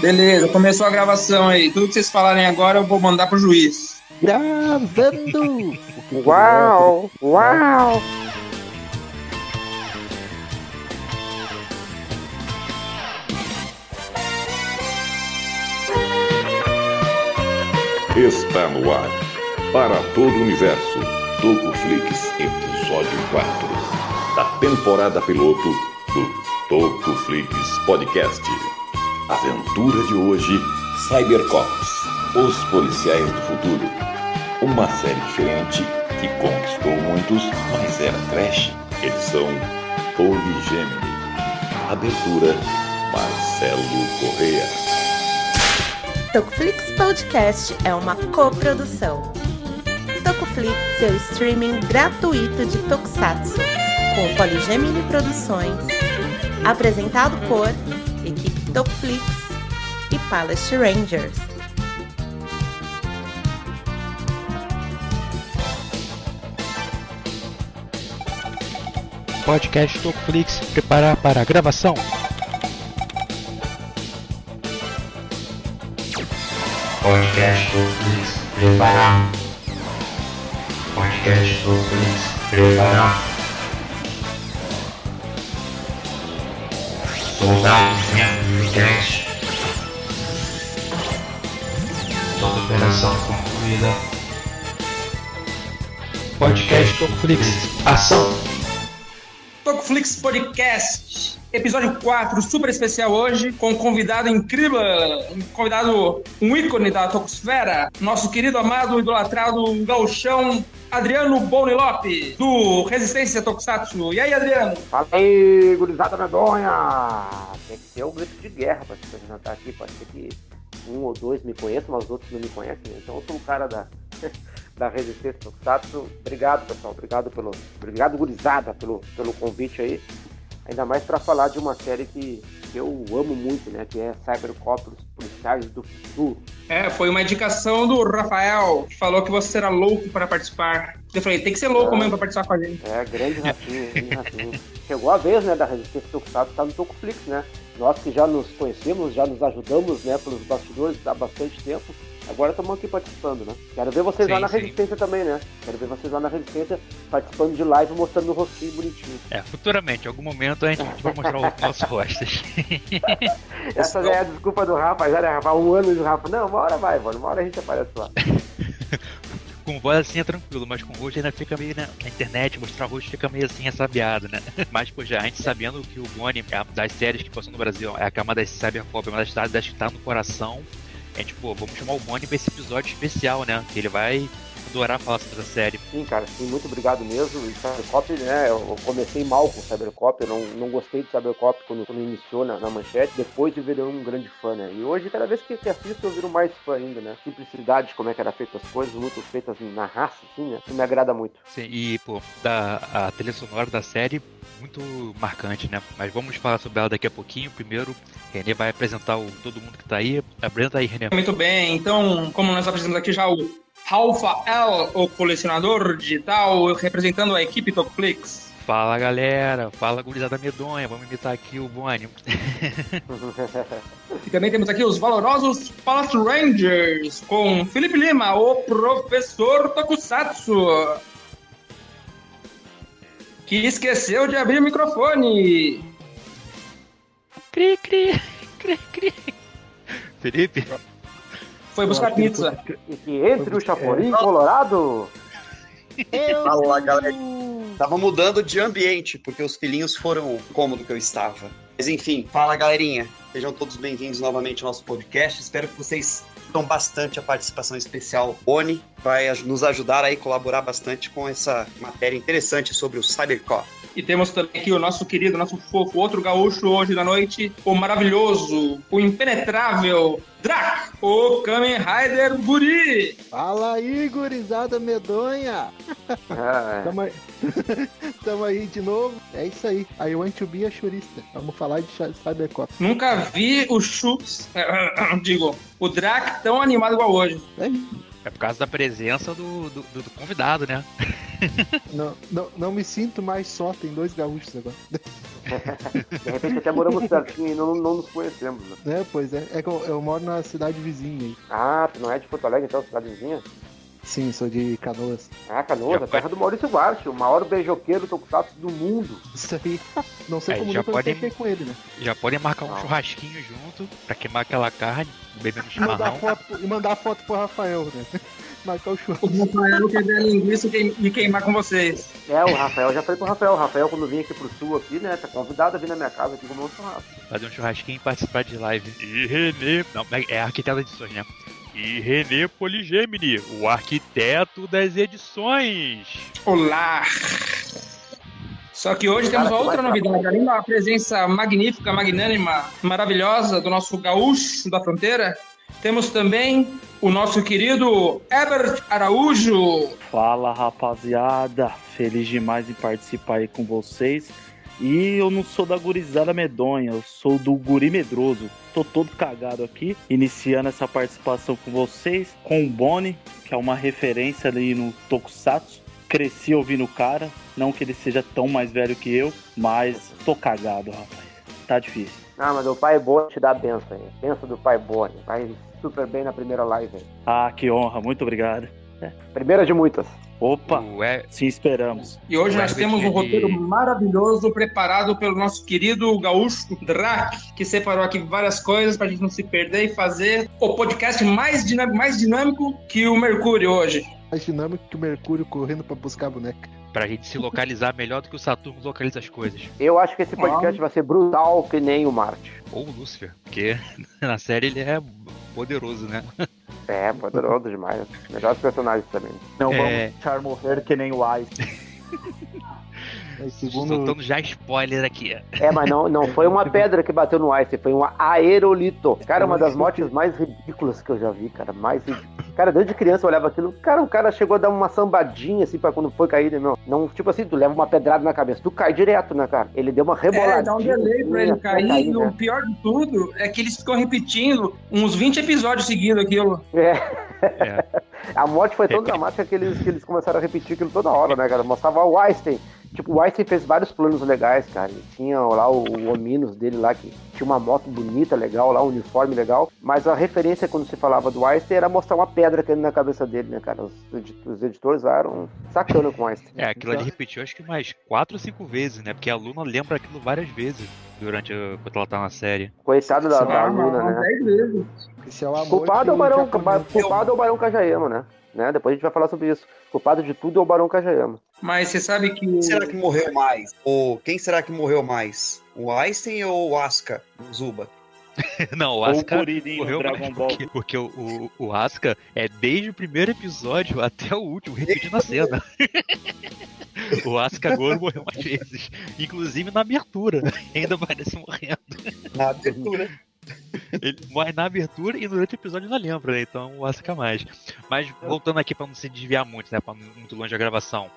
Beleza, começou a gravação aí. Tudo que vocês falarem agora eu vou mandar pro juiz. Gravando! Uau! Uau! Está no ar. Para todo o universo. Tocoflix, episódio 4. Da temporada piloto do Tocoflix Podcast. Aventura de hoje: Cybercops Os Policiais do Futuro. Uma série diferente que conquistou muitos, mas era trash. Edição Poligêmini. Abertura: Marcelo Correa. Tocoflix Podcast é uma coprodução. Tocoflix, seu streaming gratuito de Tokusatsu, com Poligemini Produções, apresentado por equipe Tocoflix e Palace Rangers. Podcast Tocoflix preparar para a gravação. Podcast do Flix preparar. Podcast do Flix preparar. Soldados dentro do cast. Toda operação concluída. Podcast Tocoflix. Ação! Tocoflix Podcast, episódio 4, super especial hoje, com um convidado incrível, um convidado, um ícone da Tocosfera, nosso querido, amado, idolatrado gauchão, Adriano Boni Lopes, do Resistência Tokusatsu. E aí, Adriano? Fala aí, gurizada medonha! Tem que ter um grito de guerra pra se apresentar aqui. Pode ser que um ou dois me conheçam, mas os outros não me conhecem. Então eu sou o cara da, da Resistência Tokusatsu. Obrigado, pessoal. Obrigado pelo. Obrigado, gurizada, pelo, pelo convite aí. Ainda mais pra falar de uma série que, que eu amo muito, né? Que é Cybercop, policiais do futuro. É, foi uma indicação do Rafael, que falou que você era louco para participar. Eu falei, tem que ser louco É. mesmo para participar com a gente. É, grande ratinho, grande ratinho. Chegou a vez, né, da Resistência Tokusatsu estar no Tocoflix, né? Nós que já nos conhecemos, já nos ajudamos, né, pelos bastidores há bastante tempo. Agora estamos aqui participando, né? Quero ver vocês lá Sim, na sim. Resistência também, né? Quero ver vocês lá na Resistência participando de live, mostrando o rostinho bonitinho. É, futuramente, em algum momento a gente vai mostrar o nosso rostas. Essa é a desculpa do Rafa, já, né, Rafa? Um ano de Rafa. Não, uma hora vai, mano. Uma hora a gente aparece lá. com voz assim é tranquilo, mas com rosto ainda fica meio, né, na internet, mostrar rosto fica meio assim, ressabiado, né? Mas, pô, já a gente sabendo que o Bonnie, é das séries que passou no Brasil, é a cama das Cyberpop, é uma das das que tá no coração, gente, pô, vamos chamar o Bonnie pra esse episódio especial, né? Que ele vai adorar falar sobre a série. Sim, cara, sim, muito obrigado mesmo. E Cybercop, né, eu comecei mal com Cybercop, eu não, não gostei de Cybercop quando, quando iniciou na, na manchete, depois eu virei um grande fã, né. E hoje, cada vez que, que assisto, eu viro mais fã ainda, né. Simplicidade, como é que era feito as coisas, muito feitas na raça, assim, né, isso me agrada muito. Sim, e, pô, da, a trilha sonora da série, muito marcante, né? Mas vamos falar sobre ela daqui a pouquinho. Primeiro, Renê vai apresentar o, todo mundo que tá aí. Apresenta aí, Renê. Muito bem, então, como nós apresentamos aqui já o Rafael, o colecionador digital, representando a equipe Tocoflix. Fala, galera. Fala, gurizada medonha. Vamos imitar aqui o Bonnie. E também temos aqui os valorosos Palace Rangers, com Felipe Lima, o professor Tokusatsu. Que esqueceu de abrir o microfone. Cri, cri, cri, cri. Felipe? Foi buscar pizza. e que entre o Chapolin Colorado... Fala, galera. Tava mudando de ambiente, porque os filhinhos foram o cômodo que eu estava. Mas enfim, fala galerinha. Sejam todos bem-vindos novamente ao nosso podcast. Espero que vocês curtam bastante a participação especial. Boni vai nos ajudar aí, colaborar bastante com essa matéria interessante sobre o Cybercop. E temos também aqui o nosso querido, nosso fofo, outro gaúcho hoje da noite, o maravilhoso, o impenetrável Drac, o Kamen Rider Guri. Fala aí, gurizada medonha! Ah, Tamo aí. Tamo aí de novo. É isso aí. I want to be a churista. Vamos falar de Cybercop. Nunca vi o Chutes, digo, o Drac tão animado igual hoje. É isso. É por causa da presença do, do, do- do convidado, né? Não, não, não me sinto mais só, tem dois gaúchos agora. de repente até moramos pertinho e não, não nos conhecemos, né? É, pois é. É que eu, eu moro na cidade vizinha aí. Ah, tu não é de Porto Alegre, então, cidade vizinha? Sim, sou de Canoas. Ah, Canoas, a terra do Maurício Guarte, o maior beijoqueiro tokusatsu do mundo. Isso aí. Não sei Aí como já podem- com ele, né? Já podem marcar um Não. churrasquinho junto pra queimar aquela carne, bebendo E mandar, chimarrão. foto, e mandar foto pro Rafael, né? Marcar o churrasco. O Rafael quer ver a linguiça e queim- queimar com vocês. É, o Rafael, já falei pro Rafael, o Rafael quando vim aqui pro sul aqui, né, tá convidado a vir na minha casa aqui comer um churrasco. Fazer um churrasquinho e participar de live. E Renê. Não, é arquiteto de edições, né? E Renê Poligemini, o arquiteto das edições. Olá! Só que hoje temos outra mais novidade. Além da presença magnífica, magnânima, maravilhosa do nosso gaúcho da fronteira, temos também o nosso querido Herbert Araújo. Fala rapaziada, feliz demais em participar aí com vocês. E eu não sou da gurizada medonha, eu sou do guri medroso. Tô todo cagado aqui, iniciando essa participação com vocês, com o Boni, que é uma referência ali no Tokusatsu. Cresci ouvindo o cara, não que ele seja tão mais velho que eu, mas tô cagado, rapaz. Tá difícil. Ah, mas o pai Boni te dá a benção aí. Benção do pai Boni. Vai super bem na primeira live aí. Ah, que honra, muito obrigado. Primeira de muitas. Opa, é, sim esperamos. E hoje nós temos um roteiro maravilhoso preparado pelo nosso querido gaúcho Drac, que separou aqui várias coisas pra gente não se perder e fazer o podcast mais dinâmico, mais dinâmico que o Mercúrio hoje. Mais dinâmico que o Mercúrio correndo pra buscar a boneca. Pra gente se localizar melhor do que o Saturno localiza as coisas. Eu acho que esse podcast vai ser brutal que nem o Marte. Ou o Lúcifer, porque na série ele é poderoso, né? É, poderoso demais. Melhores personagens também. Não É. vamos deixar morrer que nem o Ice. Aí, segundo, Soltando já spoiler aqui. É, mas não, não foi uma pedra que bateu no Ice, foi um aerolito. Cara, uma das mortes mais ridículas que eu já vi, cara. Mais ridículas. Cara, desde criança eu olhava aquilo. Cara, o cara chegou a dar uma sambadinha assim pra quando foi cair, né, meu? Não, tipo assim, tu leva uma pedrada na cabeça, tu cai direto, né, cara? Ele deu uma reboladinha. É, dá um delay pra ele até cair. e o né? pior de tudo é que eles ficam repetindo uns 20 episódios seguidos aquilo. É. É. A morte foi tão dramática que eles, que eles começaram a repetir aquilo toda hora, né, cara? Mostrava o Einstein. Tipo, o Einstein fez vários planos legais, cara. Ele tinha lá o, o Ominos dele lá, que tinha uma moto bonita, legal, lá, um uniforme legal. Mas a referência quando se falava do Einstein era mostrar uma pedra caindo na cabeça dele, né, cara? Os, os editores lá eram sacana com o Einstein. É, aquilo ali repetiu acho que mais quatro ou cinco vezes, né? Porque a Luna lembra aquilo várias vezes durante a, quando ela tá na série. Coitado da, da Ah, Luna, né? 10 vezes. esse é o amor Culpado é o Barão, culpado é o Barão Kajayama, né? né? Depois a gente vai falar sobre isso. Culpado de tudo é o Barão Kajayama. Mas você sabe que. Quem será que morreu mais? Ou quem será que morreu mais? O Einstein ou o Asuka? O Zuba? Não, o Asuka morreu Dragon mais Ball. porque, porque o, o, o Asuka é desde o primeiro episódio até o último, repetindo a cena. o Asuka agora morreu mais vezes. Inclusive na abertura. Ainda aparece morrendo. Na abertura. Ele morre na abertura e durante o episódio ainda lembra, né? Então o Asuka mais. Mas voltando aqui pra não se desviar muito, né? Pra não ir muito longe da gravação.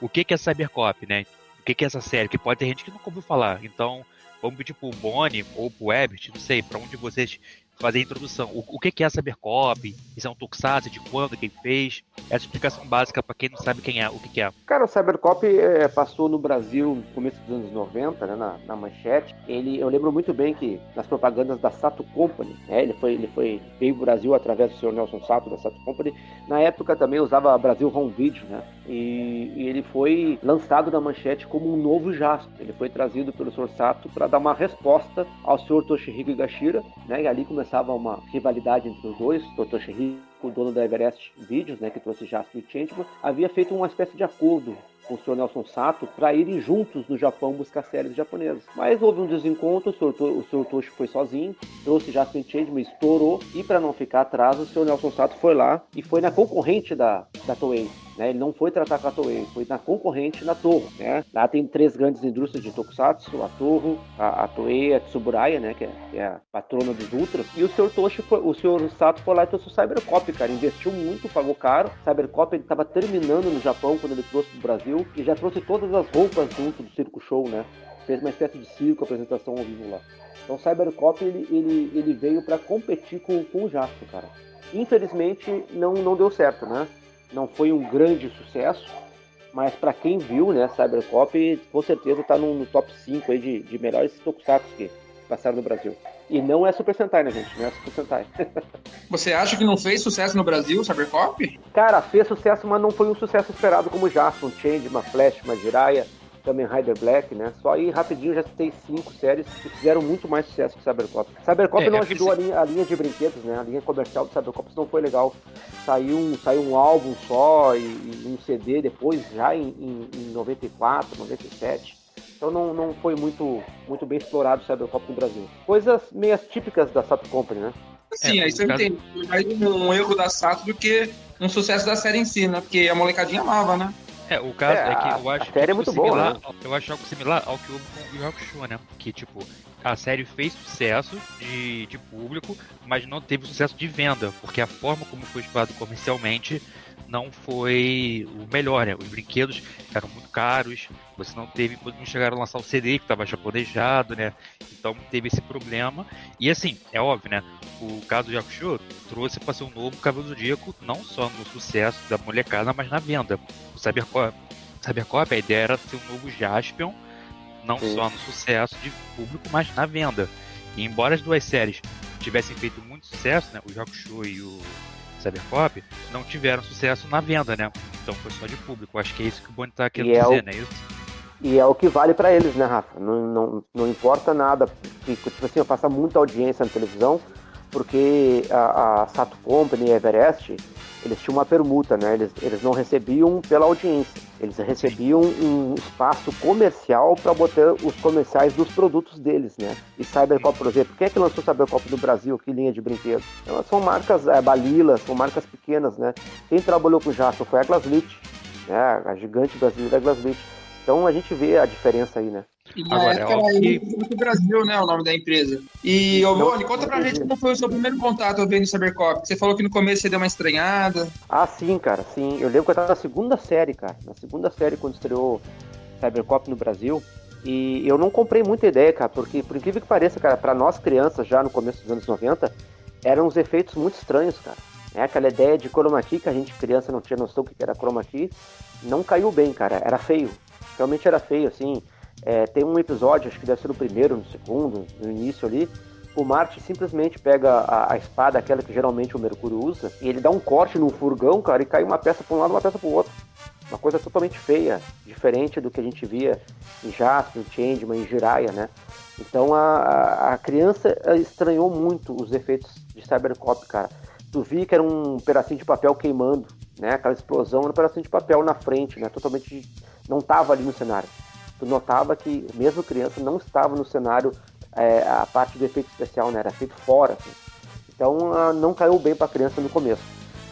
O que, que é Cybercop, né? O que, que é essa série? Que pode ter gente que nunca ouviu falar. Então, vamos pedir pro Bonnie ou pro Ebert, não sei, pra onde vocês fazer a introdução. O, o que, é Cybercop? Isso é um Tokusatsu? De quando? Quem fez? Essa explicação básica pra quem não sabe quem é, o que, é. Cara, o Cybercop é, passou no Brasil no começo dos anos 90, né, na, na manchete. Ele, eu lembro muito bem que nas propagandas da Sato Company, né, ele foi, ele foi veio pro Brasil através do senhor Nelson Sato da Sato Company. Na época também usava Brasil Home Video, né? E, e ele foi lançado na manchete como um novo Jasper. Ele foi trazido pelo senhor Sato para dar uma resposta ao senhor Toshihiko Higashira, né? E ali começava uma rivalidade entre os dois. O Toshihiko, o dono da Everest Videos, né, que trouxe Jasper e Changeman, havia feito uma espécie de acordo com o Sr. Nelson Sato para irem juntos no Japão buscar séries japonesas. Mas houve um desencontro, o. To- o Sr. Toshi foi sozinho, trouxe Jasper Changeman, estourou, e para não ficar atrás, o Sr. Nelson Sato foi lá e foi na concorrente da da Toei. Né? Ele não foi tratar com a Toei, foi na concorrente na Torre. Né? Lá tem três grandes indústrias de Tokusatsu, a Torre, a, a Toei, a Tsuburaya, né? que, é, que é a patrona dos Ultras. E o Sr. Toshi, foi, o Sr. Sato foi lá e trouxe o Cybercop, cara. Investiu muito, pagou caro. O Cybercop ele estava terminando no Japão quando ele trouxe pro Brasil e já trouxe todas as roupas junto do Circo Show, né? Fez uma espécie de circo, apresentação ao vivo lá. Então Cybercop ele, ele, ele veio para competir com, com o Jasper, cara. Infelizmente não, não deu certo, né? Não foi um grande sucesso, mas para quem viu, né, Cybercop com certeza tá no, no top 5 aí de, de melhores tokusatsu que passaram no Brasil. E não é Super Sentai, né, gente? Não é Super Sentai. Você acha que não fez sucesso no Brasil, Cybercop? Cara, fez sucesso, mas não foi um sucesso esperado como Jasper, Change, uma Flash, uma Jiraiya. Kamen Rider Black, né? Só aí rapidinho já citei cinco séries que fizeram muito mais sucesso que Cybercop. Cybercop É, não é ajudou a linha, a linha de brinquedos, né? A linha comercial do Cybercop não foi legal. Saiu um, saiu um álbum só e, e um CD depois, já em, em, em 94, 97. Então não, não foi muito, muito bem explorado o Cybercop no Brasil. Coisas meio típicas da Sato Company, né? Sim, É, aí você caso- entende. Mais um erro da Sato do que um sucesso da série em si, né? Porque a molecadinha amava, né? É, o caso É, é, que a- eu acho a série que é muito similar, boa, né? Eu acho algo similar ao que houve com o Hakusho, né? Que, tipo, a série fez sucesso de, de público, mas não teve sucesso de venda, porque a forma como foi explorado comercialmente não foi o melhor, né? Os brinquedos eram muito caros, você não teve, não chegaram a lançar o CD que estava japonejado, né? Então teve esse problema. E assim, é óbvio, né? O caso do Yakusho trouxe para ser um novo do Zodíaco, não só no sucesso da molecada, mas na venda. O Cybercop, Cybercop a ideia era ser um novo Jaspion, não Sim. só no sucesso de público, mas na venda. E embora as duas séries tivessem feito muito sucesso, né? O Yakusho e o Cybercop não tiveram sucesso na venda, né? Então foi só de público. Acho que é isso que o Boni tá querendo E é o- dizer, né? Isso? E é o que vale pra eles, né, Rafa? Não, não, não importa nada. Tipo assim, passa muita audiência na televisão, porque a, a Sato Company e a Everest, eles tinham uma permuta, né? Eles, eles não recebiam pela audiência. Eles recebiam um espaço comercial para botar os comerciais dos produtos deles, né? E Cybercop, por exemplo, quem é que lançou Cybercop no Brasil? Que linha de brinquedos? Elas são marcas é, Balila, são marcas pequenas, né? Quem trabalhou com o Jasper foi a Glaslit, né? A gigante brasileira Glaslit. Então a gente vê a diferença aí, né? E na Agora, é época óbvio era que- Instituto Brasil, né? O nome da empresa. E, ô, Boni, conta pra gente como foi o seu primeiro contato vendo Cybercop. Você falou que no começo você deu uma estranhada. Ah, sim, cara, sim. Eu lembro que eu tava na segunda série, cara. Na segunda série, quando estreou Cybercop no Brasil. E eu não comprei muita ideia, cara, porque, por incrível que pareça, cara, pra nós crianças, já no começo dos anos 90, eram uns efeitos muito estranhos, cara. É aquela ideia de chroma key que a gente, criança, não tinha noção do que era chroma key, não caiu bem, cara. Era feio. Realmente era feio, assim. É, tem um episódio, acho que deve ser no primeiro, no segundo, no início ali, o Marte simplesmente pega a, a espada, aquela que geralmente o Mercúrio usa, e ele dá um corte num furgão, cara, e cai uma peça para um lado uma peça para o outro. Uma coisa totalmente feia, diferente do que a gente via em Jasper, em Changeman, em Jiraiya, né? Então a, a- criança eh, estranhou muito os efeitos de Cybercop, cara. Tu via que era um pedacinho de papel queimando, né? Aquela explosão era um pedacinho de papel na frente, né? Totalmente não estava ali no cenário. Tu notava que mesmo criança não estava no cenário é, a parte do efeito especial, né? Era feito fora. assim. Então não caiu bem para a criança no começo.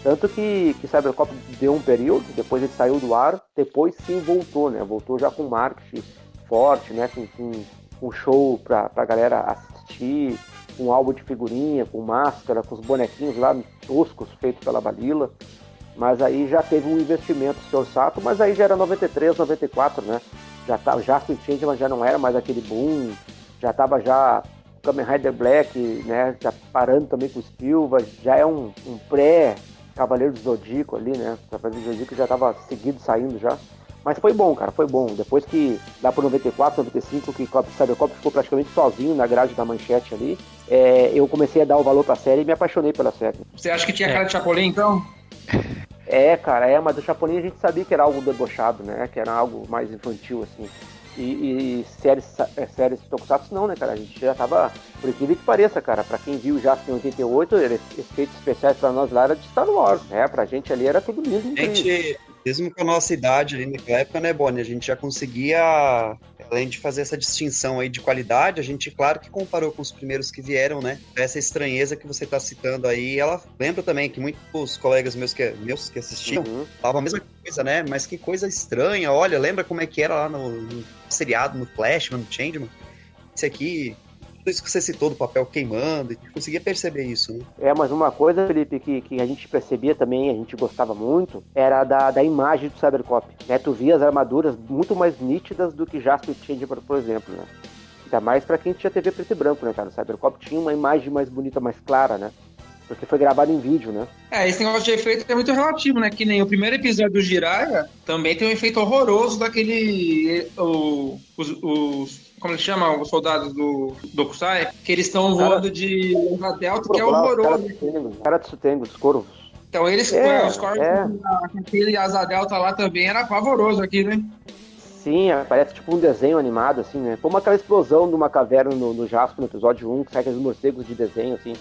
Tanto que, que Cybercop deu um período, depois ele saiu do ar, depois sim voltou, né? Voltou já com marketing forte, né? Com, com, com show pra, pra galera assistir, com álbum de figurinha, com máscara, com os bonequinhos lá toscos feitos pela Balila. Mas aí já teve um investimento Sr. Sato, mas aí já era 93, 94, né? Já tava, já Jasper Change, mas já não era mais aquele boom, já tava já Kamen Rider Black, né? Já parando também com o Spielberg, já é um, um pré Cavaleiro do Zodíaco ali, né? O Cavaleiro do Zodíaco já tava seguido saindo já. Mas foi bom, cara, foi bom. Depois que, lá por 94, 95, que o Cybercop ficou praticamente sozinho na grade da manchete ali, é, eu comecei a dar o valor pra série e me apaixonei pela série. Você acha que tinha É. cara de Chapolin, então? É, cara, é, mas o Chapolin a gente sabia que era algo debochado, né? Que era algo mais infantil, assim. E, e séries, é, séries Tokusatsu não, né, cara? A gente já tava, por incrível que pareça, cara, pra quem viu já em 88, eles- efeitos especiais pra nós lá era de Star Wars, né? Pra gente ali era tudo incrível. gente, mesmo com a nossa idade ali naquela época, né, Bonnie, a gente já conseguia além de fazer essa distinção aí de qualidade, a gente, claro que comparou com os primeiros que vieram, né? Essa estranheza que você tá citando aí, ela lembra também que muitos colegas meus que, meus que assistiam Uhum. falavam a mesma coisa, né? Mas que coisa estranha, olha, lembra como é que era lá no, no seriado, no Flash, no Changeman? Esse aqui, tudo isso que você citou do papel queimando, eu conseguia perceber isso, né? É, mas uma coisa, Felipe, que, que a gente percebia também, a gente gostava muito, era da, da imagem do Cybercop. Né? Tu via as armaduras muito mais nítidas do que Jasper e Changeman, por exemplo, né? Ainda mais pra quem tinha TV preto e branco, né, cara? O Cybercop tinha uma imagem mais bonita, mais clara, né? Porque foi gravado em vídeo, né? É, esse negócio de efeito é muito relativo, né? Que nem o primeiro episódio do Jiraiya também tem um efeito horroroso daquele. O, os, os- Como ele chama? Os soldados do Dokusai, que eles estão Cara- voando de Asa Delta, que é horroroso. caras do Sutengo, os corvos. Então eles, É, os corpos é. aquele Asa Delta lá também era pavoroso aqui, né? Sim, parece tipo um desenho animado, assim, né? Como aquela explosão de uma caverna no, no Jasper no episódio 1, que sai aqueles morcegos de desenho, assim.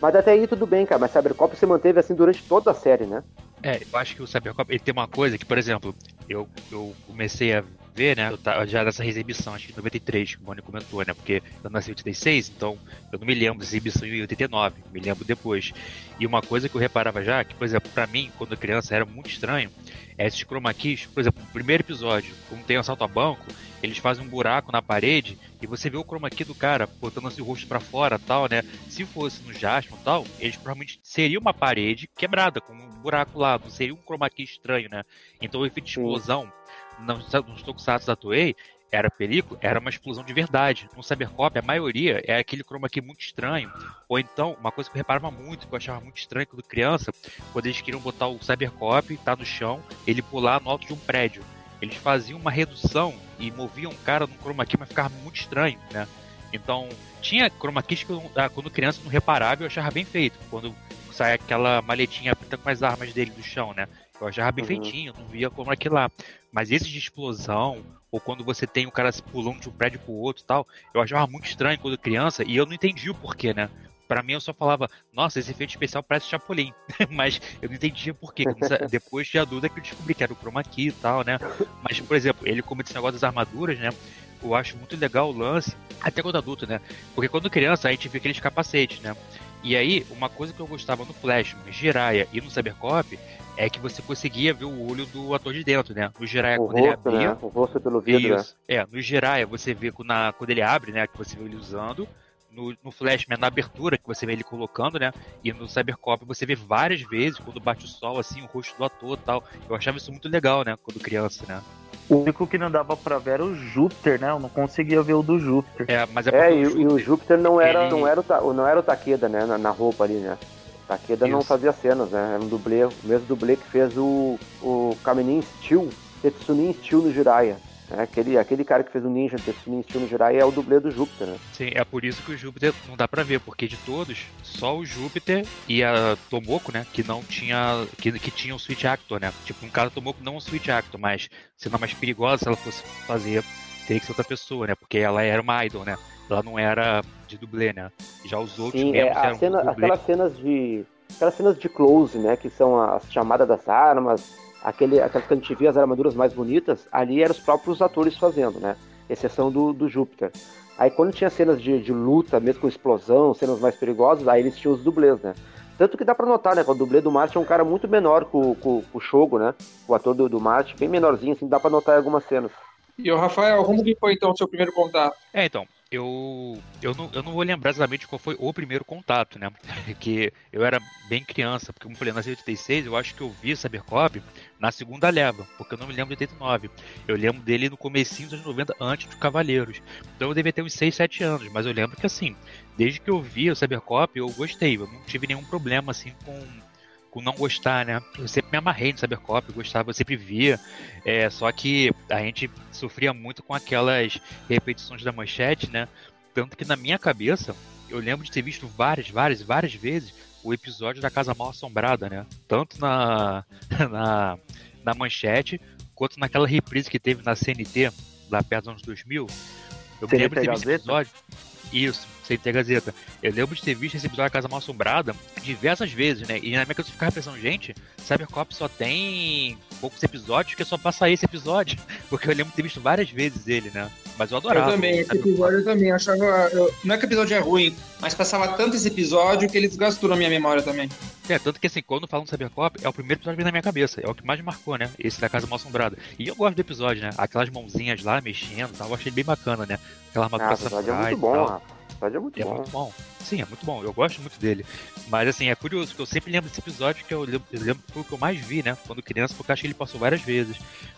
Mas até aí tudo bem, cara. Mas Cybercop se manteve assim durante toda a série, né? É, eu acho que o Cybercop ele tem uma coisa que, por exemplo, eu, eu comecei a ver, né, eu tava já dessa exibição, acho que em 93, que o Boni comentou, né, porque eu nasci em 86, então eu não me lembro dessa exibição em 89, me lembro depois. E uma coisa que eu reparava já, que, por exemplo, pra mim, quando criança, era muito estranho, é esses chroma keys, por exemplo, no primeiro episódio, como tem assalto a banco, eles fazem um buraco na parede e você vê o chroma key do cara botando assim o rosto pra fora tal, né? Se fosse no Jasper tal, eles provavelmente seria uma parede quebrada, com um buraco lá, não seria um chroma key estranho, né? Então o efeito de explosão nos, nos tokusatsu da Toei era película, era uma explosão de verdade. No Cybercop, a maioria é aquele chroma key muito estranho. Ou então, uma coisa que eu reparava muito, que eu achava muito estranho quando criança, quando eles queriam botar o Cybercop, tá no chão, ele pular no alto de um prédio. Eles faziam uma redução e moviam o cara no chroma key, mas ficava muito estranho, né? Então, tinha chroma keys que eu, ah, quando criança não reparava eu achava bem feito. Quando sai aquela maletinha preta com as armas dele do chão, né? Eu achava bem Uhum. feitinho, não via como aquilo lá. Mas esses de explosão, ou quando você tem o cara se pulando de um prédio pro outro e tal, eu achava muito estranho quando criança e eu não entendi o porquê, né? Pra mim eu só falava, nossa, esse efeito especial parece Chapolin. Mas eu não entendia por quê. Quando sa- Depois de adulto é que eu descobri que era o chroma key e tal, né? Mas, por exemplo, ele como esse negócio das armaduras, né? Eu acho muito legal o lance, até quando adulto, né? Porque quando criança a gente vê aqueles capacetes, né? E aí, uma coisa que eu gostava no Flash, no Jiraiya e no Cybercop é que você conseguia ver o olho do ator de dentro, né? No Jiraiya, o quando ele rosto, abria, né? O rosto pelo vidro, né? É, no Jiraiya você vê quando, na- quando ele abre, né? Que você vê ele usando. No, no Flashman, na abertura, que você vê ele colocando, né? E no Cybercop você vê várias vezes, quando bate o sol, assim, o rosto do ator e tal. Eu achava isso muito legal, né? Quando criança, né? O único que não dava pra ver era o Júpiter, né? Eu não conseguia ver o do Júpiter. É, mas é, É, e, o e o Júpiter não era, ele- não era, o, Ta- não era o Takeda, né? Na, na roupa ali, né? Takeda não Isso. fazia cenas, né? Era um dublê, o mesmo dublê que fez o, o Kaminin Steel, Tetsunin Steel no Jiraiya. Né? Aquele, aquele cara que fez o Ninja Tetsunin Steel no Jiraiya é o dublê do Júpiter, né? Sim, é por isso que o Júpiter não dá pra ver, porque de todos, só o Júpiter e a Tomoko, né, que não tinha, que, que tinha um Switch Actor, né, tipo, um cara Tomoko não um Switch Actor, mas sendo mais perigosa, se ela fosse fazer, teria que ser outra pessoa, né, porque ela era uma idol, né, ela não era de dublê, né, já os outros Sim, mesmo é, eram cena- aquelas cenas de. Aquelas cenas de close, né? Que são as chamadas das armas, aquele, aquelas que a gente via as armaduras mais bonitas, ali eram os próprios atores fazendo, né? Exceção do, do Júpiter. Aí quando tinha cenas de, de luta, mesmo com explosão, cenas mais perigosas, aí eles tinham os dublês, né? Tanto que dá pra notar, né? Que o dublê do Marte é um cara muito menor que o, que o- que o Shogo, né? O ator do, do Marte, bem menorzinho, assim, dá pra notar em algumas cenas. E o Rafael, como que foi então o seu primeiro contato? É, então, eu, eu, não, eu não vou lembrar exatamente qual foi o primeiro contato, né? Que eu era bem criança, porque como eu falei, nasci em 86, eu acho que eu vi Cybercop na segunda leva, porque eu não me lembro de 89. Eu lembro dele no comecinho dos anos 90, antes de Cavaleiros. Então eu devia ter uns 6, 7 anos, mas eu lembro que assim, desde que eu vi o Cybercop, eu gostei, eu não tive nenhum problema assim com com não gostar, né? Eu sempre me amarrei no Cybercop, gostava, eu sempre via. É, só que a gente sofria muito com aquelas repetições da manchete, né? Tanto que na minha cabeça, eu lembro de ter visto várias, várias, várias vezes o episódio da Casa Mal Assombrada, né? Tanto na, na, na manchete, quanto naquela reprise que teve na CNT, lá perto dos anos 2000. Eu me CNT lembro de ter visto esse episódio. Isso, sem ter Gazeta. Eu lembro de ter visto esse episódio da Casa Mal Assombrada diversas vezes, né? E na minha cabeça eu ficava pensando, gente, Cybercop só tem poucos episódios que só passa esse episódio. Porque eu lembro de ter visto várias vezes ele, né? Mas eu adorava. Eu também, esse episódio eu também achava. eu- não é que o episódio é ruim, mas passava tanto esse episódio que ele desgastou na minha memória também. É, tanto que assim, quando falam do Cybercop, é o primeiro episódio que vem na minha cabeça. É o que mais me marcou, né? Esse da Casa Mal Assombrada. E eu gosto do episódio, né? Aquelas mãozinhas lá mexendo e tal. Eu achei bem bacana, né? Aquela Ah, armadura episódio é samurai muito e bom, tal. Rafa. É muito É bom. muito bom. Sim, é muito bom. Eu gosto muito dele. Mas assim, é curioso, que eu sempre lembro desse episódio que eu lembro, eu lembro que foi o que eu mais vi, né? Quando criança, porque eu acho que ele passou várias vezes.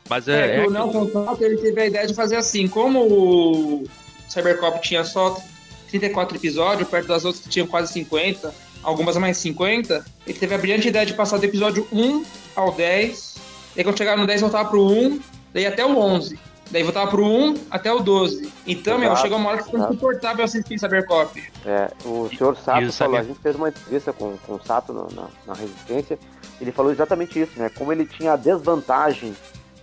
Mas É, é. que é o Nelson ele teve a ideia de fazer assim, como o Cybercop tinha só 34 episódios, perto das outras que tinham quase 50, algumas mais 50, ele teve a brilhante ideia de passar do episódio 1 ao 10, daí quando chegava no 10 voltava pro 1, daí até o 11. Daí voltava pro 1 até o 12. Então, meu, Exato, chegou uma hora que ficou insuportável assistir Cybercop. É, o senhor Sato E falou, a gente fez uma entrevista com, com o Sato no- na, na Resistência, ele falou exatamente isso, né? Como ele tinha a desvantagem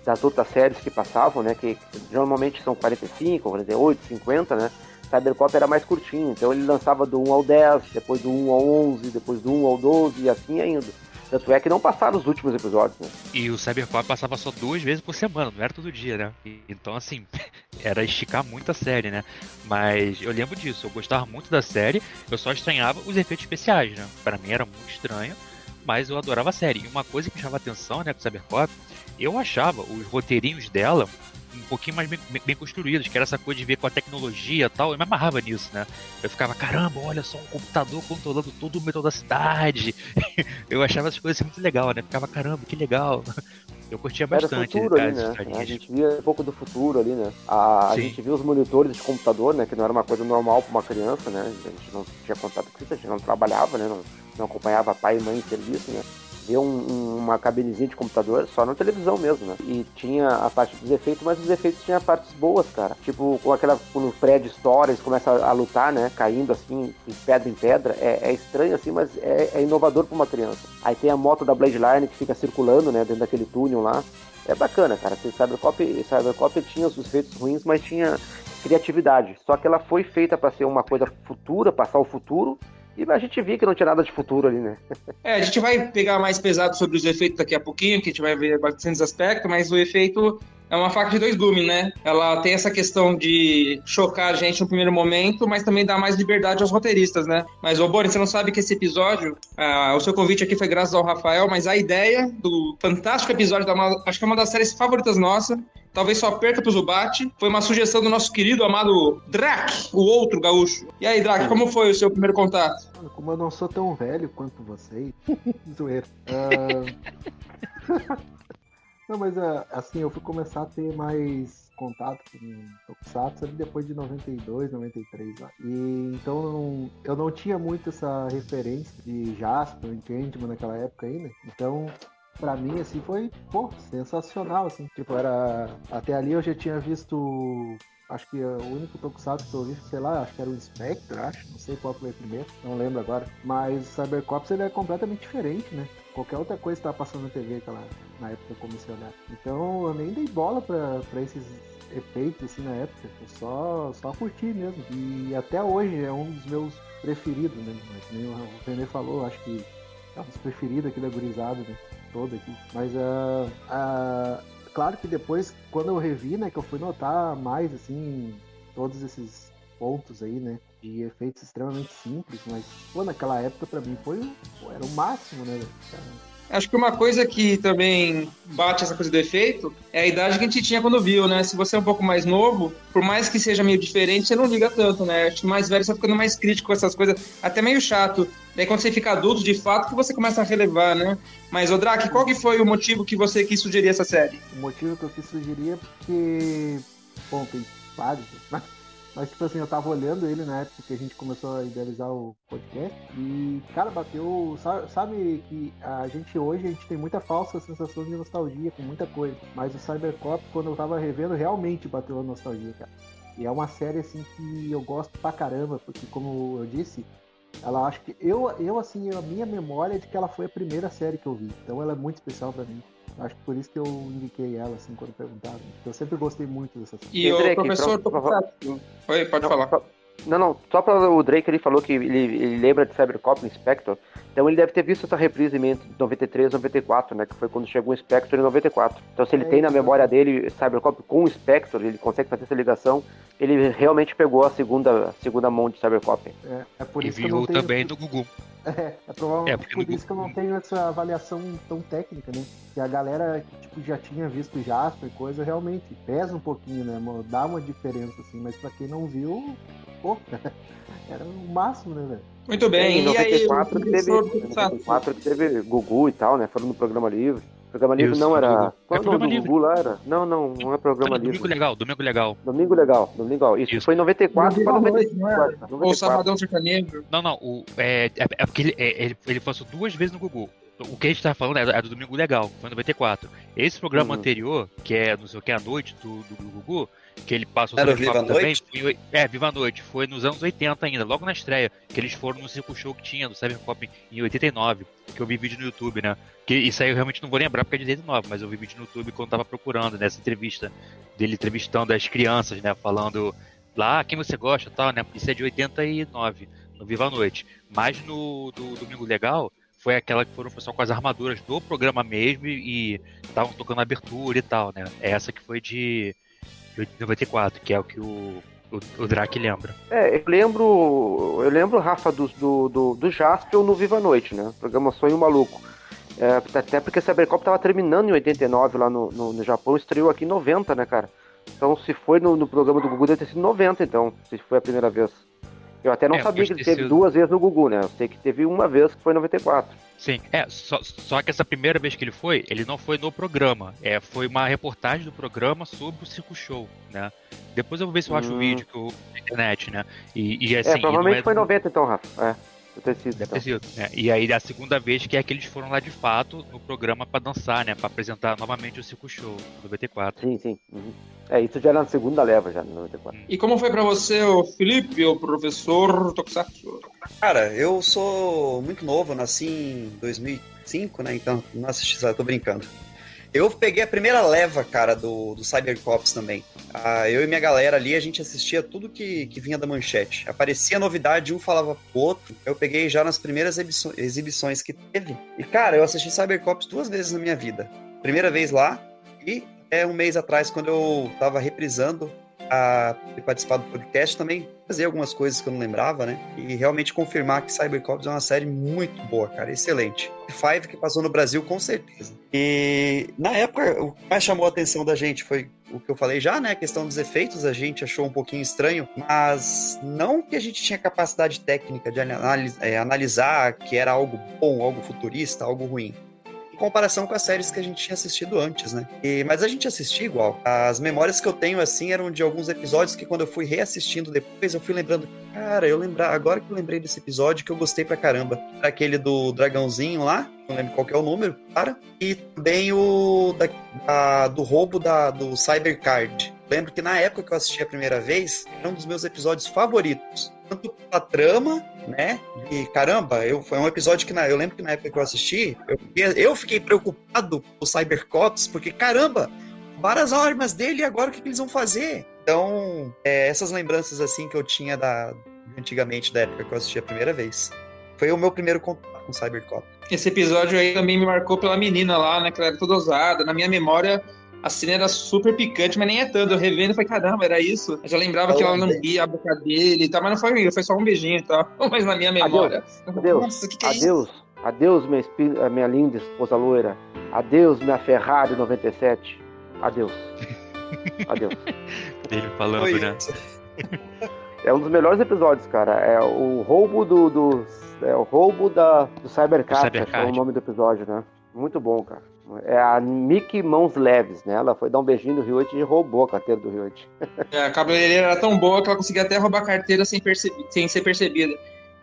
das outras séries que passavam, né? Que, que normalmente são 45, 48, 50, né? Cybercop era mais curtinho, então ele lançava do 1 ao 10, depois do 1 ao 11, depois do 1 ao 12 e assim ainda. Tanto é que não passaram os últimos episódios, né? E o Cybercop passava só duas vezes por semana, não era todo dia, né? Então, assim, era esticar muito a série, né? Mas eu lembro disso, eu gostava muito da série, eu só estranhava os efeitos especiais, né? Pra mim era muito estranho, mas eu adorava a série. E uma coisa que me chamava atenção, né, com o Cybercop, eu achava os roteirinhos dela um pouquinho mais bem, bem construídos, que era essa coisa de ver com a tecnologia e tal, eu me amarrava nisso, né? Eu ficava, caramba, olha só um computador controlando todo o metrô da cidade. eu achava essas coisas muito legal, né? Ficava, caramba, que legal. Eu curtia Era bastante futuro ali, né? A gente via um pouco do futuro ali, né? A, a gente via os monitores de computador, né? Que não era uma coisa normal para uma criança, né? A gente não tinha contato com isso, a gente não trabalhava, né? Não, não acompanhava pai e mãe em serviço, né? Via um- um- uma cabinezinha de computador só na televisão mesmo, né? E tinha a parte dos efeitos, mas os efeitos tinham partes boas, cara. Tipo, com aquela, quando o prédio estoura, eles começam a, lutar, né? Caindo assim, de pedra em pedra. É, é estranho assim, mas é, é inovador para uma criança. Aí tem a moto da Blade Line que fica circulando, né? Dentro daquele túnel lá. É bacana, cara. Cybercop, Cybercop tinha os efeitos ruins, mas tinha criatividade. Só que ela foi feita para ser uma coisa futura, passar o futuro. E a gente via que não tinha nada de futuro ali, né? É, a gente vai pegar mais pesado sobre os efeitos daqui a pouquinho, que a gente vai ver bastantes aspectos, mas o efeito é uma faca de dois gumes, né? Ela tem essa questão de chocar a gente no primeiro momento, mas também dá mais liberdade aos roteiristas, né? Mas, ô Boris, você não sabe que esse episódio, ah, o seu convite aqui foi graças ao Rafael, mas a ideia do fantástico episódio, da acho que é uma das séries favoritas nossa, talvez só perca pro Zubat, foi uma sugestão do nosso querido amado Drac, o outro gaúcho. E aí, Drac, como foi o seu primeiro contato? Como eu não sou tão velho quanto vocês. Zoeira. Ah, não, mas ah, assim, eu fui começar a ter mais contato com Tokusatsu ali depois de 92, 93 lá. E então eu não, tinha muito essa referência de Jasper, Changeman naquela época ainda. Então, pra mim, assim, foi, pô, sensacional, assim. Tipo, era... Até ali eu já tinha visto Acho que o único Tokusatsu que eu vi, sei lá, acho que era o Spectre, acho. Não sei qual foi o primeiro, não lembro agora. Mas Cybercops ele é completamente diferente, né? Qualquer outra coisa que tava passando na TV aquela, na época que eu comecei a olhar. Então eu nem dei bola pra, pra esses efeitos assim na época. Eu só, só curti mesmo. E até hoje é um dos meus preferidos, né? Mas nem o René falou, acho que é um dos preferidos aqui da gurizada, né? Todo aqui. Mas a. Uh, claro que depois, quando eu revi, né, que eu fui notar mais, assim, todos esses pontos aí, né, de efeitos extremamente simples, mas, pô, naquela época pra mim foi, pô, era o máximo, né, Acho que uma coisa que também bate essa coisa do efeito é a idade que a gente tinha quando viu, né? Se você é um pouco mais novo, por mais que seja meio diferente, você não liga tanto, né? Acho que mais velho você vai ficando mais crítico com essas coisas, até meio chato. Daí quando você fica adulto, de fato, que você começa a relevar, né? Mas, ô Drac, qual que foi o motivo que você quis sugerir essa série? O motivo que eu quis sugerir é porque, bom, tem vários, né? Mas, tipo assim, eu tava olhando ele na época que a gente começou a idealizar o podcast e, cara, bateu. Sabe, que a gente hoje a gente tem muita falsa sensação de nostalgia com muita coisa. Mas o Cybercop, quando eu tava revendo, realmente bateu a nostalgia, cara. E é uma série, assim, que eu gosto pra caramba, porque, como eu disse, ela acho que. Eu, eu assim, a minha memória é de que ela foi a primeira série que eu vi. Então ela é muito especial pra mim. Acho que por isso que eu indiquei ela, assim, quando perguntaram. Eu sempre gostei muito dessa série. E o professor Tokusatsu. Oi, pode Não, falar. só- Não, não, só para o Drake ele falou que ele, ele lembra de Cybercop no Spectre, então ele deve ter visto essa reprise em 93, 94, né, que foi quando chegou o Spectre em 94. Então se ele É tem na memória dele Cybercop com o Spectre, ele consegue fazer essa ligação, ele realmente pegou a segunda, segunda mão de Cybercop. É, é por E isso que eu viu não tenho... também no Gugu. É, é provavelmente É, por isso que eu não tenho essa avaliação tão técnica, né? Que a galera que tipo, já tinha visto Jasper e coisa, realmente pesa um pouquinho, né? Dá uma diferença, assim, mas pra quem não viu, pô, era o máximo, né, velho? Muito bem, em e aí, 94 o que teve, professor em Tokusatsu? 94 que teve Gugu e tal, né? Foram no programa livre. Programa livre Isso, não era. Qual É é o nome programa do livre. Gugu lá? Era? Não, não, não é programa Domingo livre. legal, domingo legal. Domingo legal, domingo legal. Isso, Isso. foi em 94 para Domingo à noite, não é? 94. Ou 94. Sabadão Sertanejo. Não, não, o, é, é, é porque ele, é, ele, ele passou duas vezes no Gugu. O que a gente tá falando é do, é do Domingo Legal, foi em 94. Esse programa Uhum. anterior, que é não sei o que, a noite do, do, do Gugu, que ele passou Era o Viva também, Noite? foi- é, Viva a Noite, foi nos anos 80 ainda, logo na estreia, que eles foram no circo show que tinha, do Cyberpop em 89, que eu vi vídeo no YouTube, né? Que isso aí eu realmente não vou lembrar porque é de 89, mas eu vi vídeo no YouTube quando tava procurando nessa entrevista, dele entrevistando as crianças, né? Falando lá quem você gosta e tal, né? Isso é de 89, no Viva a Noite. Mas no do Domingo Legal, foi aquela que foram só com as armaduras do programa mesmo e estavam tocando abertura e tal, né? Essa que foi de, de 94, que é o que o, o, o Drake lembra. É, eu lembro. Eu lembro, Rafa, do, do, do, do Jaspion no Viva a Noite, né? Programa Sonho Maluco. É, até porque Cybercop tava terminando em 89 lá no, no, no Japão, estreou aqui em 90, né, cara? Então se foi no, no programa do Gugu, deve ter sido 90, então, se foi a primeira vez. Eu até não É, sabia que ele teve sido. duas vezes no Gugu, né? Eu sei que teve uma vez que foi em 94. Sim, é, só, só que essa primeira vez que ele foi, ele não foi no programa. É, foi uma reportagem do programa sobre o Circo Show, né? Depois eu vou ver se eu acho o Hum. vídeo que eu, na internet, né? E, e assim, é, provavelmente é foi em do- 90 então, Rafa. É, deve ter sido. Deve Então. ter sido, né? E aí a segunda vez que é que eles foram lá de fato no programa pra dançar, né? Pra apresentar novamente o Circo Show, do 94. Sim, sim. uhum. É, isso já era na segunda leva, já, no 94. E como foi pra você, o Felipe, o professor Tokusatsu? Cara, eu sou muito novo, nasci em 2005, né? Então não assisti, tô brincando. Eu peguei a primeira leva, cara, do, do Cybercops também. Ah, eu e minha galera ali, a gente assistia tudo que, que vinha da manchete. Aparecia novidade, um falava pro outro. Eu peguei já nas primeiras exibições que teve. E, cara, eu assisti Cybercops duas vezes na minha vida. Primeira vez lá e é um mês atrás, quando eu tava reprisando a ter participado do podcast também, fazer algumas coisas que eu não lembrava, né? E realmente confirmar que Cybercops é uma série muito boa, cara, excelente. Five que passou no Brasil com certeza. E na época, o que mais chamou a atenção da gente foi o que eu falei já, né? A questão dos efeitos, a gente achou um pouquinho estranho, mas não que a gente tinha capacidade técnica de analis- é, analisar que era algo bom, algo futurista, algo ruim comparação com as séries que a gente tinha assistido antes, né? E- mas a gente assistia igual. As memórias que eu tenho, assim, eram de alguns episódios que quando eu fui reassistindo depois, eu fui lembrando, cara, eu lembrar, agora que eu lembrei desse episódio que eu gostei pra caramba. Aquele do dragãozinho lá, não lembro qual é o número, cara. E também o da, da- do roubo da, do Cybercard. Lembro que na época que eu assisti a primeira vez, era um dos meus episódios favoritos. Tanto pela trama, né? E caramba, eu, foi um episódio que na, eu lembro que na época que eu assisti, eu, eu fiquei preocupado com o Cybercops, porque caramba, várias armas dele e agora o que, que eles vão fazer? Então, é, essas lembranças assim que eu tinha da antigamente, da época que eu assisti a primeira vez. Foi o meu primeiro contato com Cybercop. Esse episódio aí também me marcou pela menina lá, né? Que ela era toda ousada. Na minha memória, a cena era super picante, mas nem é tanto. Eu revendo e falei, caramba, era isso? Eu já lembrava que ela lambia a boca dele e tal, mas não foi, foi só um beijinho e tal. Mas na minha memória. Adeus. Nossa, que que é isso? Adeus. Adeus, minha, minha linda esposa loira. Adeus, minha Ferrari 97. Adeus. Adeus. Dele falando, né? É um dos melhores episódios, cara. É o roubo do. do é o roubo da, do que é o nome do episódio, né? Muito bom, cara. É a Mickey Mãos Leves, né? Ela foi dar um beijinho no Rio e roubou a carteira do Rio É, a cabeleireira era tão boa que ela conseguia até roubar a carteira sem, sem ser percebida.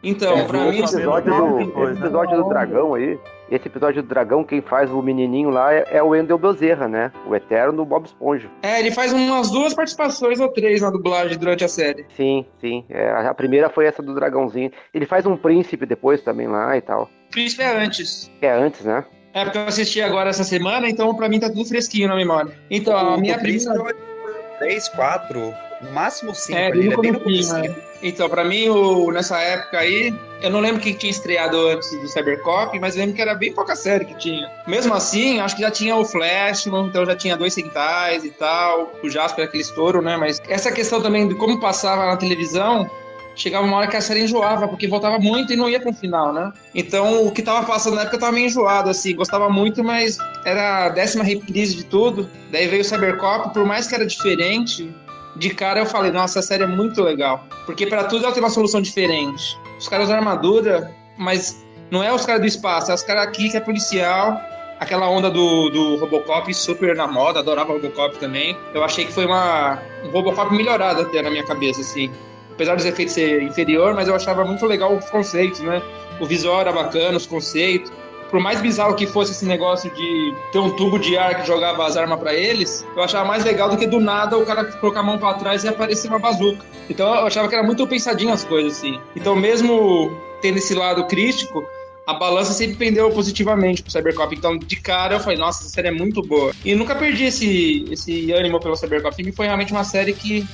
Então, É, pra mim, Esse fazer episódio, do, coisa. esse episódio do dragão aí, esse episódio do dragão, quem faz o menininho lá é, é o Wendel Bezerra, né? O eterno Bob Esponja. é, ele faz umas duas participações ou três na dublagem durante a série. Sim, sim. É, a primeira foi essa do dragãozinho. Ele faz um príncipe depois também lá e tal. Príncipe é antes. É antes, né? É, porque eu assisti agora essa semana, então pra mim tá tudo fresquinho na memória. Então, a minha primeira... é o 3, 4, no máximo 5 É, ali, ele é bem no comecinho, né? Então, pra mim, o, nessa época aí, eu não lembro que tinha estreado antes do Cybercop, mas eu lembro que era bem pouca série que tinha. Mesmo assim, acho que já tinha o Flashman, então já tinha dois centais e tal, o Jasper, aquele estouro, né? Mas essa questão também de como passava na televisão, chegava uma hora que a série enjoava, porque voltava muito e não ia pro final, né? Então, o que tava passando na época eu tava meio enjoado, assim, gostava muito, mas era a décima reprise de tudo. Daí veio o Cybercop, por mais que era diferente, de cara eu falei, nossa, a série é muito legal. Porque para tudo ela tem uma solução diferente. Os caras usam armadura, mas não é os caras do espaço, é os caras aqui que é policial. Aquela onda do, do Robocop super na moda, adorava Robocop também. Eu achei que foi uma, um Robocop melhorado até na minha cabeça, assim. Apesar dos efeitos ser inferior, mas eu achava muito legal os conceitos, né? O visual era bacana, os conceitos por mais bizarro que fosse esse negócio de ter um tubo de ar que jogava as armas para eles, eu achava mais legal do que do nada o cara colocar a mão para trás e aparecer uma bazuca. Então eu achava que era muito pensadinho as coisas, assim. Então, mesmo tendo esse lado crítico, a balança sempre pendeu positivamente pro Cybercop. Então, de cara, eu falei, nossa, essa série é muito boa. E nunca perdi esse, esse ânimo pelo Cybercop. E foi realmente uma série que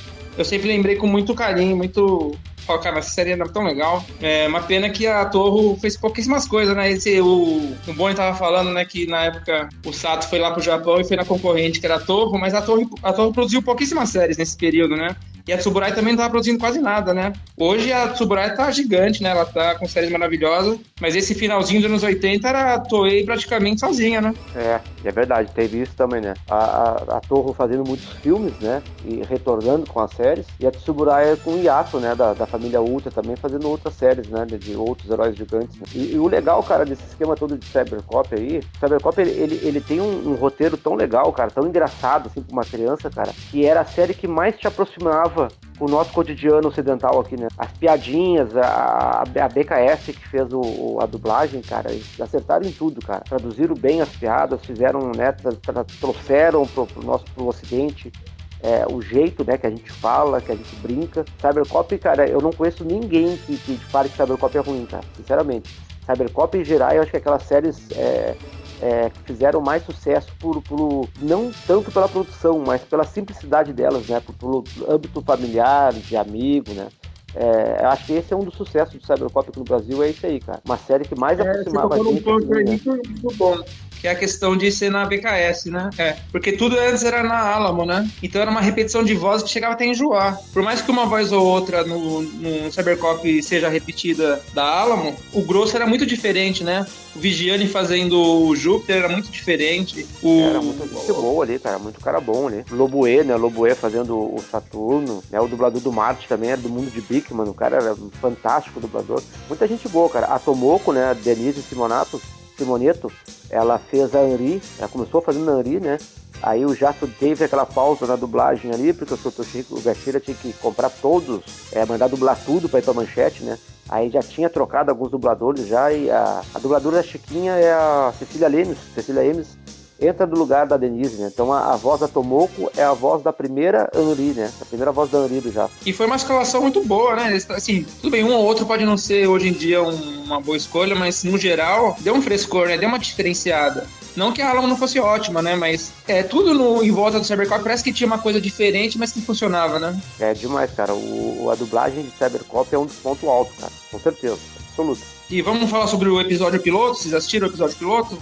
eu sempre lembrei com muito carinho, muito Fala, cara, essa série era tão legal. É uma pena que a Torro fez pouquíssimas coisas, né? Esse, o, o Boni tava falando, né, que na época o Sato foi lá pro Japão e foi na concorrente, que era a Torro, mas a Torro, a Torro produziu pouquíssimas séries nesse período, né? E a Tsuburai também não tava produzindo quase nada, né? Hoje a Tsuburai tá gigante, né? Ela tá com séries maravilhosas, mas esse finalzinho dos anos 80 era a Toei praticamente sozinha, né? É, é verdade, teve isso também, né? A, a, a fazendo muitos filmes, né? E retornando com as séries, e a Tsuburai com o Yato, né? Da, da família Ultra também fazendo outras séries, né? De outros heróis gigantes. Né? E, e, o legal, cara, desse esquema todo de Cybercop aí, Cybercop ele, ele, ele tem um, um, roteiro tão legal, cara, tão engraçado, assim, pra uma criança, cara, que era a série que mais te aproximava o nosso cotidiano ocidental aqui, né? As piadinhas, a, a BKS que fez o, a dublagem, cara, eles acertaram em tudo, cara. Traduziram bem as piadas, fizeram, né, trouxeram pro, pro nosso pro ocidente é, o jeito né, que a gente fala, que a gente brinca. Cybercop, cara, eu não conheço ninguém que, que fale que Cybercop é ruim, cara, sinceramente. Cybercop em geral, eu acho que aquelas séries é, é, que fizeram mais sucesso por, por, não tanto pela produção, mas pela simplicidade delas, né? Por, pelo âmbito familiar, de amigo, né? É, acho que esse é um dos sucessos do Cybercop aqui no Brasil, é isso aí, cara. Uma série que mais é, aproximava a gente. Um ponto aí, muito, muito bom que é a questão de ser na BKS, né? É, porque tudo antes era na Alamo, né? Então era uma repetição de voz que chegava até enjoar. Por mais que uma voz ou outra no, no Cybercop seja repetida da Alamo, o grosso era muito diferente, né? O Vigiane fazendo o Júpiter era muito diferente. O... Era muito gente boa ali, cara. Muito cara bom ali. Loboe, né? Loboe fazendo o Saturno. Né? O dublador do Marte também era do mundo de Bickman. O cara era um fantástico dublador. Muita gente boa, cara. A Tomoko, né? A Denise Simonato, Simoneto, ela fez a Henri, ela começou fazendo a Henri, né? Aí o Jato teve aquela pausa na dublagem ali, porque o o Gashira tinha que comprar todos, é, mandar dublar tudo para ir pra manchete, né? Aí já tinha trocado alguns dubladores já, e a, a dubladora da Chiquinha é a Cecília Lemes, Cecília Lemes, entra no lugar da Denise, né? Então a, a, voz da Tomoko é a voz da primeira Anri, né? A primeira voz da Anri do Jato. E foi uma escalação muito boa, né? Assim, tudo bem, um ou outro pode não ser hoje em dia um, uma boa escolha, mas no geral deu um frescor, né? Deu uma diferenciada. Não que a Alamo não fosse ótima, né? Mas é, tudo no, em volta do Cybercop parece que tinha uma coisa diferente, mas que funcionava, né? É demais, cara. O, a dublagem de Cybercop é um dos pontos altos, cara. Com certeza. Absoluto. E vamos falar sobre o episódio piloto? Vocês assistiram o episódio piloto?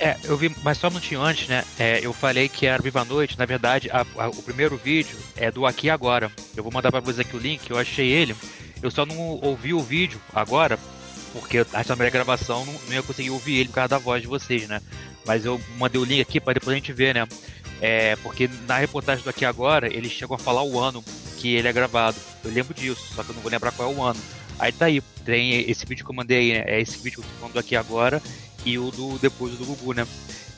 É, eu vi, mas só um minutinho antes, né? É, eu falei que era Viva a Noite. Na verdade, a, a, o primeiro vídeo é do Aqui Agora. Eu vou mandar pra vocês aqui o link, eu achei ele. Eu só não ouvi o vídeo agora, porque a primeira gravação não, não ia conseguir ouvir ele por causa da voz de vocês, né? Mas eu mandei o link aqui para depois a gente ver, né? É, porque na reportagem do Aqui Agora, eles chegam a falar o ano que ele é gravado. Eu lembro disso, só que eu não vou lembrar qual é o ano. Aí tá aí, tem esse vídeo que eu mandei né? É esse vídeo que eu tô falando do Aqui Agora e o do depois do Gugu, né?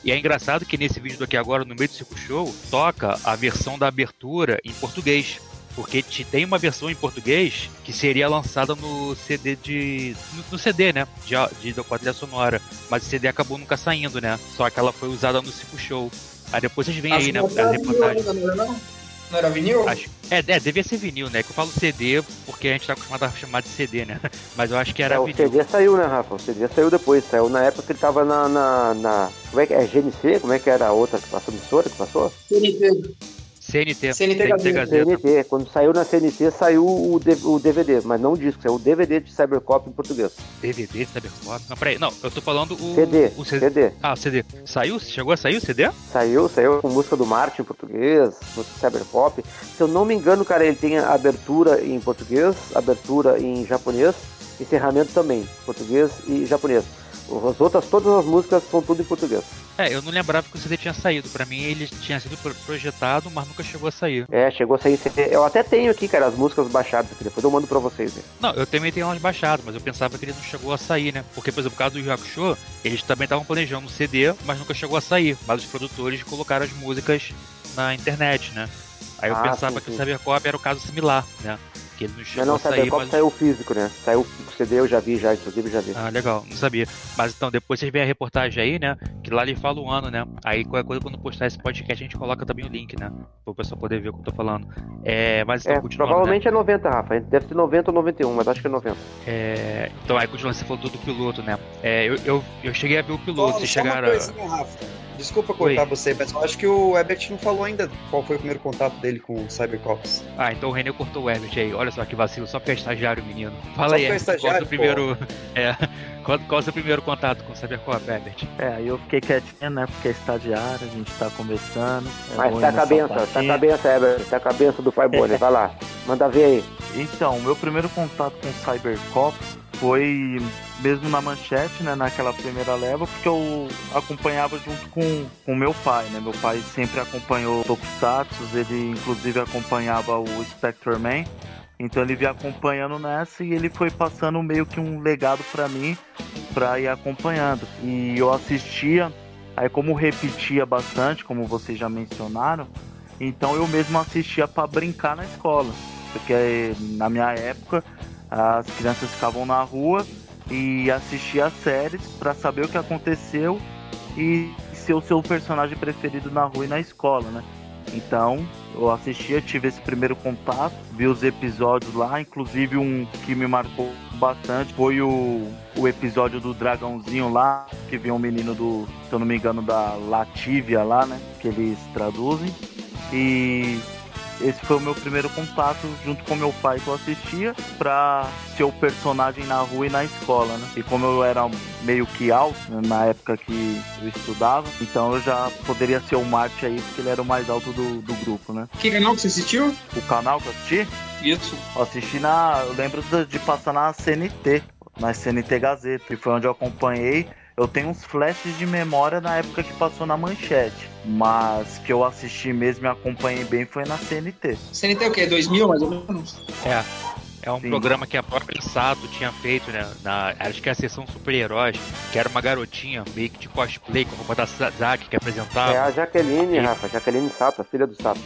E é engraçado que nesse vídeo daqui agora, no meio do Circo Show, toca a versão da abertura em português. Porque tem uma versão em português que seria lançada no CD de. no, no CD, né? De, de, quadrilha sonora. Mas o CD acabou nunca saindo, né? Só que ela foi usada no Circo Show. Aí depois vocês veem aí, né? A reportagem. Não era vinil? Acho, é, é, devia ser vinil, né? Que eu falo CD porque a gente tá acostumado a chamar de CD, né? Mas eu acho que era é, vinil. O CD saiu, né, Rafa? O CD saiu depois, saiu na época que ele tava na. na, na... Como é que é? GNC? Como é que era a outra que passou, emissora que passou? CNT. CNT. CNT Gazeta. CNT. Quando saiu na CNT, saiu o, o DVD, mas não o disco, saiu o DVD de Cybercop em português. DVD, Cyberpop. Não, peraí. Não, eu tô falando o. CD, o CD. CD. Ah, CD. Saiu? Chegou a sair o CD? Saiu, saiu com música do Martin em português, música Cyberpop. Se eu não me engano, cara, ele tem abertura em português, abertura em japonês, encerramento também, português e japonês. As outras, todas as músicas são tudo em português. É, eu não lembrava que o CD tinha saído. Pra mim, ele tinha sido pro- projetado, mas nunca chegou a sair. É, chegou a sair. Eu até tenho aqui, cara, as músicas baixadas aqui, depois eu mando pra vocês. Né? Não, eu também tenho elas baixadas, mas eu pensava que ele não chegou a sair, né? Porque, por exemplo, no caso do Yakusho, eles também estavam planejando um CD, mas nunca chegou a sair. Mas os produtores colocaram as músicas na internet, né? Aí eu Ah, pensava sim, que sim. o Cybercop era o caso similar, né? Que ele não chegou não, a sair, Cybercop mas... saiu físico, né? Saiu o CD, eu já vi, já, inclusive já vi. Ah, legal, não sabia. Mas então, depois vocês veem a reportagem aí, né? Que lá ele fala o ano, né? Aí qualquer coisa, quando postar esse podcast, a gente coloca também o link, né? Para o pessoal poder ver o que eu tô falando. É, mas então, É, continuando, né? provavelmente é 90, Rafa. Deve ser 90 ou 91, mas acho que é 90. É, então, aí continuando, você falou do, do piloto, né? É, eu, eu, eu cheguei a ver o piloto, Só, vocês uma chegaram a... coisinha, Rafa. Desculpa cortar Oi. você, mas eu acho que o Ebert não falou ainda qual foi o primeiro contato dele com o Cybercops. Ah, então o René cortou o Herbert aí. Olha só que vacilo, só porque é estagiário, menino. Fala Só aí, é é o estagiário, primeiro... É, qual, qual é o seu primeiro contato com o Cybercop, Herbert? É, aí eu fiquei quietinho, né? Porque é estagiário, a gente tá começando. é Mas tá com a benção, tá com a benção, Herbert. Tá com a benção do Bonner. Vai lá, manda ver aí. Então, meu primeiro contato com Cybercops foi mesmo na manchete, né, naquela primeira leva, porque eu acompanhava junto com o meu pai, né? Meu pai sempre acompanhou Tokusatsu, ele inclusive acompanhava o Spectre Man. Então ele vinha acompanhando nessa e ele foi passando meio que um legado pra mim pra ir acompanhando. E eu assistia, aí como repetia bastante, como vocês já mencionaram, então eu mesmo assistia pra brincar na escola. Porque na minha época as crianças ficavam na rua e assistiam as séries pra saber o que aconteceu e ser o seu personagem preferido na rua e na escola, né? Então, eu assistia, tive esse primeiro contato, vi os episódios lá, inclusive um que me marcou bastante foi o, o episódio do dragãozinho lá, que vinha um menino do, se eu não me engano, da Latívia lá, né? Que eles traduzem. E esse foi o meu primeiro contato junto com meu pai que eu assistia pra ser o personagem na rua e na escola, né? E como eu era meio que alto né, na época que eu estudava, então eu já poderia ser o Marte aí, porque ele era o mais alto do, do grupo, né? Que canal que você assistiu? O canal que eu assisti, Isso. eu assisti na. Eu lembro de, de passar na CNT, na CNT Gazeta, que foi onde eu acompanhei. Eu tenho uns flashes de memória na época que passou na manchete, mas que eu assisti mesmo e acompanhei bem foi na CNT. CNT é o quê? 2000, mais ou menos? É. É um Sim. programa que a própria Sato tinha feito, né? Na, acho que é a sessão super-heróis, que era uma garotinha meio que de cosplay com a roupa da Zack que apresentava. É a Jaqueline, E- Rafa. Jaqueline Sato, a filha do Sato.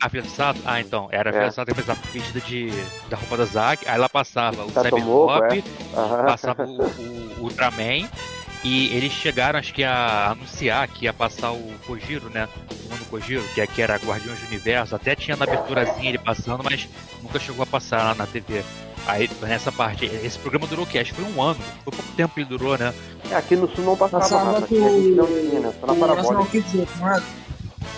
A filha do Sato? Ah, então. Era a É. filha do Sato que apresentava vestida de, da roupa da Zack. Aí ela passava o Cybercop, é. Passava o, o Ultraman. E eles chegaram, acho que, a anunciar que ia passar o Kojiro, né? O Mano Kojiro, que aqui era Guardiões do Universo. Até tinha na aberturazinha ele passando, mas nunca chegou a passar lá na TV. Aí, nessa parte, esse programa durou o quê? Acho que foi um ano. Foi pouco tempo que ele durou, né? É, Aqui no Sul não passava, Passava Rafa. com Aqui a gente não tinha, né? Só na Parabólica. Kids, não era?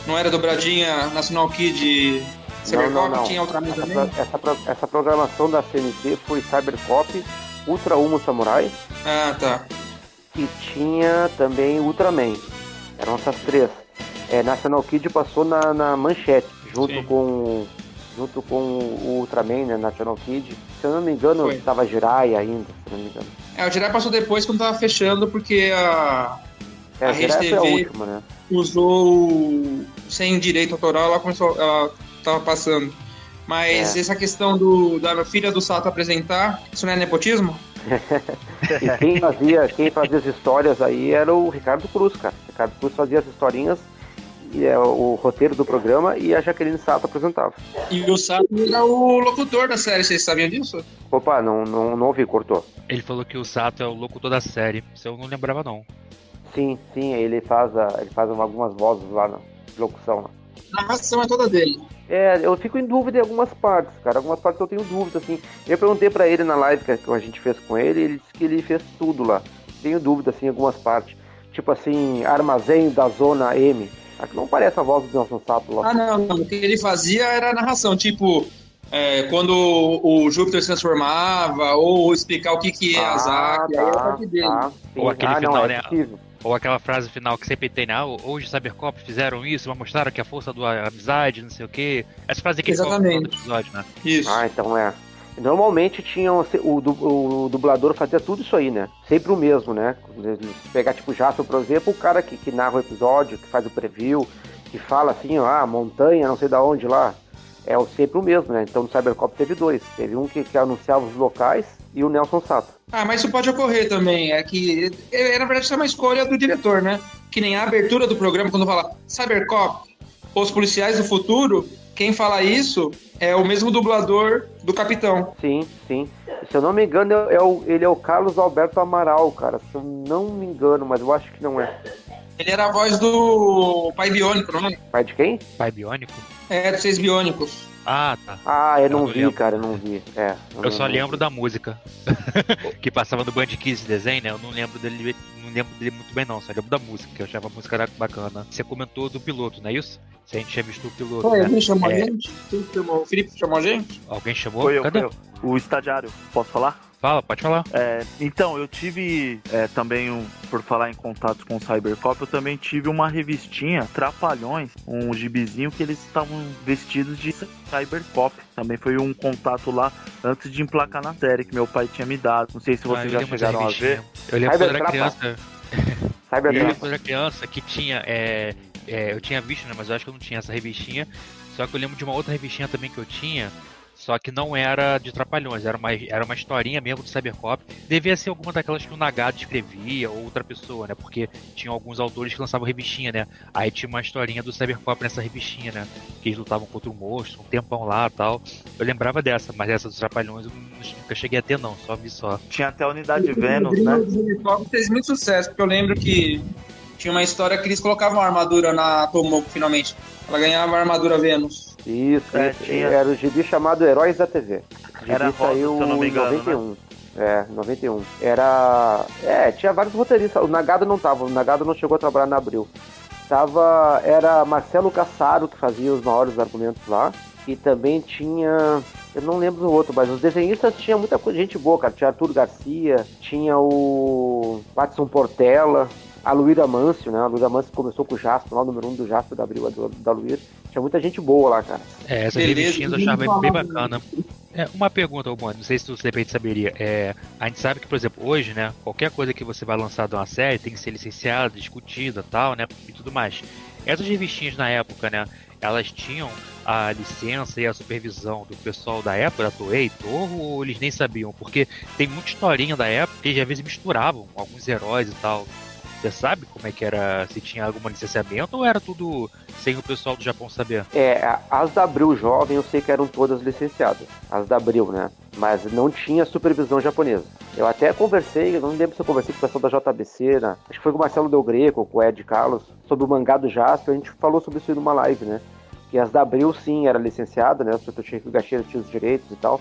Não era dobradinha National Kid Cybercop? Tinha Ultraman essa, também? pro- essa, pro- essa programação da CNT foi Cybercop, Ultra Humo Samurai Ah, tá. E tinha também Ultraman. Eram essas três. É, National Kid passou na, na manchete, junto Sim. com junto com o Ultraman, né, National Kid. Se eu não me engano, Foi. estava Jirai ainda, se não me engano. É, o Jirai passou depois quando tava fechando, porque a É, A Rede foi a TV última, né? usou sem direito autoral, ela começou, ela tava passando. Mas É. essa questão do, da filha do Sato apresentar, isso não é nepotismo? E quem fazia, quem fazia as histórias aí era o Ricardo Cruz, cara. O Ricardo Cruz fazia as historinhas, e é o roteiro do programa, e a Jaqueline Sato apresentava. E o Sato era o locutor da série, vocês sabiam disso? Opa, não, não, não ouvi, cortou. Ele falou que o Sato é o locutor da série. Isso eu não lembrava, não. Sim, sim, ele faz, a, ele faz algumas vozes lá na locução. A narração é toda dele. É, eu fico em dúvida em algumas partes, cara. Algumas partes eu tenho dúvida, assim. Eu perguntei pra ele na live que a gente fez com ele, ele disse que ele fez tudo lá. Tenho dúvida, assim, em algumas partes. Tipo assim, armazém da zona M. Acho que não parece a voz do Nelson Sato lá. Ah, não, não. O que ele fazia era narração, tipo, é, quando o Júpiter se transformava, ou explicar o que, que é a Zack, aí é a parte dele. tá. Ou aquele ah, final, não, é né? possível. Ou aquela frase final que sempre tem, né? Ah, hoje os Cybercop fizeram isso, mas mostraram que a força da amizade, não sei o quê. Essa frase que ele fala no episódio, né? Isso. Ah, então é. Normalmente tinham o, du- o dublador fazia tudo isso aí, né? Sempre o mesmo, né? Se pegar tipo Jasper, por exemplo, o cara que, que narra o episódio, que faz o preview, que fala assim, ó, ah, montanha, não sei da onde lá, é sempre o mesmo, né? Então no Cybercop teve dois. Teve um que, que anunciava os locais e o Nelson Sato. Ah, mas isso pode ocorrer também. É que, é, na verdade, isso é uma escolha do diretor, né? Que nem a abertura do programa, quando fala Cybercop, os policiais do futuro, quem fala isso é o mesmo dublador do Capitão. Sim, sim. Se eu não me engano, é o, ele é o Carlos Alberto Amaral, cara. Se eu não me engano, mas eu acho que não é. Ele era a voz do Pai Biônico, não é? Pai de quem? Pai biônico? É, dos Seis Biônicos. Ah, tá. Ah, eu Eu não não vi, lembro. cara, eu não vi. É, Eu só não- lembro da música. que passava no Band Kids desenho, né? Eu não lembro dele, não lembro dele muito bem, não. Só lembro da música, que eu achava a música bacana. Você comentou do piloto, não é isso? Se a gente tinha visto o piloto. Foi, né? alguém chamou a É. gente? Quem chamou? O Felipe chamou a gente? Alguém chamou? Foi eu, Cadê? foi eu. O estagiário, posso falar? Fala, pode falar. É, então, eu tive é, também, um, por falar em contatos com o Cybercop, eu também tive uma revistinha, Trapalhões, um gibizinho que eles estavam vestidos de Cybercop. Também foi um contato lá antes de emplacar na série que meu pai tinha me dado. Não sei se Ah, vocês eu já chegaram a ver. Eu lembro quando era criança. Eu lembro Trap. quando era criança que tinha. é, é, eu tinha visto, né? Mas eu acho que eu não tinha essa revistinha. Só que eu lembro de uma outra revistinha também que eu tinha. Só que não era de Trapalhões, era uma, era uma historinha mesmo do Cybercop. Devia ser alguma daquelas que o Nagado escrevia, ou outra pessoa, né? Porque tinha alguns autores que lançavam revistinha, né? Aí tinha uma historinha do Cybercop nessa revistinha, né? Que eles lutavam contra o monstro, um tempão lá e tal. Eu lembrava dessa, mas essa dos Trapalhões eu nunca cheguei a ter, não, só vi só. Tinha até a unidade Vênus, né? O Cybercop fez muito sucesso, porque eu lembro que tinha uma história que eles colocavam a armadura na Tomoko, finalmente. Ela ganhava a armadura Vênus. Isso, É, isso. tinha- Era o gibi chamado Heróis da TV. O gibi Era rosa, saiu não me em engano, 91. É, 91. Era. É, tinha vários roteiristas. O Nagado não tava, o Nagado não chegou a trabalhar na Abril. Tava. Era Marcelo Cassaro que fazia os maiores argumentos lá. E também tinha. Eu não lembro do outro, mas os desenhistas tinha muita coisa, gente boa, cara. Tinha Arthur Garcia, tinha o Watson Portela, a Luíra Mâncio, né? A Luíra Mâncio começou com o Jasper, lá o número 1 um do Jasper da Abril, da Luíra. Tinha muita gente boa lá, cara. É, essas revistinhas eu achava bem bacana. É, uma pergunta, Boni, não sei se tu de repente saberia. É, a gente sabe que, por exemplo, hoje, né, qualquer coisa que você vai lançar de uma série tem que ser licenciada, discutida tal, né, e tudo mais. Essas revistinhas na época, né, elas tinham a licença e a supervisão do pessoal da época, da Toei, Toho, ou eles nem sabiam? Porque tem muita historinha da época que eles às vezes misturavam alguns heróis e tal. Você sabe como é que era, se tinha algum licenciamento ou era tudo sem o pessoal do Japão saber? É, as da Abril Jovem eu sei que eram todas licenciadas. As da Abril, né? Mas não tinha supervisão japonesa. Eu até conversei, não lembro se eu conversei com o pessoal da JBC, né? acho que foi com o Marcelo Del Greco, com o Ed Carlos, sobre o mangá do Jasper. A gente falou sobre isso aí numa live, né? Que as da Abril sim era licenciada, né? O Gacheiro tinha os direitos e tal.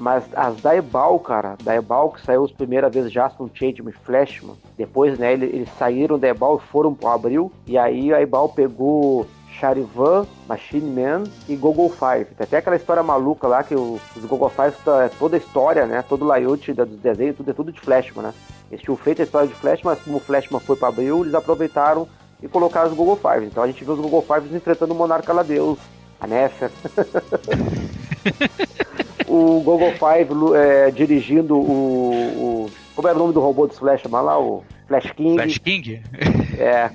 Mas as da Ebal, cara, da Ebal que saiu as primeiras vezes já com Changeman e Flashman, depois, né, eles, saíram da Ebal e foram pro Abril, e aí a Ebal pegou Charivan, Machine Man e Google Five. Tem até aquela história maluca lá que os Google Five, tá- toda a história, né, todo o layout dos desenhos, tudo é tudo de Flashman, né. Eles tinham feito a história de Flashman, mas como o Flashman foi pro Abril, eles aproveitaram e colocaram os Google Five. Então a gente viu os Google Fives enfrentando o Monarca Ladeus, a Nefer. o Google Five é, dirigindo o, o- Como era o nome do robô dos Flash, lá, o Flash King. Flash King? É.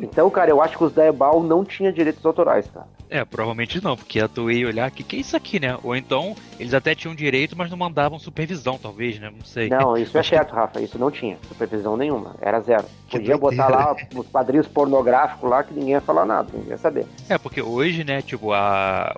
Então, cara, eu acho que os da Ebal não tinha direitos autorais, cara. É, provavelmente não, porque a Toei ia olhar, que que é isso aqui, né? Ou então, eles até tinham direito, mas não mandavam supervisão, talvez, né? Não sei. Não, isso é Acho que- certo, Rafa. Isso não tinha. Supervisão nenhuma. Era zero. Que Podia botar lá os padrinhos pornográficos lá que ninguém ia falar nada, ninguém ia saber. É, porque hoje, né, tipo, a. O, a-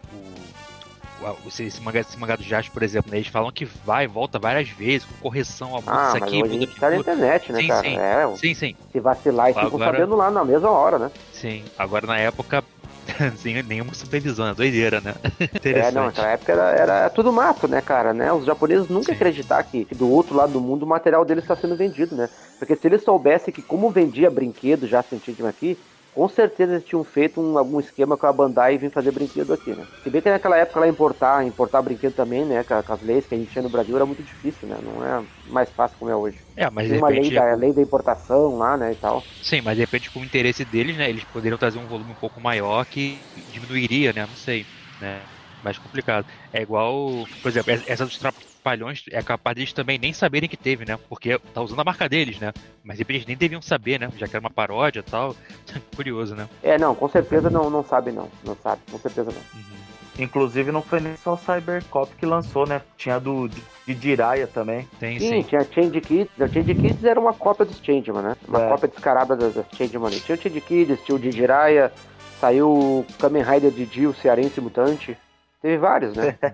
esse, esse mangá, esse mangá do Jasper, por exemplo, né, eles falam que vai e volta várias vezes, com correção, muda Ah, isso mas aqui, hoje a muda tá na internet, né, Sim, cara? sim. É, Sim, sim, se vacilar e ficam sabendo lá na mesma hora, né? sim. Agora na época, sem nenhuma supervisão, é doideira, né? É, Interessante. não, naquela época era, era tudo mato, né, cara? Né? Os japoneses nunca Sim. acreditar que, que do outro lado do mundo o material deles está sendo vendido, né? Porque se eles soubessem que como vendia brinquedo já sentido aqui, Com certeza eles tinham feito um- algum esquema com a Bandai e vir fazer brinquedo aqui, né? Se bem que naquela época lá importar, importar brinquedo também, né? Com, com as leis que a gente tinha no Brasil era muito difícil, né? Não é mais fácil como é hoje. É, mas de Tem uma lei repente, da, lei da importação lá, né? E tal. sim, mas de repente com o interesse deles, né, eles poderiam trazer um volume um pouco maior que diminuiria, né, não sei, né, mais complicado. É igual, por exemplo, essa dos trapalhões é capaz deles também nem saberem que teve, né, porque tá usando a marca deles, né, mas de repente eles nem deviam saber, né, já que era uma paródia e tal, curioso, né. É, não, com certeza não, não sabe não. Não sabe, com certeza não. Uhum. Inclusive não foi nem só o Cybercop que lançou, né? Tinha do de, Jiraiya também. Tem Sim, sim. tinha Change Kids. A Change Kids era uma cópia dos Changeman, né? Uma É. cópia descarada das, das Changeman. Tinha o Change Kids, tinha o de Jiraiya, saiu o Kamen Rider de Dio, Cearense Mutante. Teve vários, né?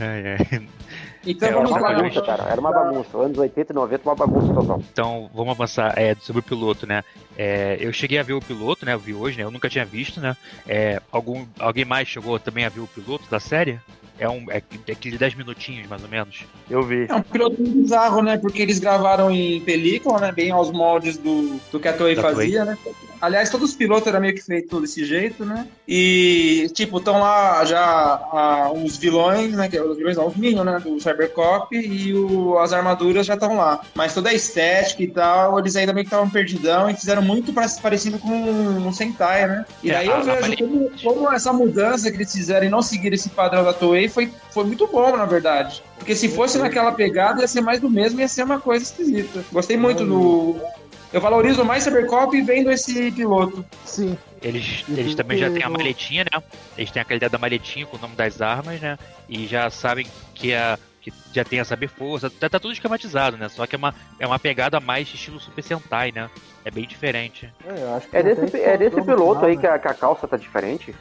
É, é. Então É, Era vamos uma lá. bagunça, cara. Era uma bagunça. Anos 80 e 90, uma bagunça total. Então, vamos avançar é, sobre o piloto, né? É, eu cheguei a ver o piloto, né? Eu vi hoje, né? Eu nunca tinha visto, né? É, algum, alguém mais chegou também a ver o piloto da série? É um é, é aquele 10 minutinhos, mais ou menos. Eu vi. É um piloto muito bizarro, né? Porque eles gravaram em película, né? Bem aos moldes do, do que a Toei Da fazia, né? Aliás, todos os pilotos eram meio que feitos desse jeito, né? E, tipo, estão lá já ah, os vilões, né? Que, os vilões não, os Minions, né? Do Cybercop e o- as armaduras já estão lá. Mas toda a estética e tal, eles ainda meio que estavam perdidão e fizeram muito pra- parecido com um Sentai, né? E É, daí a- eu a vejo como, como essa mudança que eles fizeram e não seguir esse padrão da Toei foi, foi muito bom, na verdade. Porque se fosse naquela pegada, ia ser mais do mesmo, ia ser uma coisa esquisita. Gostei muito do. Eu valorizo mais Cybercop vendo esse piloto. Sim. Eles, eles do também já têm a maletinha, né? Eles têm aquela ideia da maletinha com o nome das armas, né? E já sabem que, a, que já tem a saber força. Tá, tá tudo esquematizado, né? Só que é uma, é uma pegada mais estilo Super Sentai, né? É bem diferente. É, eu acho que É até desse, é desse piloto aí que a, que a calça tá diferente.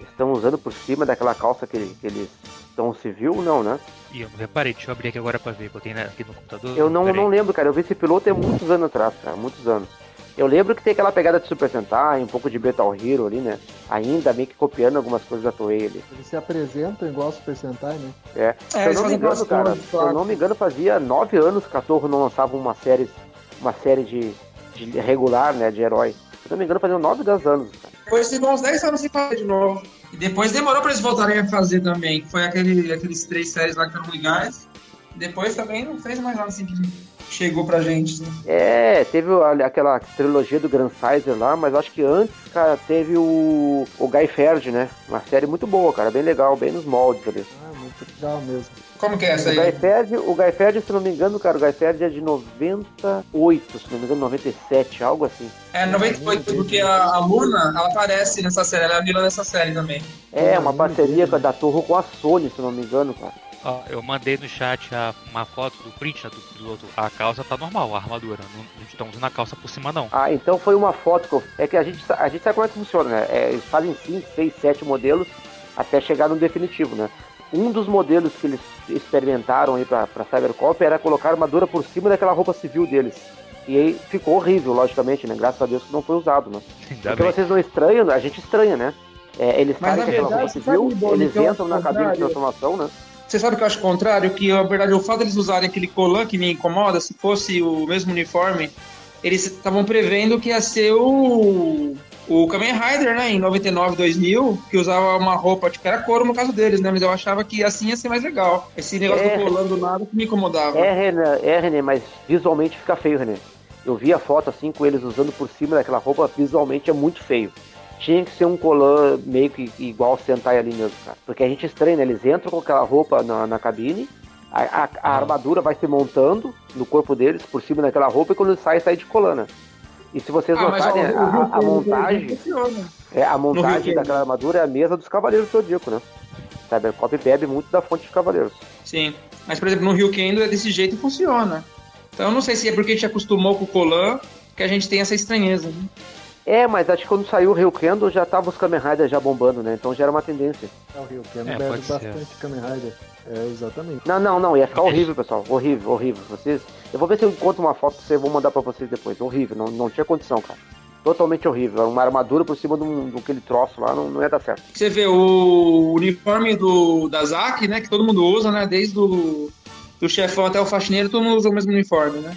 Estão usando por cima daquela calça que, que eles estão civil, não, né? E eu não reparei, deixa eu abrir aqui agora pra ver, que eu tenho aqui no computador. Eu não, não lembro, cara. Eu vi esse piloto há muitos anos atrás, cara. Muitos anos. Eu lembro que tem aquela pegada de Super Sentai, um pouco de Metal Hero ali, né? Ainda meio que copiando algumas coisas da Toei ali. Eles se apresentam igual Super Sentai, né? É. É, Se eu não me engano, cara, se eu não me engano, fazia nove anos que a Torre não lançava uma série, uma série de, de regular, né, de herói. Se eu não me engano, fazia nove, dez anos, cara. Depois ficou uns 10 anos sem fazer de novo. E depois demorou pra eles voltarem a fazer também. que Foi aquele, aqueles três séries lá que eram legais. Depois também não fez mais nada assim que chegou pra gente. Né? É, teve aquela trilogia do Grand Sizer lá, mas acho que antes, cara, teve o, o Guy Ferd, né? Uma série muito boa, cara, bem legal, bem nos moldes ali. Ah, muito legal mesmo. Como que é essa O Guy aí? Ferd, o Guy Ferd, se não me engano, cara, o Guy Ferd é de 98, se não me engano, 97, algo assim. É 98, porque a, a Luna, ela aparece nessa série, ela é a vilã dessa série também. É, uma parceria da Torre com a Sony, se não me engano, cara. Ó, eu mandei no chat a- uma foto do print né, do piloto. A calça tá normal, a armadura. Não, não estão usando a calça por cima, não. Ah, então foi uma foto que eu... É que a gente, a gente sabe como é que funciona, né? É, eles fazem 5, 6, 7 modelos até chegar no definitivo, né? Um dos modelos que eles experimentaram aí pra, pra Cybercop era colocar a armadura por cima daquela roupa civil deles. E aí ficou horrível, logicamente, né? Graças a Deus que não foi usado, né? Ainda Porque bem. vocês não estranham, a gente estranha, né? É, eles Mas, com aquela verdade, roupa civil, eles eu entram na cabine de transformação, né? Você sabe que eu acho o contrário? Que, na verdade, o fato deles usarem aquele colã que me incomoda, se fosse o mesmo uniforme, eles estavam prevendo que ia ser o. O Kamen Rider, né, em 99, 2000, que usava uma roupa, tipo, era couro no caso deles, né, mas eu achava que assim ia ser mais legal. Esse negócio É. do colã do nada que me incomodava. É, René, é, René, mas visualmente fica feio, René. Eu vi a foto assim com eles usando por cima daquela roupa, visualmente é muito feio. Tinha que ser um colã meio que igual o Sentai ali mesmo, cara. Porque a gente estranha, né? Eles entram com aquela roupa na, na cabine, a, a- a armadura vai se montando no corpo deles, por cima daquela roupa, e quando sai, sai de colana. E se vocês Ah, mas, ó, notarem, a, a- montagem. funciona. É, a montagem daquela armadura é a mesma dos Cavaleiros do Zodíaco, né? Cybercop bebe muito da fonte de Cavaleiros. Sim. Mas, por exemplo, no Rio Kendo é desse jeito e funciona. Então eu não sei se é porque a gente acostumou com o colã que a gente tem essa estranheza. Né? É, mas acho que quando saiu o Rio Kendo já tava os Kamen Riders já bombando, né? Então já era uma tendência. É o Rio Kendo É, bebe ser. bastante Kamen Rider. É, exatamente. Não, não, não, ia ficar horrível, pessoal. Horrível, horrível. Vocês. Eu vou ver se eu encontro uma foto pra vocês, vou mandar pra vocês depois. Horrível, não, não tinha condição, cara. Totalmente horrível. Uma armadura por cima de um, de aquele troço lá, não, não ia dar certo. Você vê o uniforme do, da Zack, né? Que todo mundo usa, né? Desde o do chefão até o faxineiro, todo mundo usa o mesmo uniforme, né?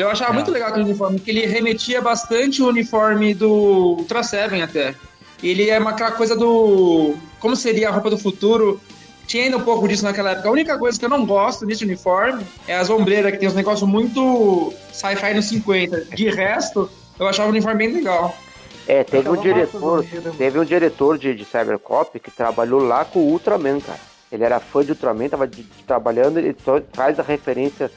Eu achava É. muito legal aquele uniforme, porque ele remetia bastante o uniforme do Ultra Seven até. Ele é uma, aquela coisa do. Como seria a roupa do futuro? Tinha ainda um pouco disso naquela época. A única coisa que eu não gosto desse uniforme é as ombreiras, que tem uns negócios muito sci-fi nos 50. De resto, eu achava o uniforme bem legal. É, teve um diretor, teve um diretor de, de Cybercop que trabalhou lá com o Ultraman, cara. Ele era fã de Ultraman, tava de- de- trabalhando, ele to- traz a referência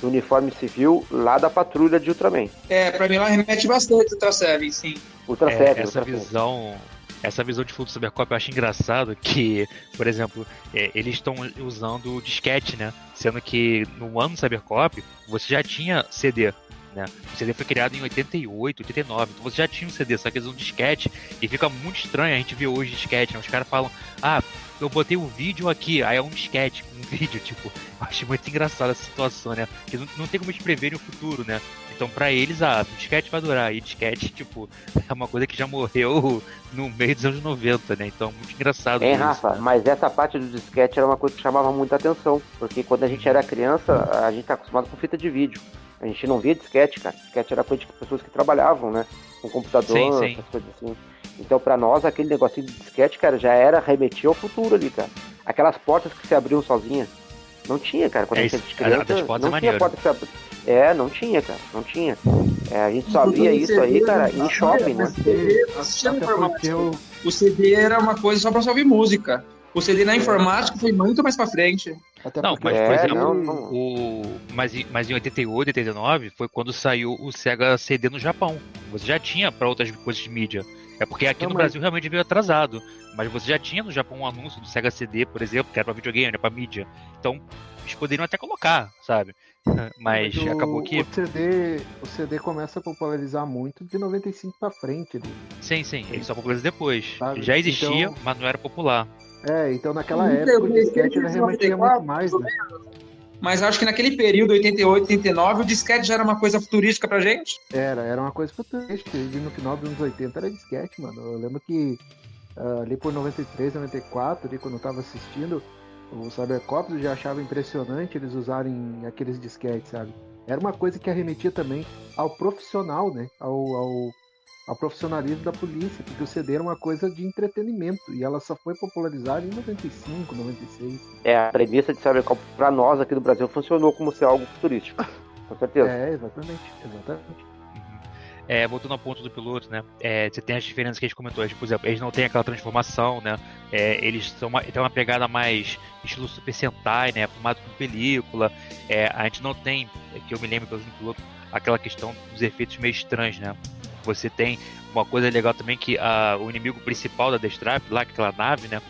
do uniforme civil lá da patrulha de Ultraman. É, pra mim ela remete bastante Ultra Seven, sim. Ultra É, Seven, essa Ultra Seven. visão essa visão de fundo do Cybercop eu acho engraçado que, por exemplo, é, eles estão usando o disquete, né? Sendo que no ano do Cybercop você já tinha CD, né? O CD foi criado em 88, 89, então você já tinha um CD, só que eles usam disquete e fica muito estranho a gente ver hoje disquete, né? Os caras falam, ah, eu botei o vídeo aqui, aí é um disquete um vídeo, tipo, eu acho muito engraçado essa situação, né? Porque não, não tem como eles preverem o futuro, né? Então, pra eles, ah, o disquete vai durar. E disquete, tipo, é uma coisa que já morreu no meio dos anos 90, né? Então, muito engraçado. Isso, Rafa? né? Mas essa parte do disquete era uma coisa que chamava muita atenção. Porque quando a gente era criança, a gente tá acostumado com fita de vídeo. A gente não via disquete, cara. Disquete era coisa de pessoas que trabalhavam, né? Com computador, Sim, sim. essas coisas assim. Então, pra nós, aquele negocinho de disquete, cara, já era remetia ao futuro ali, cara. Aquelas portas que se abriam sozinhas. Não tinha, cara. Quando É a isso, gente era a- a das criança, portas é não tinha maneiro. porta que se abria. É, não tinha, cara. Não tinha. É, a gente só via isso aí, cara, em shopping, né? CD, informática. eu, O CD era uma coisa só pra ouvir música. O CD na informática foi muito mais pra frente. até Não, mas, É, por exemplo, não, não. O, mas, em- mas em 88, 89 foi quando saiu o Sega CD no Japão. Você já tinha pra outras coisas de mídia. É porque aqui Não, no mas- Brasil realmente veio atrasado. Mas você já tinha no Japão um anúncio do Sega CD, por exemplo, que era pra videogame, era pra mídia. Então, eles poderiam até colocar, sabe? Mas o- acabou que. O CD, o CD começa a popularizar muito de 95 pra frente. ali. Sim, sim, ele só popularizou depois. Sabe? Já existia, Então- mas não era popular. É, então naquela época o disquete remetia 94, muito mais, né? Mas acho que naquele período, 88, 89, o disquete já era uma coisa futurística pra gente. Era, era uma coisa futurística. E no final dos anos 80 era disquete, mano. Eu lembro que ah, ali por 93, 94, ali quando eu tava assistindo, o Cybercops eu já achava impressionante eles usarem aqueles disquetes, sabe? Era uma coisa que arremetia também ao profissional, né? Ao, ao, ao profissionalismo da polícia, porque o CD era uma coisa de entretenimento e ela só foi popularizada em 95, 96. É, a premissa de Cybercop pra nós aqui do Brasil funcionou como ser algo futurístico. Com certeza. É, exatamente, exatamente. Uhum. É, voltando ao ponto do piloto, né? é, você tem as diferenças que a gente comentou. Por exemplo, eles não têm aquela transformação, né? é, eles são uma, têm uma pegada mais estilo Super Sentai, né? Filmado com película. é, a gente não tem, é, que eu me lembro pelo piloto, aquela questão dos efeitos meio estranhos, né? Você tem uma coisa legal também que a, o inimigo principal da Destrap, lá, aquela nave, né?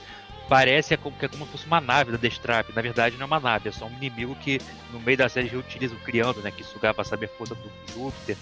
Parece é como, que é como se fosse uma nave da Destrap. Na verdade, não é uma nave, é só um inimigo que no meio da série reutilizam, criando, né? Que sugar para saber a força do Júpiter.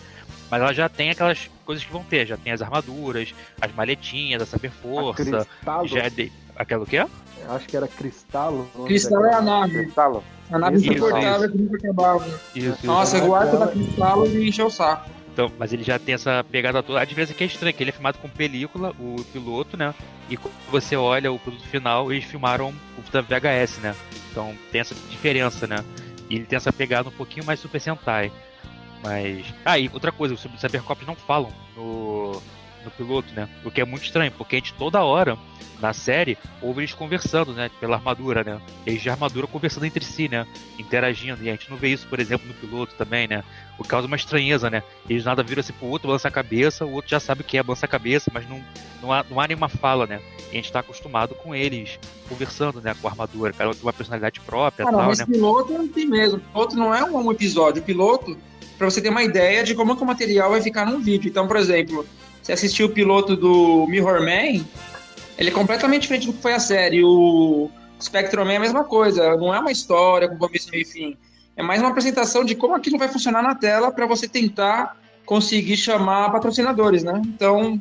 Mas ela já tem aquelas coisas que vão ter, já tem as armaduras, as maletinhas, a saber força, Cristalo, já é de... aquela o quê? acho que era Cristalo. o nome Cristal é a nave. Cristalo. A nave insuportável que nunca acabava. Isso, Nossa, isso. o arco da Cristal e encheu o saco. Então, mas ele já tem essa pegada toda. A diferença é que é estranha, que ele é filmado com película, o piloto, né? E quando você olha o produto final, eles filmaram o VHS, né? Então tem essa diferença, né? E ele tem essa pegada um pouquinho mais Super Sentai. Mas. Ah, e outra coisa, os Cybercops não falam no, no piloto, né? O que é muito estranho, porque a gente toda hora, na série, ouve eles conversando, né? Pela armadura, né? Eles de armadura conversando entre si, né? Interagindo. E a gente não vê isso, por exemplo, no piloto também, né? O que causa uma estranheza, né? Eles nada viram assim pro outro, balança a cabeça, o outro já sabe o que é balança a cabeça, mas não, não, há, não há nenhuma fala, né? E a gente tá acostumado com eles conversando, né? Com a armadura. Cada um tem uma personalidade própria tal, mas né? piloto não tem mesmo. Piloto não é um episódio. Piloto, pra você ter uma ideia de como que o material vai ficar num vídeo. Então, por exemplo, você assistiu o piloto do Mirror Man, ele é completamente diferente do que foi a série. O Spectrum Man é a mesma coisa. Não é uma história com começo, meio e fim. É mais uma apresentação de como aquilo vai funcionar na tela para você tentar conseguir chamar patrocinadores, né? Então,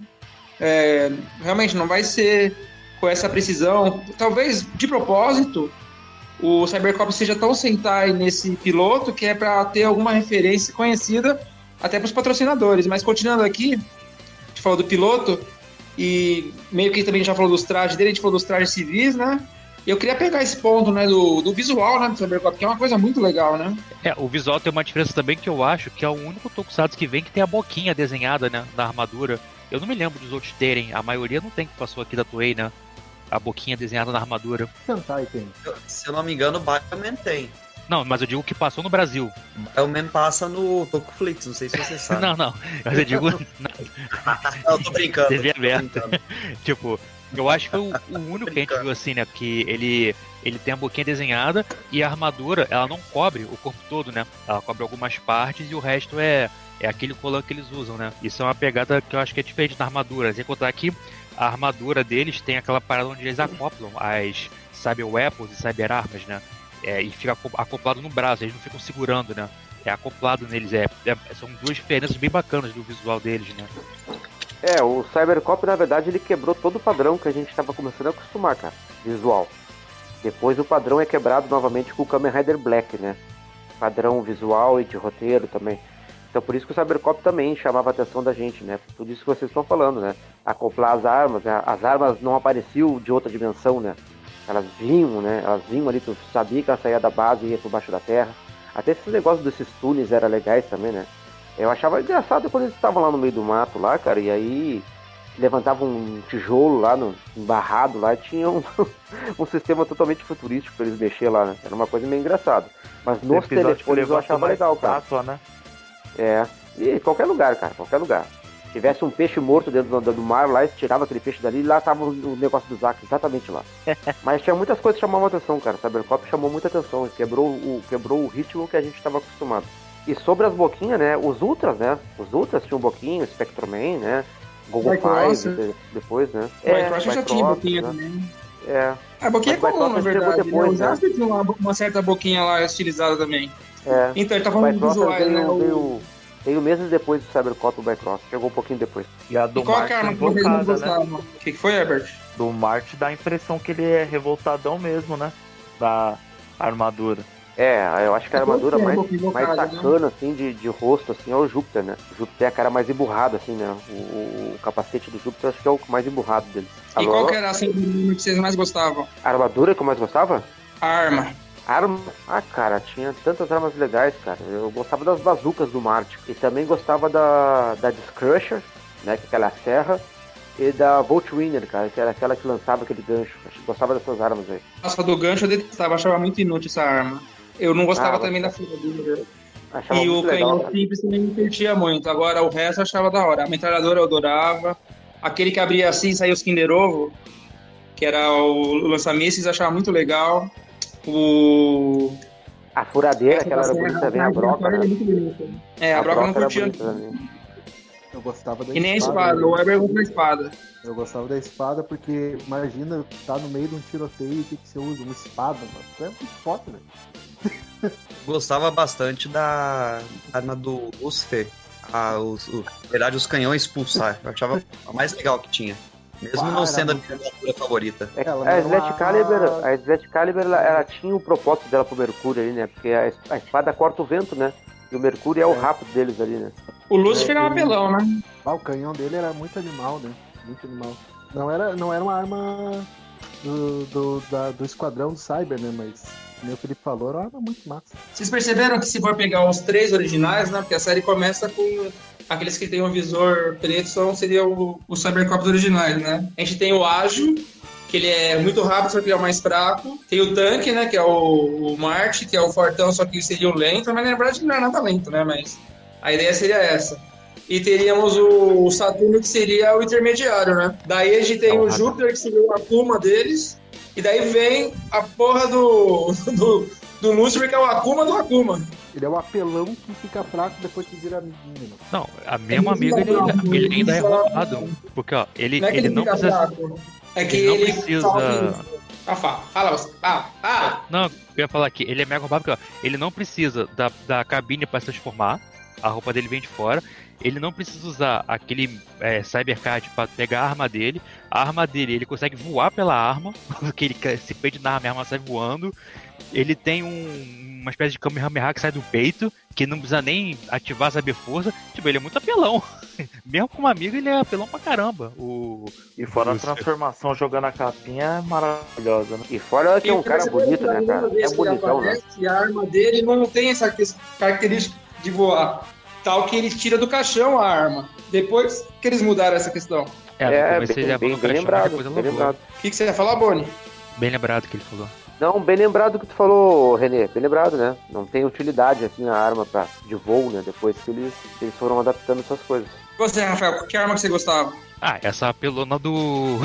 é, realmente não vai ser com essa precisão. Talvez de propósito o Cybercop seja tão Sentai nesse piloto que é para ter alguma referência conhecida até para os patrocinadores. Mas continuando aqui, a gente falou do piloto e meio que também já falou dos trajes dele, a gente falou dos trajes civis, né? Eu queria pegar esse ponto, né, do, do visual, né, do Cybercop, que é uma coisa muito legal, né? É, o visual tem uma diferença também que eu acho que é o único Tokusatsu que vem que tem a boquinha desenhada, né, na armadura. Eu não me lembro dos outros terem, a maioria não tem que passou aqui da Toei, né? A boquinha desenhada na armadura. Sentai tem. Se eu não me engano, o Bioman tem. Não, mas eu digo que passou no Brasil. O Bioman passa no Tokuflix, não sei se você sabe. Não, não. Mas eu digo. Não, tô brincando. TV tô aberta. brincando. eu acho que foi o, o único que a gente viu assim, né? Que ele, ele tem a boquinha desenhada e a armadura, ela não cobre o corpo todo, né? Ela cobre algumas partes e o resto é, é aquele colã que eles usam, né? Isso é uma pegada que eu acho que é diferente da armadura. Sem contar que a armadura deles tem aquela parada onde eles acoplam as cyber weapons e cyber armas, né? É, e fica aco- acoplado no braço, eles não ficam segurando, né? É acoplado neles, é, é- são duas diferenças bem bacanas do visual deles, né? É, o Cybercop, na verdade, ele quebrou todo o padrão que a gente estava começando a acostumar, cara, visual. Depois o padrão é quebrado novamente com o Kamen Rider Black, né? Padrão visual e de roteiro também. Então por isso que o Cybercop também chamava a atenção da gente, né? Tudo isso que vocês estão falando, né? Acoplar as armas, né? as armas não apareciam de outra dimensão, né? Elas vinham, né? Elas vinham ali, tu sabia que ela saía da base e ia por baixo da terra. Até esses negócios desses túneis eram legais também, né? Eu achava engraçado quando eles estavam lá no meio do mato lá, cara, e aí levantavam um tijolo lá no embarrado lá e tinha um, um sistema totalmente futurístico pra eles mexer lá, né? Era uma coisa meio engraçada. Mas nos Episódio que telefones eu achava legal, cara. né? É. E qualquer lugar, cara, qualquer lugar. Se tivesse um peixe morto dentro do, do mar lá, eles tiravam aquele peixe dali e lá tava o, negócio do Zack, exatamente lá. Mas tinha muitas coisas que chamavam atenção, cara. Cybercop chamou muita atenção, quebrou o, quebrou o ritmo que a gente estava acostumado. E sobre as boquinhas, né? Os Ultras, né? Os Ultras tinham boquinha, Spectroman, né? Google Five, de- depois, né? O Bycross já tinha boquinha né? também. É, A boquinha é comum, na verdade. depois, né? O né? Jasper tinha uma, uma certa boquinha lá estilizada também. é. Então, ele tá O falando visuais, veio, né? O- veio, veio meses depois do Cybercop o Bycross. Chegou um pouquinho depois. E a do E qual Marte que é a arma que vocês não invocada, né? gostavam? O que, que foi, Herbert? Do Marte dá a impressão que ele é revoltadão mesmo, né? Da armadura. É, eu acho que a É armadura boquinha, mais, mais né? sacana, assim, de, de rosto, assim, é o Júpiter, né? O Júpiter é a cara mais emburrada, assim, né? O, o- o capacete do Júpiter acho que é o mais emburrado deles. E Alô? qual que era a assim, que vocês mais gostavam? A armadura que eu mais gostava? A arma. Arma? Ah, cara, tinha tantas armas legais, cara. Eu gostava das bazucas do Marte. E também gostava da, da Discrusher, né? Que é aquela serra. E da Voltwinner, cara, que era aquela que lançava aquele gancho. Acho que Gostava dessas armas aí. Nossa, do gancho eu detestava, achava muito inútil essa arma. Eu não gostava Ah, também da. Achava E o legal, canhão cara. simples também me curtia muito. Agora o resto eu achava da hora. A metralhadora eu adorava. Aquele que abria assim e saía os Kinder Ovo, que era o lança-mísseis, eu achava muito legal. O. A furadeira, aquela era bonita também, a a broca. é né? muito bonita. É, a, broca eu não curtia. Eu gostava da E nem a espada. espada, o Weber com a espada. Eu gostava da espada porque, imagina, tá no meio de um tiroteio e o que, que você usa? Uma espada, mano. Isso é muito foda, velho. Gostava bastante da arma do Lucifer. Ah, os, o- na verdade, os canhões pulsar. Eu achava a mais legal que tinha. Mesmo Ah, não sendo a era minha armadura favorita. É, Ela a não Sledge a- Caliber, a Sledge Caliber ela, ela tinha o propósito dela pro Mercúrio ali, né? Porque a, a espada corta o vento, né? E o Mercúrio é o É. rápido deles ali, né? O Lucifer É, é um apelão, né? Ah, o canhão dele era muito animal, né? Muito animal. Não era, não era uma arma do, do, da- do esquadrão do Cyber, né? Mas, como o Felipe falou, era muito massa. Vocês perceberam que se for pegar os três originais, né? Porque a série começa com aqueles que têm um visor preto, são, seriam o- os Cybercops originais, né? A gente tem o Ágil, que ele é muito rápido, só que ele é o mais fraco. Tem o Tanque, né? Que é o, o Marte, que é o fortão, só que seria o lento. Mas na verdade não é nada lento, né? Mas a ideia seria essa. E teríamos o, o Saturno, que seria o intermediário, né? Daí a gente tem o Júpiter, que seria o Akuma deles. E daí vem a porra do, do, do Lucifer, que é o Akuma do Akuma. Ele é um apelão que fica fraco depois que vira amiguinho? Não, a mesma amiga ele, ele ainda é roubado. Porque, ó, ele, Não é que ele ele, não fica precisa. fraco. É que ele não ele. precisa- Ah, fala, fala você. Fala, fala. Não, eu ia falar aqui, ele é mega roubado porque ó, ele não precisa da, da cabine para se transformar, a roupa dele vem de fora. Ele não precisa usar aquele é, cybercard para pegar a arma dele. A arma dele, ele consegue voar pela arma, porque ele se pede na arma, a arma sai voando. Ele tem um, uma espécie de Kamehameha que sai do peito, que não precisa nem ativar saber força. Tipo, ele é muito apelão. Mesmo com uma amiga, ele é apelão pra caramba. O. E fora a transformação jogando a capinha é maravilhosa, né? E fora que é um cara bonito, né, cara? É bonitão, né? E a arma dele não tem essa característica de voar. Tal que ele tira do caixão a arma. Depois que eles mudaram essa questão. É, É, bem, bem, no bem caixão, lembrado, bem. O que, que você ia falar, Boni? Bem lembrado que ele falou. Não, bem lembrado que tu falou, Renê, bem lembrado, né? Não tem utilidade, assim, a arma pra, de voo, né? Depois que eles, eles foram adaptando essas coisas. Você, Rafael, que arma que você gostava? Ah, essa apelona do.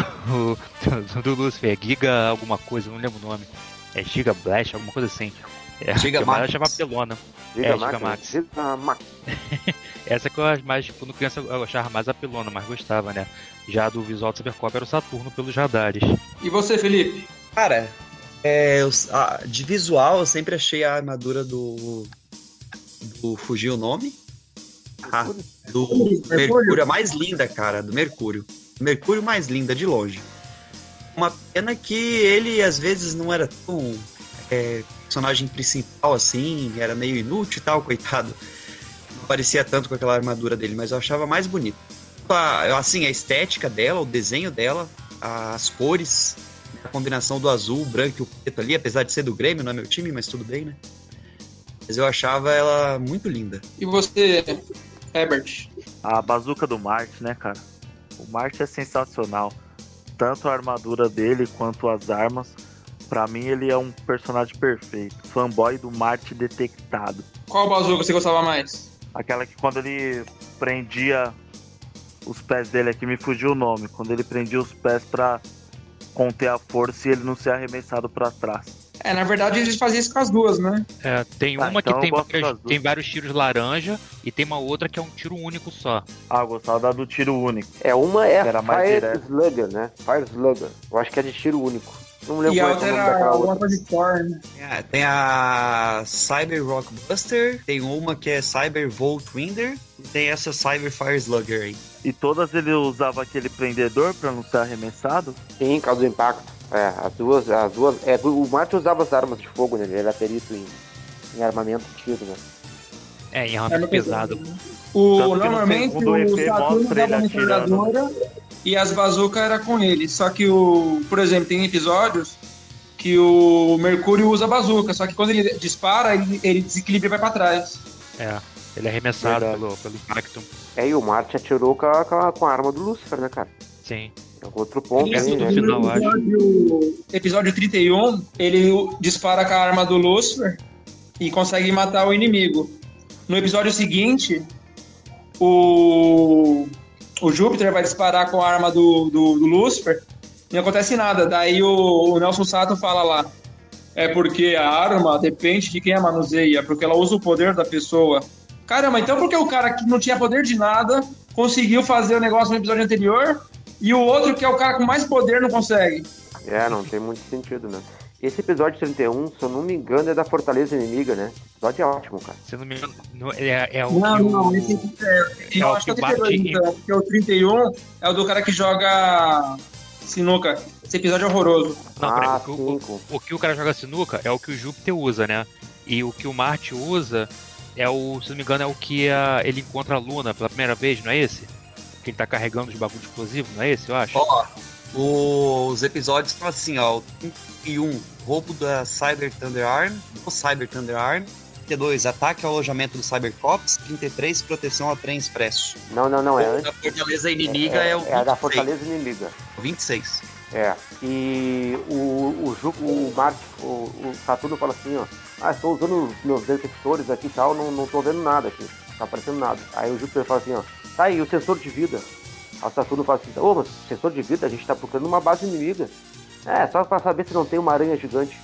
do Lucifer, Giga alguma coisa, não lembro o nome. É Giga Blast, alguma coisa assim. É, Giga que eu mais Max. achava apelona. Giga É, Max, Giga né? Max. Giga Max. Essa que eu acho mais, quando criança eu achava mais apelona, mas gostava, né? Já do visual do Cybercop era o Saturno pelos radares. E você, Felipe? Cara, é, eu- a- de visual eu sempre achei a armadura do. do. fugiu o nome? Ah, do Mercúrio, a mais linda, cara, do Mercúrio. Mercúrio mais linda, de longe. Uma pena que ele às vezes não era tão é, personagem principal assim, era meio inútil e tal, coitado. Não parecia tanto com aquela armadura dele, mas eu achava mais bonito. A- Assim, a estética dela, o desenho dela, as cores, a combinação do azul, o branco e o preto ali, apesar de ser do Grêmio, não é meu time, mas tudo bem, né? Mas eu achava ela muito linda. E você, Herbert? A bazuca do Marte, né, cara? O Marte é sensacional. Tanto a armadura dele quanto as armas. Pra mim, ele é um personagem perfeito. Fanboy do Marte detectado. Qual bazuca você gostava mais? Aquela que quando ele prendia os pés dele aqui, me fugiu o nome. Quando ele prendia os pés pra conter a força e ele não ser arremessado pra trás. É, na verdade eles faziam isso com as duas, né? É, tem Ah, uma então que tem vários, tem vários tiros laranja e tem uma outra que é um tiro único só. Ah, eu gostava da do tiro único. É, uma é Era mais Fire direto. Slugger, né? Fire Slugger. Eu acho que é de tiro único. Não lembro E a qual é outra o era alguma coisa de Thor, né? É, tem a Cyber Rockbuster, tem uma que é Cyber Volt Winder, e tem essa Cyber Fire Slugger aí. E todas ele usava aquele prendedor pra não ser arremessado. Sim, causa do impacto. É, as duas, as duas. É, o Marte usava as armas de fogo, né? Ele era perito em, em armamento de tiro, né? É, em Era armamento pesado. O, Tanto que no normalmente o EP Saturno atirando. metralhadora e as bazucas era com ele. Só que o, por exemplo, tem episódios que o Mercúrio usa a bazuca, só que quando ele dispara, ele, ele desequilibra e vai pra trás. É, ele é arremessado pelo, pelo impacto. É, e o Marte atirou com a, com a- com a arma do Lucifer, né, cara? Sim. É outro ponto Isso, aí, no né? final, episódio, episódio 31, ele dispara com a arma do Lucifer e consegue matar o inimigo. No episódio seguinte, o, o Júpiter vai disparar com a arma do, do, do Lucifer e não acontece nada. Daí o, o Nelson Sato fala lá. É porque a arma depende de quem a manuseia, porque ela usa o poder da pessoa. Caramba, então por que o cara que não tinha poder de nada conseguiu fazer o negócio no episódio anterior e o outro, que é o cara com mais poder, não consegue? É, não tem muito sentido, né? Esse episódio 31, se eu não me engano, é da Fortaleza Inimiga, né? Esse episódio é ótimo, cara. Se eu não me engano, no- é, é o Não, não, o... esse é, é eu o acho que que é o 32, bate- então, porque o 31 é o do cara que joga sinuca. Esse episódio é horroroso. Não, peraí, ah, o, que o- com... o que o cara joga sinuca é o que o Júpiter usa, né? E o que o Marte usa é o, se não me engano, é o que a- ele encontra a Luna pela primeira vez, não é esse? Que ele tá carregando os bagulhos explosivos, não é esse, eu acho? Ó, os episódios estão assim, ó. o 31, roubo da Cyber Thunder Arm, do Cyber Thunder Arm. 32, ataque ao alojamento do Cybercops. 33, proteção ao trem expresso. Não, não, não, é O antes. da Fortaleza Inimiga é, o é a da 26. Fortaleza Inimiga. 26. É. E o, o, o Marte, o, o Saturno fala assim, ó. Ah, estou usando os meus detectores aqui e tal, não, não tô vendo nada aqui. Não tá aparecendo nada. Aí o Júpiter fala assim, ó. Tá aí, o sensor de vida. O Saturno fala assim, ô, sensor de vida, a gente tá procurando uma base inimiga. É, só pra saber se não tem uma aranha gigante.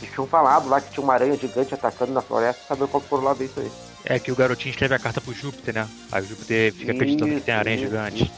Eles tinham falado lá que tinha uma aranha gigante atacando na floresta, saber qual que foram lá isso aí. É que o garotinho escreve a carta pro Júpiter, né? Aí o Júpiter fica acreditando que tem aranha Isso, gigante.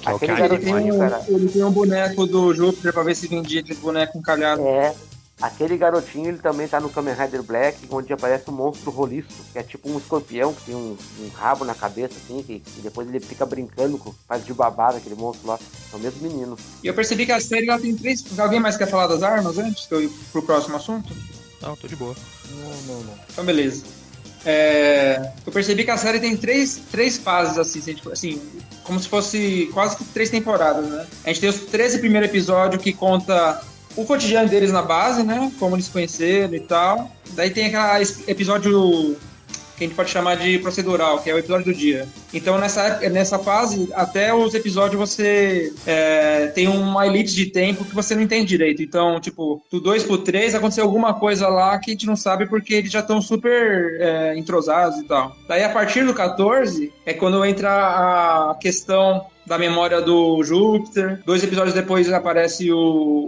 Que é o que a Ele Aranha tem, um, ele tem um boneco do Júpiter pra ver se vendia aquele boneco encalhado. É, aquele garotinho ele também tá no Kamen Rider Black, onde aparece um monstro roliço, que é tipo um escorpião, que tem um, um rabo na cabeça, assim, que, que depois ele fica brincando com faz de babada aquele monstro lá. É o mesmo menino. E eu percebi que a série ela tem três. Alguém mais quer falar das armas antes que eu ir pro próximo assunto? Não, tô de boa. Não, não, não. Então, beleza. É, eu percebi que a série tem três, três fases, assim, se a gente- assim, como se fosse quase que três temporadas, né? A gente tem os 13 primeiros episódios que conta o cotidiano deles na base, né? Como eles conheceram e tal. Daí tem aquele episódio que a gente pode chamar de procedural, que é o episódio do dia. Então, nessa, nessa fase, até os episódios você é, tem uma elipse de tempo que você não entende direito. Então, tipo, do 2 pro 3 aconteceu alguma coisa lá que a gente não sabe porque eles já estão super é, entrosados e tal. Daí, a partir do 14, é quando entra a questão da memória do Júpiter. Dois episódios depois aparece o,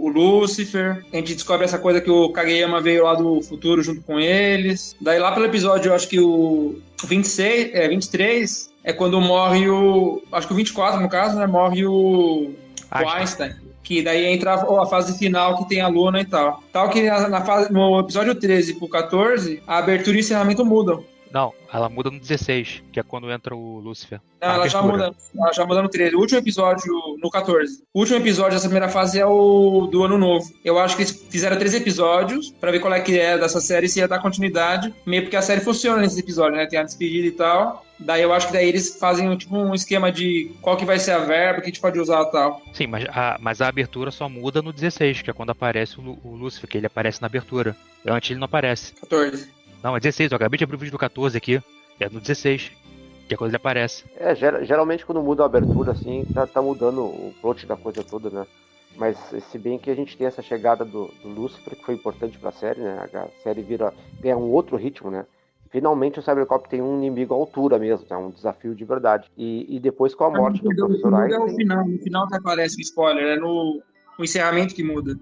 o Lúcifer. A gente descobre essa coisa que o Kageyama veio lá do futuro junto com eles. Daí lá pelo episódio, eu acho que o 26, é, 23 é quando morre o. Acho que o 24, no caso, né? Morre o, o Einstein. Einstein. Que daí entra a, a fase final que tem a Luna e tal. Tal que na, na fase, no episódio 13 pro 14, a abertura e o ensinamento mudam. Não, ela muda no 16, que é quando entra o Lúcifer. Não, ela já, muda, ela já muda no 13. O último episódio, no 14. O último episódio dessa primeira fase é o do Ano Novo. Eu acho que eles fizeram três episódios pra ver qual é que é dessa série, se ia dar continuidade. Meio porque a série funciona nesses episódios, né? Tem a despedida e tal. Daí eu acho que daí eles fazem tipo um esquema de qual que vai ser a verba que a gente pode usar e tal. Sim, mas a, mas a abertura só muda no 16, que é quando aparece o, o Lúcifer, que ele aparece na abertura. Antes ele não aparece. 14. Não, é 16, eu acabei de abrir o vídeo do 14 aqui. É no 16, que é quando ele aparece. É, ger- geralmente quando muda a abertura, assim, tá, tá mudando o plot da coisa toda, né? Mas se bem que a gente tem essa chegada do, do Lucifer, que foi importante pra série, né? A série vira, ganha um outro ritmo, né? Finalmente o Cybercop tem um inimigo à altura mesmo, é um desafio de verdade. E, e depois com a morte do professor muda é o final. No final que aparece o spoiler, é no, no encerramento que muda.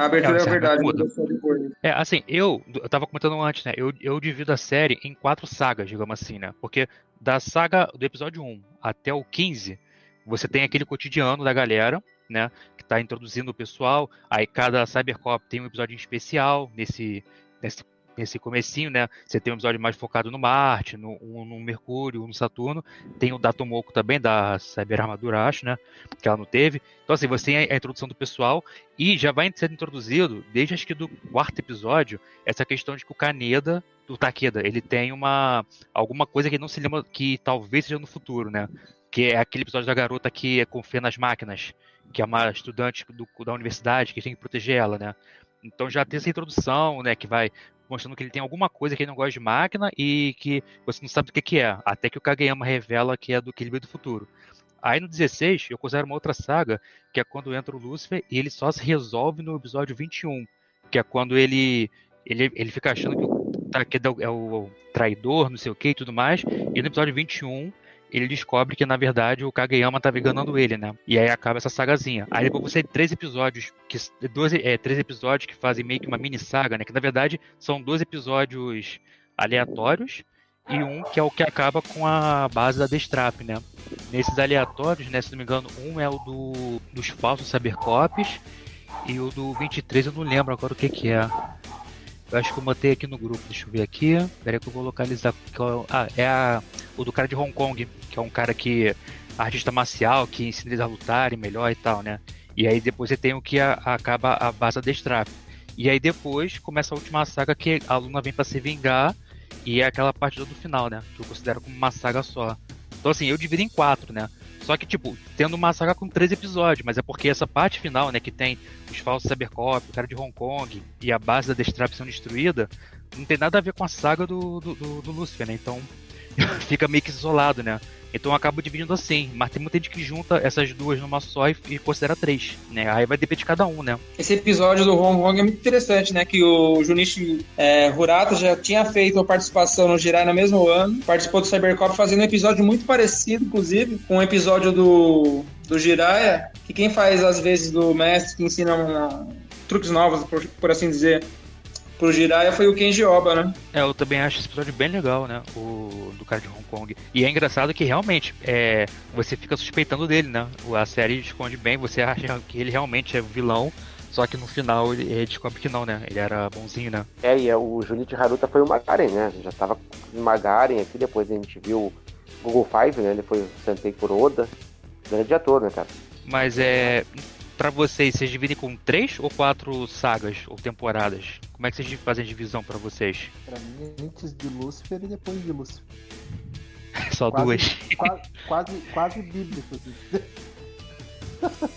A abertura É, encerramento verdade. É, assim, eu, eu tava comentando antes, né? Eu, eu divido a série em quatro sagas, digamos assim, né? Porque da saga do episódio 1 até o 15, você tem aquele cotidiano da galera, né? Que tá introduzindo o pessoal. Aí cada Cybercop tem um episódio especial nesse, nesse, nesse comecinho, né? Você tem um episódio mais focado no Marte, no, um no Mercúrio, um no Saturno. Tem o da Tomoko também, da Cyber Armadura, acho, né? Que ela não teve. Então, assim, você tem a, introdução do pessoal e já vai sendo introduzido, desde acho que do quarto episódio, essa questão de que o Kaneda, do Takeda, ele tem uma alguma coisa que não se lembra que talvez seja no futuro, né? Que é aquele episódio da garota que confia nas máquinas, que é uma estudante do- da universidade que tem que proteger ela, né? Então já tem essa introdução, né, que vai mostrando que ele tem alguma coisa que ele não gosta de máquina e que você não sabe o que, que é, até que o Kageyama revela que é do que veio do futuro. Aí no 16, eu considero uma outra saga, que é quando entra o Lúcifer e ele só se resolve no episódio 21, que é quando ele ele, ele fica achando que o Takeda é o traidor, não sei o que e tudo mais, e no episódio 21 ele descobre que na verdade o Kageyama tá enganando ele, né? E aí acaba essa sagazinha. Aí depois você tem três episódios, que, 12, é, três episódios que fazem meio que uma mini saga, né? Que na verdade são dois episódios aleatórios e um que é o que acaba com a base da Destrap, né? Nesses aleatórios, né, se não me engano, um é o do, dos falsos Cybercops e o do 23 eu não lembro agora o que que é. Eu acho que eu botei aqui no grupo, deixa eu ver aqui. Peraí que eu vou localizar. Ah, é a, o do cara de Hong Kong, que é um cara que. artista marcial, que ensina eles a lutarem melhor e tal, né? E aí depois você tem o que a- acaba a base da Destrap. E aí depois começa a última saga que a Luna vem pra se vingar. E é aquela parte do final, né? Que eu considero como uma saga só. Então assim, eu divido em quatro, né? Só que, tipo, tendo uma saga com três episódios, mas é porque essa parte final, né, que tem os falsos Cybercop, o cara de Hong Kong e a base da Destrap sendo destruída, não tem nada a ver com a saga do, do, do, do Lucifer, né? Então fica meio que isolado, né? Então eu acabo dividindo assim, mas tem muita gente que junta essas duas numa só e, e considera três, né? Aí vai depender de cada um, né? Esse episódio do Hong Kong é muito interessante, né? Que o Junichi é, Hurata já tinha feito a participação no Jirai no mesmo ano, participou do Cybercop fazendo um episódio muito parecido, inclusive, com um episódio do, do Jiraiya, que quem faz às vezes do mestre que ensina uma- truques novos, por, por assim dizer, pro Jiraiya foi o Kenji Oba, né? É, eu também acho esse episódio bem legal, né? O do cara de Hong Kong. E é engraçado que realmente é, você fica suspeitando dele, né? O- A série esconde bem, você acha que ele realmente é vilão, só que no final ele, ele descobre que não, né? Ele era bonzinho, né? É, e é, o Junichi Haruta foi o Magaren, né? A gente já tava em Magaren aqui, depois a gente viu o Google Five, né? Ele foi o Santei Kuroda. Grande ator, né, cara? Mas é. Pra vocês, vocês dividem com três ou quatro sagas ou temporadas? Como é que vocês fazem a divisão pra vocês? Pra mim é antes de Lúcifer e depois de Lúcifer. Só Quase- duas. Quase, quase, quase bíblico. Assim.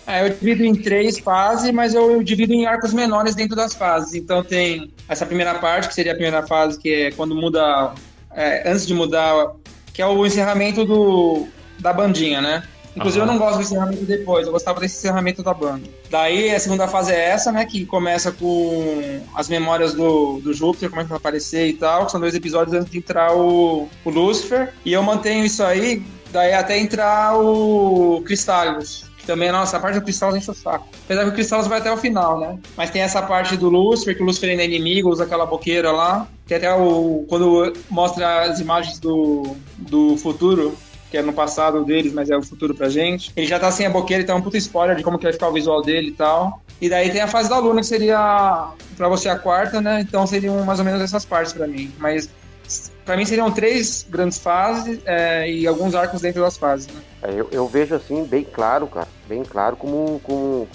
É, eu divido em três fases, mas eu divido em arcos menores dentro das fases. Então tem essa primeira parte, que seria a primeira fase, que é quando muda. é, antes de mudar, que é o encerramento do, da bandinha, né? Inclusive Aham. eu não gosto do encerramento depois, eu gostava desse encerramento da banda. Daí a segunda fase é essa, né? Que começa com as memórias do, do Júpiter, começa a aparecer e tal, que são dois episódios antes de entrar o, o Lúcifer. E eu mantenho isso aí, daí até entrar o Cristálios. Que também, nossa, a parte do Cristálios enche o saco. Apesar que o Cristálios vai até o final, né? Mas tem essa parte do Lúcifer, que o Lúcifer ainda é inimigo, usa aquela boqueira lá. Que até o. Quando mostra as imagens do, do futuro, que é no passado deles, mas é o futuro pra gente. Ele já tá sem a boqueira, então é um puta spoiler de como que vai ficar o visual dele e tal. E daí tem a fase da Luna, que seria pra você a quarta, né? Então seriam mais ou menos essas partes pra mim. Mas pra mim seriam três grandes fases é, e alguns arcos dentro das fases, né? É, Eu, eu vejo assim, bem claro, cara, bem claro como, como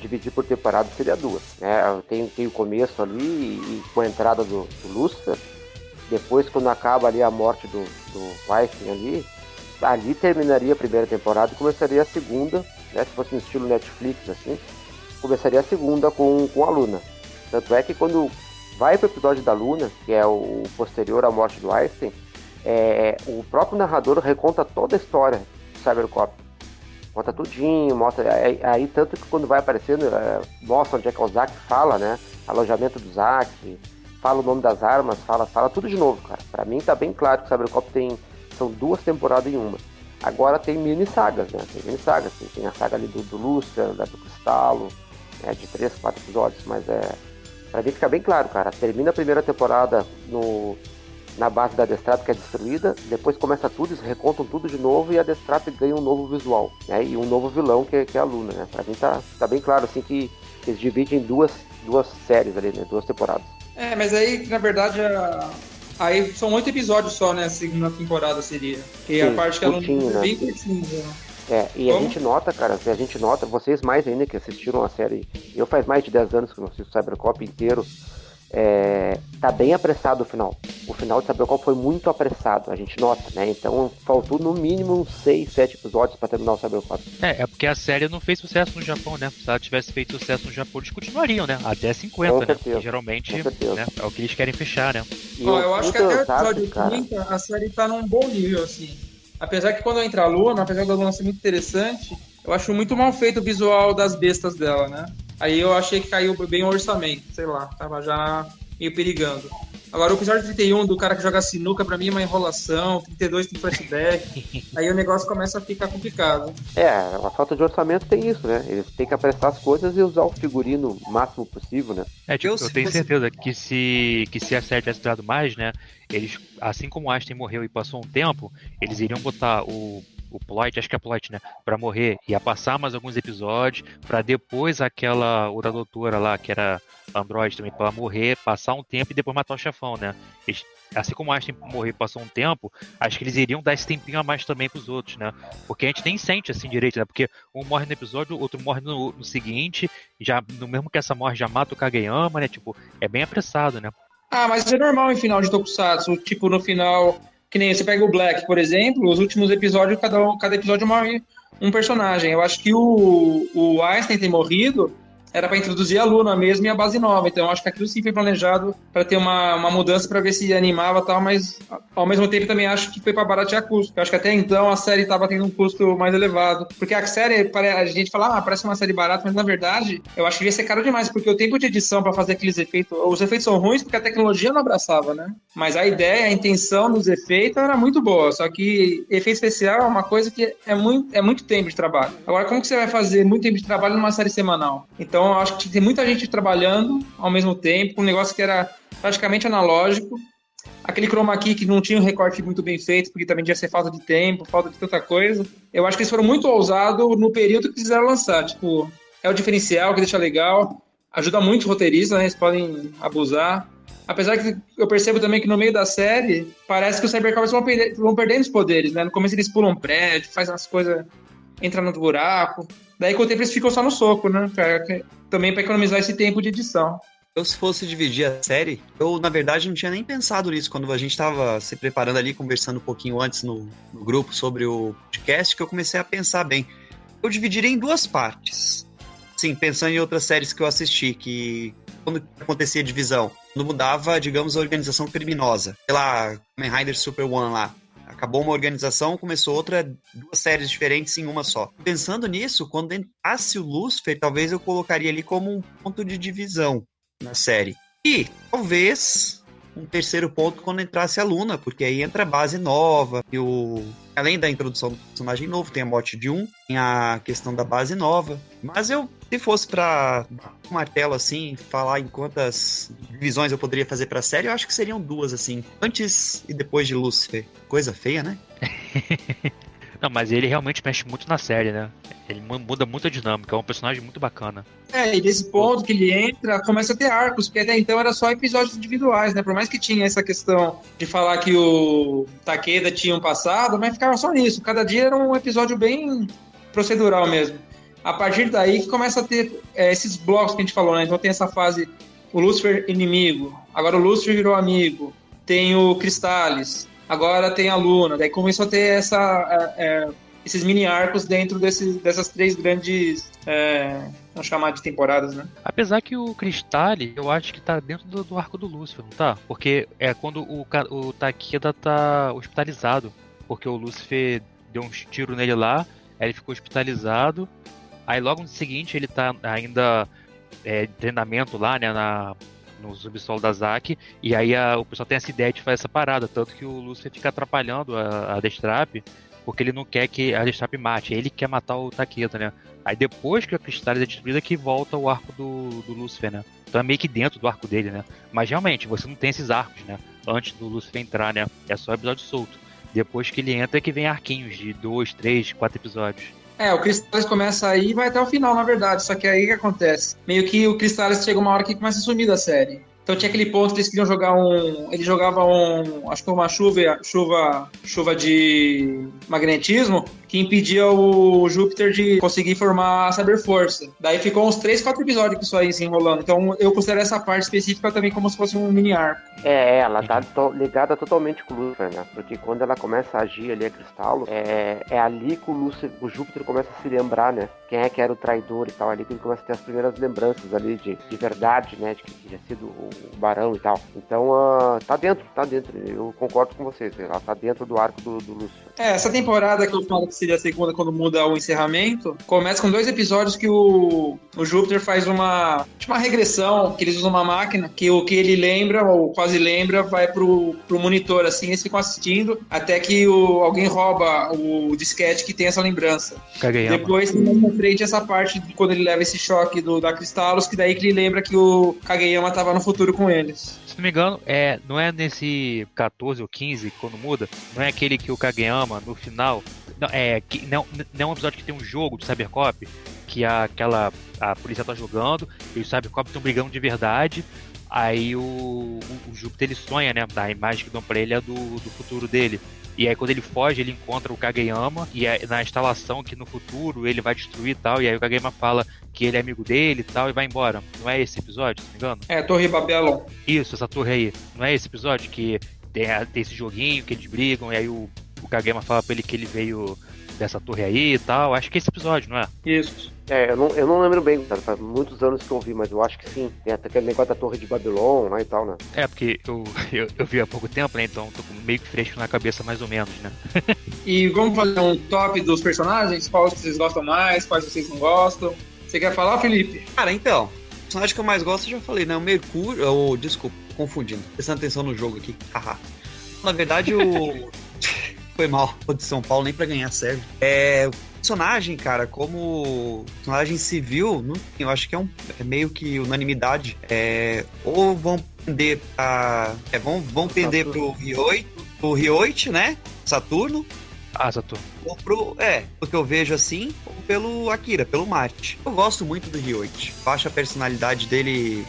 dividir por temporada seria duas. Né? Tem, tem o começo ali e, com a entrada do, do Lucifer, depois quando acaba ali a morte do, do ali, ali terminaria a primeira temporada e começaria a segunda, né? Se fosse no estilo Netflix, assim, começaria a segunda com, com a Luna. Tanto é que quando vai pro episódio da Luna, que é o posterior à morte do Einstein, é, o próprio narrador reconta toda a história do Cybercop. Conta tudinho, mostra. Aí, aí tanto que quando vai aparecendo, é, mostra onde é que o Zack fala, né? Alojamento do Zack, fala o nome das armas, fala, fala tudo de novo, cara. Pra mim tá bem claro que o Cybercop tem. São duas temporadas em uma. Agora tem mini sagas, né? Tem mini sagas. Tem, tem a saga ali do, do Lucifer, da do Cristalo, né? de três, quatro episódios, mas é. Pra mim fica bem claro, cara. Termina a primeira temporada no, na base da Destrato que é destruída, depois começa tudo, eles recontam tudo de novo e a Destrato ganha um novo visual, né? E um novo vilão que, que é a Luna, né? Pra mim tá, tá bem claro, assim, que eles dividem em duas, duas séries ali, né? Duas temporadas. É, mas aí, na verdade, a- aí são oito episódios só, né? A segunda temporada seria. E a Sim, parte que ela não né? bem curtinha. né? É, e a Como? gente nota, cara, a gente nota, vocês mais ainda que assistiram a série, eu faz mais de 10 anos que não assisto Cybercop inteiro, é, tá bem apressado o final. O final de Cybercop foi muito apressado, a gente nota, né? Então faltou no mínimo uns 6, 7 episódios pra terminar o Cybercop. É, é porque a série não fez sucesso no Japão, né? Se ela tivesse feito sucesso no Japão, eles continuariam, né? Até 50, Com né? certeza, Que geralmente né, é o que eles querem fechar, né? E Ó, eu eu acho que até o episódio cara. 30 a série tá num bom nível, assim. Apesar que quando entra a Luna, apesar da Luna ser muito interessante, eu acho muito mal feito o visual das bestas dela, né? Aí eu achei que caiu bem o orçamento, sei lá, tava já meio perigando. Agora, o episódio 31 do cara que joga sinuca, pra mim é uma enrolação, 32 tem flashback, aí o negócio começa a ficar complicado. É, a falta de orçamento tem isso, né? Eles têm que apressar as coisas e usar o figurino o máximo possível, né? É, tipo, Eu, eu, se tenho certeza que se, que se a série tivesse durado mais, né? Eles, assim como o Einstein morreu e passou um tempo, eles iriam botar o, o Ploy, acho que é Ploy, né? Pra morrer. Ia passar mais alguns episódios, pra depois aquela outra doutora lá, que era Android também, pra morrer, passar um tempo e depois matar o chefão, né? Eles, assim como Einstein morreu e passou um tempo, acho que eles iriam dar esse tempinho a mais também pros outros, né? Porque a gente nem sente assim direito, né? Porque um morre no episódio, outro morre no, no seguinte, já no mesmo que essa morte já mata o Kageyama, né? Tipo, é bem apressado, né? Ah, mas é normal em final de Tokusatsu. Tipo, no final, que nem você pega o Black, por exemplo, os últimos episódios, cada, cada episódio morre um personagem. Eu acho que o, o Einstein ter morrido era pra introduzir a Luna mesmo e a base nova. Então, acho que aquilo sim foi planejado pra ter uma, uma mudança pra ver se animava tal, mas ao mesmo tempo também acho que foi pra baratear custo. Eu acho que até então a série tava tendo um custo mais elevado. Porque a série, a gente fala, ah, parece uma série barata, mas na verdade, eu acho que devia ser caro demais, porque o tempo de edição pra fazer aqueles efeitos, os efeitos são ruins porque a tecnologia não abraçava, né? Mas a ideia, a intenção dos efeitos era muito boa, só que efeito especial é uma coisa que é muito, é muito tempo de trabalho. Agora, como que você vai fazer muito tempo de trabalho numa série semanal? Então, eu acho que tem muita gente trabalhando ao mesmo tempo, um negócio que era praticamente analógico, aquele chroma key que não tinha um recorte muito bem feito, porque também devia ser falta de tempo, falta de tanta coisa. Eu acho que eles foram muito ousados no período que quiseram lançar. Tipo, é o diferencial que deixa legal, ajuda muito os roteiristas, né? Eles podem abusar. Apesar que eu percebo também que no meio da série, parece que os Cybercops vão, perder, vão perdendo os poderes, né? No começo eles pulam um prédio, fazem umas coisas, entram no buraco. Daí com o tempo eles ficam só no soco, né? Também para economizar esse tempo de edição. Eu, se fosse dividir a série, eu, na verdade, não tinha nem pensado nisso quando a gente tava se preparando ali, conversando um pouquinho antes no, no grupo sobre o podcast, que eu comecei a pensar bem. Eu dividiria em duas partes. Sim, pensando em outras séries que eu assisti, que quando acontecia divisão, quando mudava, digamos, a organização criminosa. Sei lá, Kamen Rider Super One lá. Acabou uma organização, começou outra, duas séries diferentes em uma só. Pensando nisso, quando entrasse o Lucifer, talvez eu colocaria ali como um ponto de divisão na série. E talvez um terceiro ponto quando entrasse a Luna, porque aí entra a base nova, e o. Além da introdução do personagem novo, tem a morte de um, tem a questão da base nova. Mas eu, se fosse pra um martelo assim, falar em quantas divisões eu poderia fazer pra série, eu acho que seriam duas, assim. Antes e depois de Lucifer. Coisa feia, né? Não, mas ele realmente mexe muito na série, né? Ele mu- muda muito a dinâmica, é um personagem muito bacana. É, e desse ponto que ele entra, começa a ter arcos, porque até então era só episódios individuais, né? Por mais que tinha essa questão de falar que o Takeda tinha um passado, mas ficava só nisso. Cada dia era um episódio bem procedural mesmo. A partir daí que começa a ter é, esses blocos que a gente falou, né? Então tem essa fase, o Lucifer inimigo, agora o Lucifer virou amigo, tem o Cristales, agora tem a Luna, daí começou a ter essa, é, é, esses mini arcos dentro desses, dessas três grandes, é, vamos chamar de temporadas, né? Apesar que o Cristale, eu acho que tá dentro do, do arco do Lúcifer, não tá? Porque é quando o, o Takeda tá hospitalizado. Porque o Lúcifer deu um tiro nele lá, aí ele ficou hospitalizado. Aí logo no seguinte ele tá ainda é, treinamento lá, né, na, no subsolo da Zack. E aí a- o pessoal tem essa ideia de fazer essa parada. Tanto que o Lúcifer fica atrapalhando a, a Destrap, porque ele não quer que a Destrap mate. Ele quer matar o Takeda, né? Aí depois que a Cristales é destruída que volta o arco do, do Lúcifer, né? Então é meio que dentro do arco dele, né? Mas realmente, você não tem esses arcos, né? Antes do Lúcifer entrar, né? É só episódio solto. Depois que ele entra é que vem arquinhos de dois, três, quatro episódios. É, o Cristales começa aí e vai até o final, na verdade. Só que aí o que acontece? Meio que o Cristales chega uma hora que começa a sumir da série. Então tinha aquele ponto que eles queriam jogar um. Ele jogava um. Acho que uma chuva, chuva, chuva de magnetismo que impedia o Júpiter de conseguir formar a Cyberforça. Daí ficou uns 3, 4 episódios com isso aí se enrolando. Então eu considero essa parte específica também como se fosse um mini arco. É, ela tá to- ligada totalmente com o Lucifer, né? Porque quando ela começa a agir ali, a Cristalo, é, é ali que o, Lucifer, o Júpiter começa a se lembrar, né? Quem é que era o traidor e tal, ali que ele começa a ter as primeiras lembranças ali de, de verdade, né? De que tinha sido o, o Barão e tal. Então, ah, tá dentro, tá dentro. Eu concordo com vocês, ela tá dentro do arco do, do Lucifer. É, essa temporada que eu falo que seria a segunda quando muda o encerramento, começa com dois episódios que o, o Júpiter faz uma, tipo uma regressão, que eles usam uma máquina, que o que ele lembra, ou quase lembra, vai pro, pro monitor, assim, eles ficam assistindo, até que o, alguém rouba o disquete que tem essa lembrança. Kageyama. Depois tem mais pra frente essa parte de quando ele leva esse choque do, da Cristalos, que daí que ele lembra que o Kageyama tava no futuro com eles. Se não me engano, é, não é nesse 14 ou 15, quando muda, não é aquele que o Kageyama, no final. Não, é, que, não, não é um episódio que tem um jogo do Cybercop, que a, aquela. A polícia tá jogando, e os Cybercop estão brigando de verdade. Aí o, o, o Júpiter ele sonha, né? A imagem que dão pra ele é do, do futuro dele. E aí quando ele foge, ele encontra o Kageyama, e é na instalação que no futuro ele vai destruir e tal, e aí o Kageyama fala que ele é amigo dele e tal, e vai embora. Não é esse episódio, se não me engano? É, Torre Babylon. Isso, essa torre aí. Não é esse episódio que tem, tem esse joguinho que eles brigam e aí o, o Kageyama fala pra ele que ele veio dessa torre aí e tal. Acho que é esse episódio, não é? Isso. É, eu não, eu não lembro bem, cara, faz muitos anos que eu vi, mas eu acho que sim. Tem até aquele negócio da Torre de Babilon lá e tal, né? É, porque eu, eu, eu vi há pouco tempo, né? Então tô meio que fresco na cabeça, mais ou menos, né? E vamos fazer um top dos personagens? Quais vocês gostam mais, quais vocês não gostam? Você quer falar, Felipe? Cara, então, o personagem que eu mais gosto, eu já falei, né? O Mercúrio. Ou, desculpa, confundindo. Prestando atenção no jogo aqui. Haha. Na verdade, o. Foi mal. O de São Paulo nem pra ganhar serve. É. Personagem, cara, como personagem civil, não, eu acho que é, um, é meio que unanimidade. É, ou vão pender pra. É, vão, vão pender pro Rioite, pro Rioite, né? Saturno, Ah, Saturno. ou pro. É, porque eu vejo assim, ou pelo Akira, pelo Marte. Eu gosto muito do. Eu acho a personalidade dele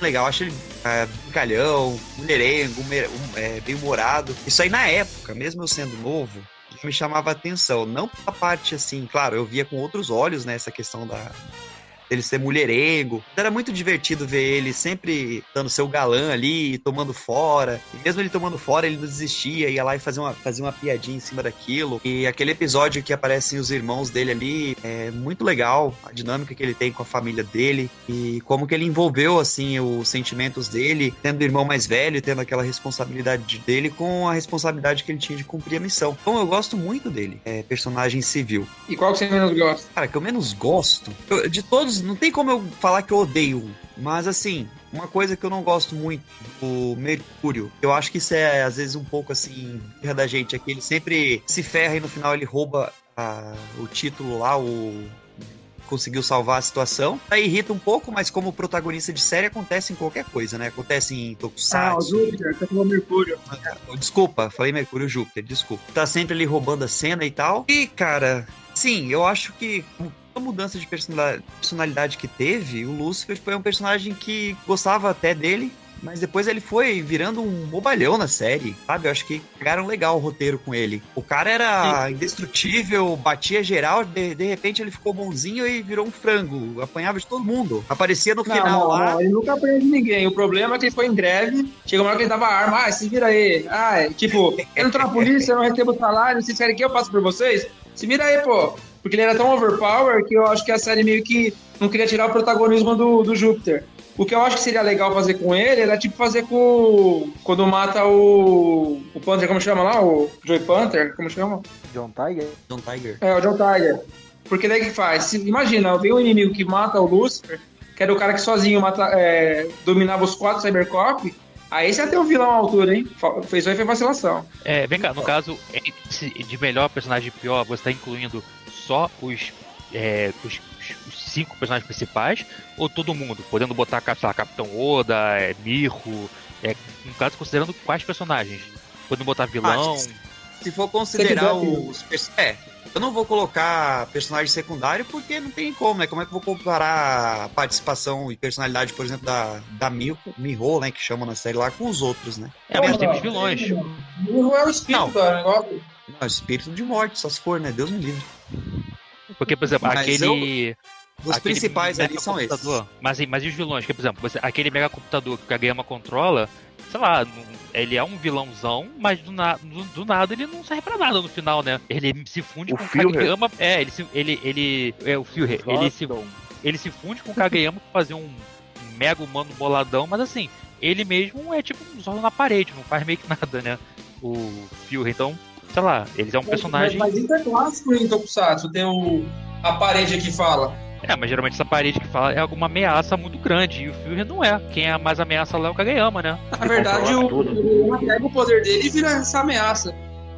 legal. Eu acho ele é, brincalhão, mulherengo, um- é, bem humorado. Isso aí na época, mesmo eu sendo novo, me chamava atenção. Não a parte assim, claro, eu via com outros olhos, né, essa questão da dele ser mulherengo. Era muito divertido ver ele sempre dando seu galã ali, tomando fora. E mesmo ele tomando fora, ele não desistia, ia lá e fazia uma, fazia uma piadinha em cima daquilo. E aquele episódio que aparecem os irmãos dele ali é muito legal, a dinâmica que ele tem com a família dele e como que ele envolveu, assim, os sentimentos dele, tendo o irmão mais velho, tendo aquela responsabilidade dele com a responsabilidade que ele tinha de cumprir a missão. Então eu gosto muito dele, é personagem civil. E qual que você menos gosta? Cara, que eu menos gosto, eu- de todos, não tem como eu falar que eu odeio mas assim, uma coisa que eu não gosto muito, o Mercúrio, eu acho que isso é às vezes um pouco assim, da gente, é que ele sempre se ferra e no final ele rouba a- o título lá, o conseguiu salvar a situação. Aí irrita um pouco, mas como protagonista de série acontece em qualquer coisa, né? Acontece em Ah, o Tokusatsu, Júpiter, falou Mercúrio. Desculpa, falei Mercúrio Júpiter, desculpa. Tá sempre ali roubando a cena e tal. E, cara, sim, eu acho que mudança de personalidade, que teve, o Lúcifer foi um personagem que gostava até dele. Mas depois ele foi virando um bobalhão na série, sabe? Eu acho que pegaram legal o roteiro com ele. O cara era indestrutível, batia geral, de, de repente ele ficou bonzinho e virou um frango. Apanhava de todo mundo. Aparecia no Não, final não, lá. não, ele nunca prende ninguém. O problema é que ele foi em greve. Chegou uma hora que ele dava arma. Ah, se vira aí. Ah, tipo, eu não tô na polícia, eu não recebo salário. Vocês querem que eu faça por vocês? Se vira aí, pô. Porque ele era tão overpower que eu acho que a série meio que não queria tirar o protagonismo do, do Júpiter. O que eu acho que seria legal fazer com ele era tipo fazer com. Quando mata o. O Panther, como chama lá? O Joy Panther? Como chama? John Tiger? John Tiger. É, o John Tiger. Porque daí que faz? Se- imagina, vem um inimigo que mata o Lucifer, que era o cara que sozinho mata, é, dominava os quatro Cybercop, aí você ia ter um vilão à altura, hein? Fez aí foi vacilação. É, vem cá, no caso, esse de melhor personagem pior, você tá incluindo só os, é, os, os cinco personagens principais ou todo mundo? Podendo botar, sei lá, Capitão Oda, é, Mirro, é, no caso, considerando quais personagens? Podendo botar vilão. Se for considerar os. É, eu não vou colocar personagem secundário porque não tem como, né? Como é que eu vou comparar a participação e personalidade, por exemplo, da, da Miho, Miho, né? Que chamam na série lá, com os outros, né? É, mas tem Não, os vilões. Não é o espírito Não. negócio. Não, espírito de morte, só se for, né? Deus me livre. Porque, por exemplo, Mas aquele. Os aquele principais ali são esses. Mas, mas e os vilões? Que, por exemplo, aquele mega computador que o Kageyama controla, sei lá, ele é um vilãozão, mas do, na- do- do nada ele não serve pra nada no final, né? Ele se funde O com o Führer. Kageyama. É, ele se. Ele, ele, é o Führer. Ele se, ele se funde com o Kageyama pra fazer um, mega humano boladão, mas assim, ele mesmo é tipo um solo na parede, não faz meio que nada, né? O Führer. Então, sei lá, ele é um personagem. Mas, mas isso é clássico em Tokusatsu, tem o, a parede que fala. É, mas geralmente essa parede que fala é alguma ameaça muito grande. E o Führer não é. Quem é mais ameaça lá é o Kageyama, né? Na verdade, o, o, pega o poder dele e vira essa ameaça.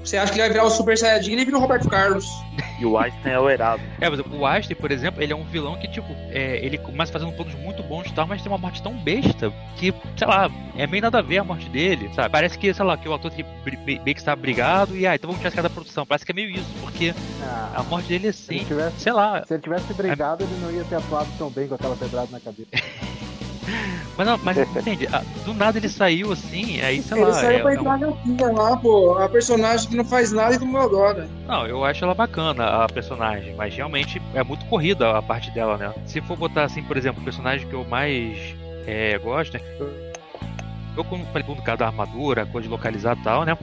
Você acha que ele vai virar o Super Saiyajin e ele vira o Roberto Carlos. E o Einstein é o Erasmo. É, por exemplo, o Einstein, por exemplo, ele é um vilão que, tipo, é, ele começa fazendo planos muito bons e tal, mas tem uma morte tão besta que, sei lá, é meio nada a ver a morte dele, sabe? Parece que, sei lá, que o ator que bri- meio que está brigado e, ah, então vamos tirar esse cara da produção. Parece que é meio isso, porque Ah, a morte dele é se, ele assim, tivesse, sei lá. se ele tivesse brigado, ele não ia ter atuado tão bem com aquela pedrada na cabeça. Mas não, mas entende, do nada ele saiu assim, aí, sei ele lá. saiu é- pra é um- entrar na fila lá, pô. A personagem que não faz nada e todo mundo adora. Não, eu acho ela bacana, a personagem, mas realmente é muito corrida a parte dela, né? Se for botar assim, por exemplo, o personagem que eu mais é, gosto, né? Eu, como falei do cara da armadura, a coisa de localizar e tal, né?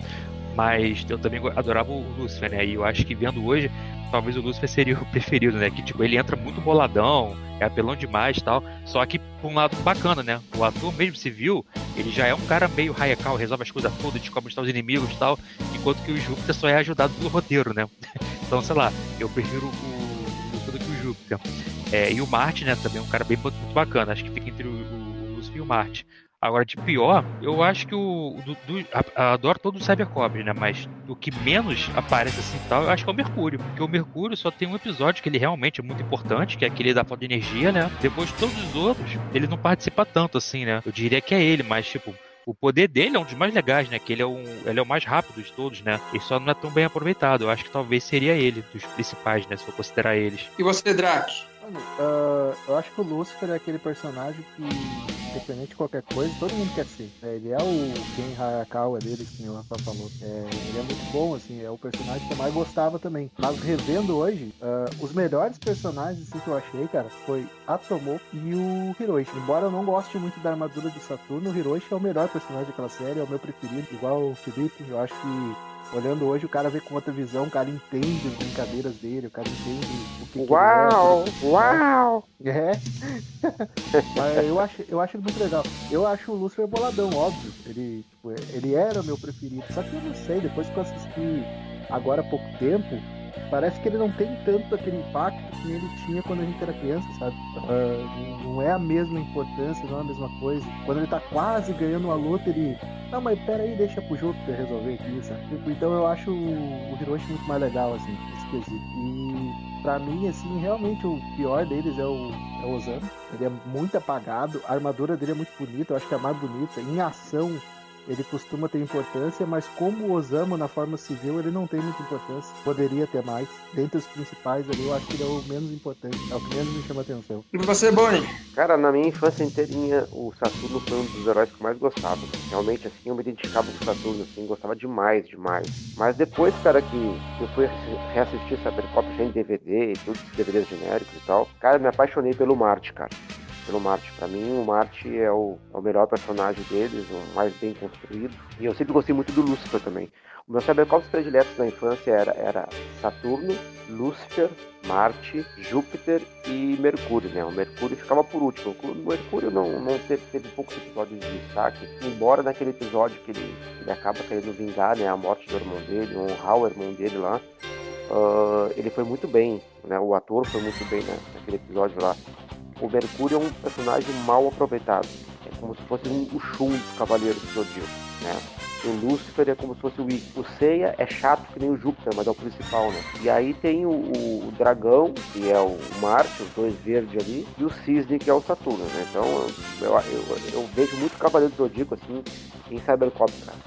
Mas eu também adorava o Lucifer, né? E eu acho que vendo hoje, talvez o Lucifer seria o preferido, né? Que tipo, ele entra muito boladão, é apelão demais e tal. Só que por um lado bacana, né? O ator mesmo civil, ele já é um cara meio Hayakawa, resolve as coisas todas, descobre estão os inimigos e tal. Enquanto que o Júpiter só é ajudado pelo roteiro, né? Então, sei lá, eu prefiro o Lucifer do que o Júpiter. É, e o Marte, né, também é um cara bem muito bacana. Acho que fica entre o, o, e o Marte. Agora, de pior, eu acho que o. do, do- a- adoro todo o Cybercop, né? Mas o que menos aparece assim e tal, eu acho que é o Mercúrio. Porque o Mercúrio só tem um episódio que ele realmente é muito importante, que é aquele da falta de energia, né? Depois todos os outros, ele não participa tanto assim, né? Eu diria que é ele, mas tipo. O poder dele é um dos mais legais, né? Que ele é, um, ele é o mais rápido de todos, né? E só não é tão bem aproveitado. Eu acho que talvez seria ele, dos principais, né? Se for considerar eles. E você, Drac? Mano, ah, eu acho que o Lucifer é aquele personagem que independente de qualquer coisa, todo mundo quer ser. É, ele é o Ken Hayakawa dele, que o Rafa falou. É, ele é muito bom, assim, é o personagem que eu mais gostava também. Mas revendo hoje, ah, os melhores personagens assim, que eu achei, cara, foi a Tomoko e o Hiroshi. Embora eu não goste muito da armadura do Saturno, o Hiroshi é o melhor personagem daquela série, é o meu preferido, igual o Felipe. Eu acho que Olhando hoje, o cara vê com outra visão, o cara entende as brincadeiras dele, o cara entende o que, que Uau! ele é, Uau! é. Mas eu acho, eu acho ele muito legal. Eu acho o Lúcifer boladão, óbvio. Ele, tipo, ele era o meu preferido. Só que eu não sei, depois que eu assisti agora há pouco tempo, parece que ele não tem tanto aquele impacto que ele tinha quando a gente era criança, sabe? Ah, não é a mesma importância, não é a mesma coisa. Quando ele tá quase ganhando uma luta, ele. Não, mas peraí, deixa pro Júpiter resolver aqui, sabe? Tipo, Então eu acho o Hiroshi muito mais legal, assim, esse quesito. E pra mim, assim, realmente o pior deles é o, é o Osamu. Ele é muito apagado, a armadura dele é muito bonita, eu acho que é a mais bonita. Em ação, ele costuma ter importância, mas como o Osamu na forma civil, ele não tem muita importância. Poderia ter mais. Dentre os principais ali, eu acho que ele é o menos importante, é o que menos me chama atenção. E você, Bonnie? Cara, na minha infância inteirinha, o Saturno foi um dos heróis que eu mais gostava. Realmente, assim, eu me identificava com o Saturno, assim, gostava demais, demais. Mas depois, cara, que eu fui reassistir Cybercop já em DVD e tudo, DVDs genéricos e tal, cara, me apaixonei pelo Marte, cara. Pelo Marte. Pra mim, o Marte é o, é o melhor personagem deles, o mais bem construído. E eu sempre gostei muito do Lúcifer também. O meu Cybercops prediletos na infância era, era Saturno, Lúcifer, Marte, Júpiter e Mercúrio, né? O Mercúrio ficava por último. O Mercúrio não, não teve, teve poucos episódios de destaque, embora naquele episódio que ele, ele acaba querendo vingar né, a morte do irmão dele, honrar o irmão dele lá, ah, ele foi muito bem, né? O ator foi muito bem né, naquele episódio lá. O Mercúrio é um personagem mal aproveitado. É como se fosse um, o Shun dos Cavaleiros do Zodíaco, né? O Lúcifer é como se fosse o I. O Seiya é chato que nem o Júpiter, mas é o principal, né? E aí tem o, o- Dragão, que é o Marte, os dois verdes ali, e o Cisne, que é o Saturno, né? Então eu, eu, eu vejo muito Cavaleiro do Zodíaco, assim, em Cybercop, cara.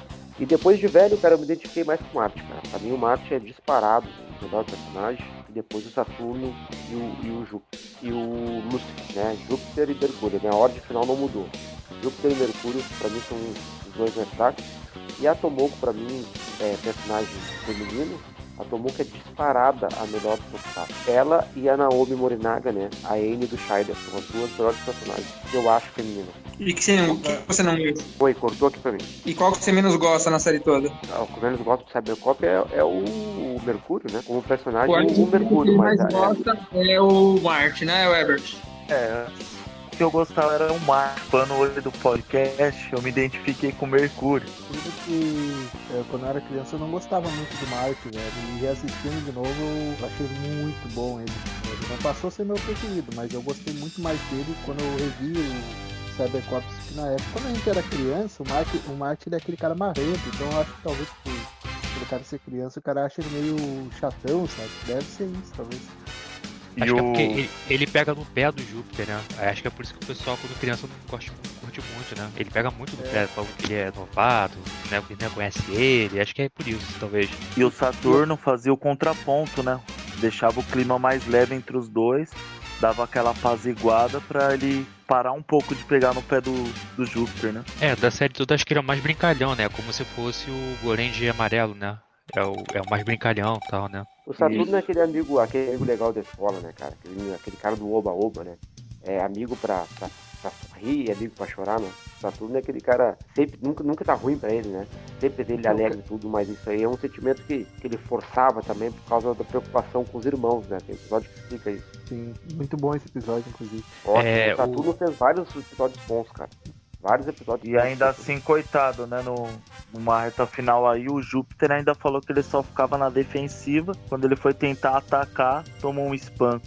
E depois de velho, cara, eu me identifiquei mais com o Marte, cara. Pra mim o Marte é disparado, o melhor personagem. Depois o Saturno e o, e o Júpiter. E o Lúcifer, né? Júpiter e Mercúrio, né? A ordem final não mudou. Júpiter e Mercúrio, pra mim, são os dois mais fracos. E a Tomoko, pra mim, é personagem feminino. A Tomoko é disparada a melhor personagem. Ela e a Naomi Morinaga, né? A Anne do Scheider. São as duas melhores personagens que eu acho femininas. E que você não, que você não viu? Oi, cortou aqui pra mim. E qual que você menos gosta na série toda? Ah, O que eu menos gosto do Cybercop é, é o Mercúrio, né? Como personagem, que o Mercúrio. que Mas mais é, gosta é o Marte, né, o Ebert? É, o que eu gostava era o Mar. Quando hoje do podcast, eu me identifiquei com o Mercúrio. Que é, quando eu era criança eu não gostava muito do Marte, velho. E reassistindo de novo eu achei muito bom ele. Ele não passou a ser meu preferido, mas eu gostei muito mais dele quando eu revi o Cybercops que na época. Quando a gente era criança, o Marte, o Marte ele é aquele cara marrento, então eu acho que talvez por, pelo cara ser criança, o cara acha ele meio chatão, sabe? Deve ser isso, talvez. E Acho que é o... porque ele, ele pega no pé do Júpiter, né? Acho que é por isso que o pessoal, quando criança, não gosta, não curte muito, né? Ele pega muito no pé, falando que ele é novato, né? Que nem conhece ele. Acho que é por isso, talvez. E o Saturno fazia o contraponto, né? Deixava o clima mais leve entre os dois, dava aquela apaziguada pra ele parar um pouco de pegar no pé do, do Júpiter, né? É, da série toda acho que ele é o mais brincalhão, né? Como se fosse o Gorenji amarelo, né? É o, é o mais brincalhão e tal, né? O Saturno é aquele amigo, aquele amigo legal da escola, né, cara? Aquele, aquele cara do oba-oba, né? É amigo pra, pra, pra sorrir, é amigo pra chorar, né? O Saturno é aquele cara, sempre, nunca, nunca tá ruim pra ele, né? Sempre vê ele alegre e tudo, mas isso aí é um sentimento que, que ele forçava também por causa da preocupação com os irmãos, né? Tem episódio que explica isso. Sim, muito bom esse episódio, inclusive. Ótimo, É, o Saturno fez vários episódios bons, cara. Vários episódios E ainda assim, coitado, né? No, numa reta final aí, o Júpiter ainda falou que ele só ficava na defensiva. Quando ele foi tentar atacar, tomou um spam.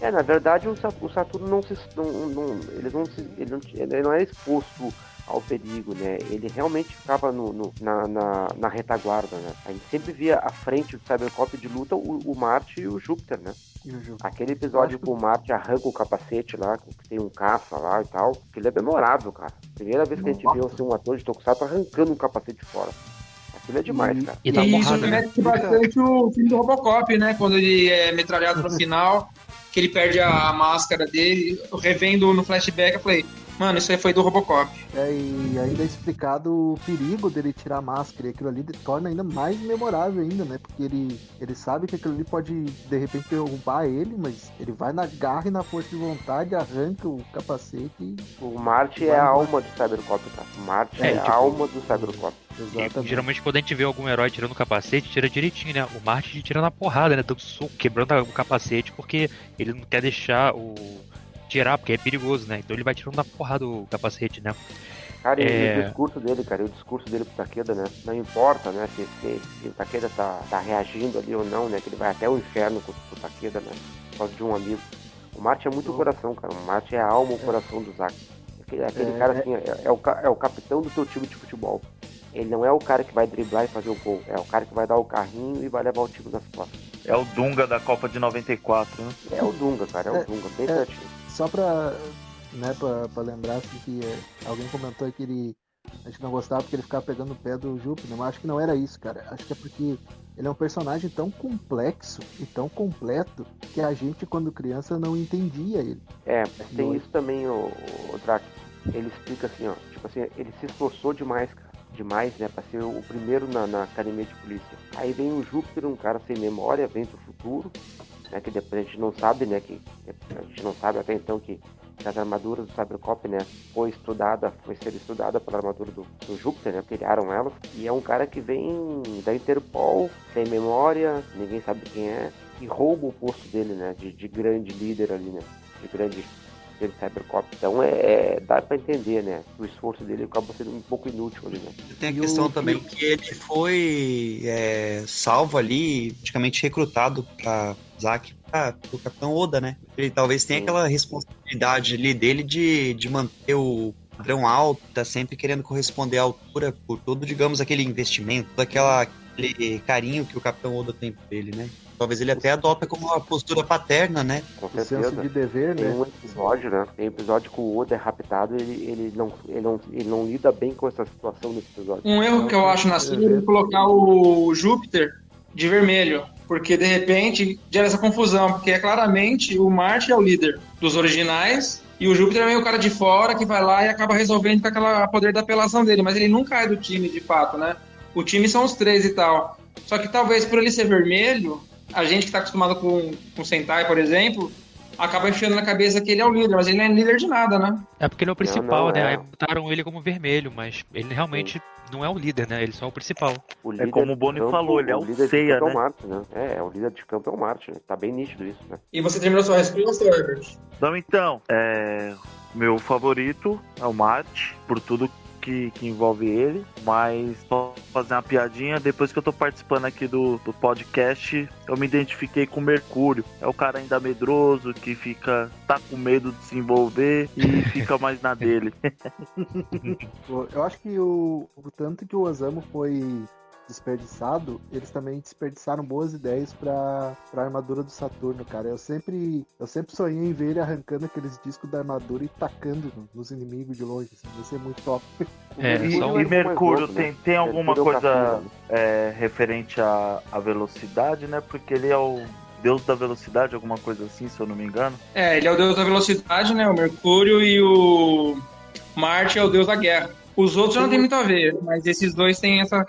É, na verdade, o Sa- o Saturno não se. Não, não- ele, não se ele, não, ele não era exposto ao perigo, né? Ele realmente ficava no, no- na, na, na retaguarda, né? A gente sempre via à frente do Cybercop de luta o, o Marte e o Júpiter, né? E. Aquele episódio que o Marte arranca o capacete lá, que tem um caça lá e tal, aquele é memorável, cara. Primeira vez que a gente vê assim, um ator de Tokusatsu arrancando um capacete fora. Aquilo é demais, cara. E dá E isso né? remete bastante o filme do Robocop, né? Quando ele é metralhado no final, que ele perde a máscara dele, eu revendo no flashback, eu falei, Mano, isso aí foi do Robocop. É, e ainda é explicado o perigo dele tirar a máscara. E aquilo ali torna ainda mais memorável ainda, né? Porque ele, ele sabe que aquilo ali pode, de repente, derrubar ele, mas ele vai na garra e na força de vontade, arranca o capacete e... O Marte é a alma do Cybercop, tá? O Marte é, É, a tipo- alma do Cybercop. E, Exatamente. geralmente quando a gente vê algum herói tirando o capacete, tira direitinho, né? O Martin tira na porrada, né? Dando soco, quebrando a- o capacete, porque ele não quer deixar o. tirar, porque é perigoso, né? Então ele vai tirando na porrada o capacete, né? Cara, e É. o discurso dele, cara, e o discurso dele pro Takeda, né? Não importa, né, se, se, se o Takeda tá, tá reagindo ali ou não, né? Que ele vai até o inferno com, com o Takeda, né? Por causa de um amigo. O Marte é muito o coração, cara. O Marte é a alma, o coração do Zack. Aquele, aquele É, cara, é. assim, é, é o, é o capitão do teu time de futebol. Ele não é o cara que vai driblar e fazer o gol. É o cara que vai dar o carrinho e vai levar o time nas costas. É o Dunga da Copa de 94, né? É o Dunga, cara. É o É, Dunga. Bem é. certinho. Só pra, né, pra, pra lembrar assim, que é, alguém comentou que ele a gente não gostava porque ele ficava pegando o pé do Júpiter, mas acho que não era isso, cara. Acho que é porque ele é um personagem tão complexo e tão completo que a gente, quando criança, não entendia ele. É, mas tem Dois. isso também, o, o Drac. Ele explica assim, ó. Tipo assim, ele se esforçou demais, cara. Demais, né? Pra ser o primeiro na, na academia de polícia. Aí vem o Júpiter, um cara sem memória, vem do futuro. Né, que depois a gente não sabe, né? Que a gente não sabe até então que as armaduras do Cybercop, né? Foi estudada, foi ser estudada pela armadura do, do Júpiter, né? Criaram elas. E é um cara que vem da Interpol, sem memória, ninguém sabe quem é. E rouba o posto dele, né? De, de grande líder ali, né? De grande dele Cybercop. Então é, é- dá pra entender, né? O esforço dele acabou sendo um pouco inútil ali, né? Tem a E questão o- também que ele foi é, salvo ali, praticamente recrutado pra Zack, pro Capitão Oda, né? Ele talvez tenha Sim. aquela responsabilidade ali dele de, de manter o padrão alto, tá sempre querendo corresponder à altura por todo, digamos, aquele investimento, todo aquela, aquele carinho que o Capitão Oda tem por ele, né? Talvez ele até adota como uma postura paterna, né? Com O senso certeza. de dever, Tem né? um episódio, né? Tem um episódio que o Oda é raptado ele, ele, não, ele, não, ele não lida bem com essa situação nesse episódio. Um erro que eu acho na série é colocar o Júpiter de vermelho. Porque de repente gera essa confusão. Porque é claramente o Marte é o líder dos originais. E o Júpiter é meio o cara de fora que vai lá e acaba resolvendo com aquela poder da apelação dele. Mas ele nunca é do time de fato, né? O time são os três e tal. Só que talvez por ele ser vermelho, a gente que tá acostumado com, com Sentai, por exemplo, acaba enfiando na cabeça que ele é o líder, mas ele não é líder de nada, né? É porque ele é o principal, não, né? é. Aí botaram ele como vermelho, mas ele realmente não é o líder, né? Ele só é o principal. O É como de o Boni campo- falou, ele é o líder de ceia, campo é né? o Marte, né? É, o líder de campo é o Marte, né? Tá bem nítido isso, né? E você terminou sua resposta, Herbert? Então, então, é, meu favorito é o Marte, por tudo que, que envolve ele, mas só fazer uma piadinha, depois que eu tô participando aqui do, do podcast, eu me identifiquei com o Mercúrio. É o cara ainda medroso, que fica, tá com medo de se envolver e fica mais na dele. Eu acho que o, o tanto que o Osamu foi desperdiçado, eles também desperdiçaram boas ideias pra, pra armadura do Saturno, cara. Eu sempre, eu sempre sonhei em ver ele arrancando aqueles discos da armadura e tacando no- nos inimigos de longe. Assim. Ia ser muito top. É, um- E mais Mercúrio, né? tem, tem alguma Mercúrio coisa né? é, referente à, à velocidade, né? Porque ele é o deus da velocidade, alguma coisa assim, se eu não me engano. É, ele é o deus da velocidade, né? O Mercúrio e o Marte é o deus da guerra. Os outros não tem muito a ver, mas esses dois têm essa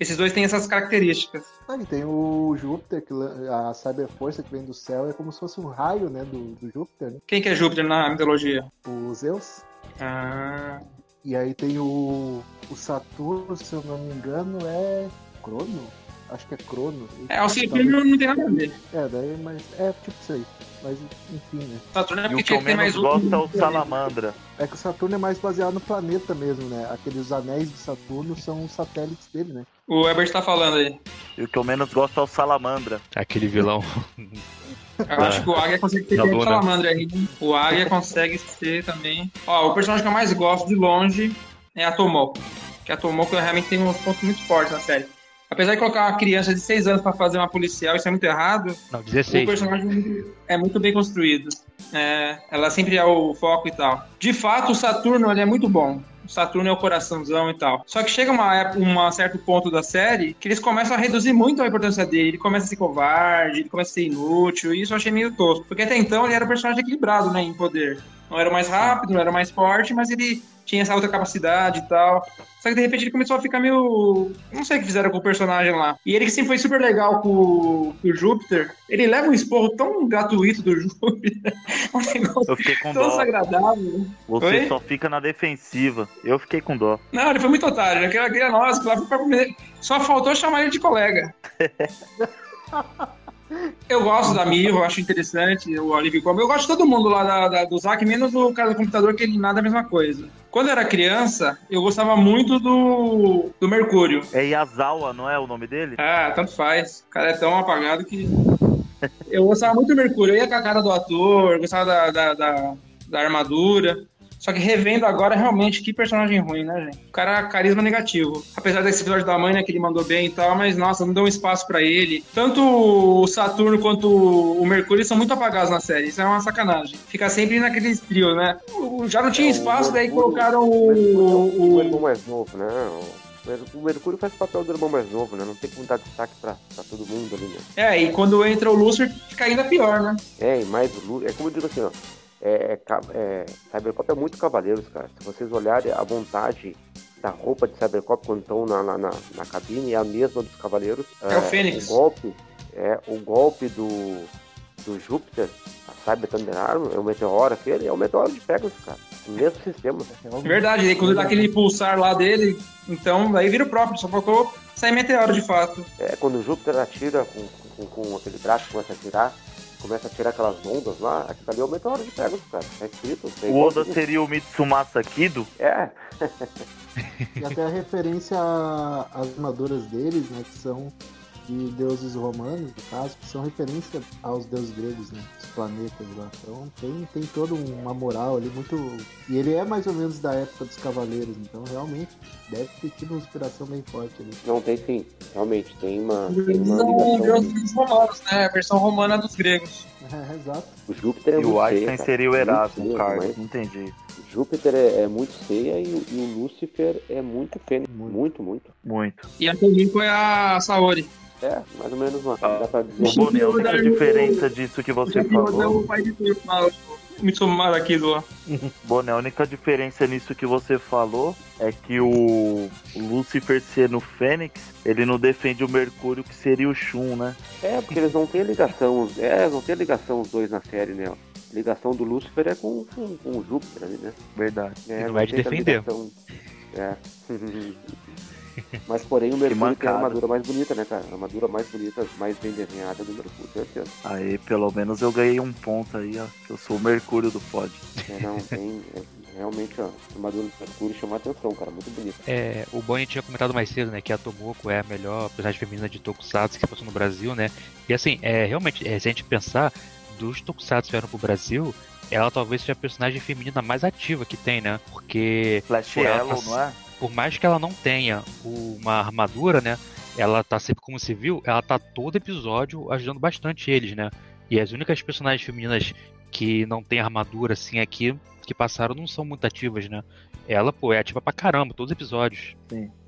esses dois têm essas características. Ah, e tem o Júpiter, que a Cyberforça que vem do céu é como se fosse um raio, né, do, do Júpiter, né? Quem que é Júpiter na mitologia? O Zeus. Ah, E aí tem o, o Saturno, se eu não me engano, é Crono? Acho que é Crono. é, o Saturno não tem nada a ver. É, daí, mas é tipo isso aí. Mas enfim, né? Saturno é E o porque que eu menos um. gosto é o Salamandra. É que o Saturno é mais baseado no planeta mesmo, né? Aqueles anéis de Saturno são os satélites dele, né? O Herbert tá falando aí. E o que eu menos gosto é o Salamandra. Aquele vilão. Eu acho que o Águia consegue ser bem o né? Salamandra aí. O Águia consegue ser também. Ó, o personagem que eu mais gosto de longe é a Tomoko. Que a Tomoko realmente tem um ponto muito forte na série. Apesar de colocar uma criança de 6 anos pra fazer uma policial, isso é muito errado. Não, O 16. personagem é muito- bem construído. É, ela sempre é o foco e tal. De fato, o Saturno ele é muito bom. O Saturno é o coraçãozão e tal. Só que chega uma, uma certo ponto da série que eles começam a reduzir muito a importância dele. Ele começa a ser covarde, ele começa a ser inútil. E isso eu achei meio tosco. Porque até então ele era um personagem equilibrado, né, em poder. Não era mais rápido, não era mais forte, mas ele tinha essa outra capacidade e tal. Só que de repente ele começou a ficar meio. Não sei o que fizeram com o personagem lá. E ele que sempre foi super legal com, o- com o Júpiter, ele leva um esporro tão gratuito do Júpiter. um negócio Eu fiquei com tão dó. desagradável. Você Oi? só fica na defensiva. Eu fiquei com dó. Não, ele foi muito otário. Aquela aquela nossa. Só faltou chamar ele de colega. Eu gosto da Mirro, eu acho interessante o Olive Combo. Eu gosto de todo mundo lá da, da- do Zack, menos o cara do computador, que ele nada é a mesma coisa. Quando eu era criança, eu gostava muito do, do Mercúrio. É Yazawa, não é o nome dele? Ah, tanto faz. O cara é tão apagado que. Eu gostava muito do Mercúrio. Eu ia com a cara do ator, gostava da, da, da, da armadura. Só que revendo agora, realmente, que personagem ruim, né, gente? O cara, carisma negativo. Apesar desse episódio da mãe, né, que ele mandou bem e tal, mas, nossa, não deu um espaço pra ele. Tanto o Saturno quanto o Mercúrio são muito apagados na série. Isso é uma sacanagem. Fica sempre naqueles trio, né? Já não tinha É, espaço, daí colocaram O o, irmão mais novo, né? O Mer- O Mercúrio faz o papel do irmão mais novo, né? Não tem como dar destaque pra, pra todo mundo ali, né? É, e quando entra o Lúcifer, fica ainda pior, né? É, e mais o Lu- É como eu digo assim, ó. É, é, é, Cybercop é muito cavaleiros, cara. Se vocês olharem a montagem da roupa de Cybercop quando estão na, na, na, na cabine, é a mesma dos cavaleiros. É o Fênix. O golpe, é, o golpe do, do Júpiter, a Cyber Thunder Arm, é o meteoro aquele, é o meteoro de Pegasus, cara. O mesmo sistema. Verdade, aí quando dá aquele pulsar lá dele, então daí vira o próprio, só faltou sair meteoro de fato. É, quando o Júpiter atira com, com, com aquele braço, começa a atirar, começa a tirar aquelas ondas lá, aquilo ali é o meteoro de Pegasus, cara. Tá escrito. é O Oda seria o Mitsumasa Kido? É, E até a referência a- às armaduras deles, né? Que são de deuses romanos, no caso, que são referência aos deuses gregos, né? Os planetas lá. Então tem, tem toda uma moral ali muito. E ele é mais ou menos da época dos cavaleiros, então realmente deve ter tido uma inspiração bem forte ali. não tem sim. Realmente, tem uma, tem uma são deuses romanos, né? A versão romana dos gregos. É, exato. O Júpiter é E o Einstein seria o Erasmo, feia, Carlos. mas Não entendi. Júpiter é, é muito feia e, o- e o Lúcifer é muito feio. Muito, muito. Muito. E a Tomiko é a Saori. É, mais ou menos uma. Ah, dá pra O dizer. Boné, a diferença disso que você falou. Mitsumara aqui do lá. Boné, a única diferença nisso que você falou é que o Lucifer sendo Fênix, ele não defende o Mercúrio, que seria o Shun, né? É, porque eles não têm ligação. É, não tem ligação os dois na série, né? A ligação do Lúcifer é com, com, com o Júpiter ali, né? Verdade. É, não é de defender. É. Mas porém o Mercúrio tem a armadura mais bonita, né, cara? A armadura mais bonita, mais bem desenhada do Mercúrio, certeza. Aí, pelo menos eu ganhei um ponto aí, ó. Que eu sou o Mercúrio do pod. É, não, tem. é, realmente, ó, a armadura do Mercúrio chama a atenção, cara. Muito bonita. É, o Bonnie tinha comentado mais cedo, né, que a Tomoko é a melhor personagem feminina de Tokusatsu que passou no Brasil, né? E assim, é realmente, é, se a gente pensar, dos Tokusatsu que vieram pro Brasil, ela talvez seja a personagem feminina mais ativa que tem, né? Porque Flash ela Yellow, tá- não é? Por mais que ela não tenha uma armadura, né? Ela tá sempre como civil, ela tá todo episódio ajudando bastante eles, né? E as únicas personagens femininas que não tem armadura assim aqui que passaram não são muito ativas, né? Ela, pô, é ativa pra caramba, todos os episódios.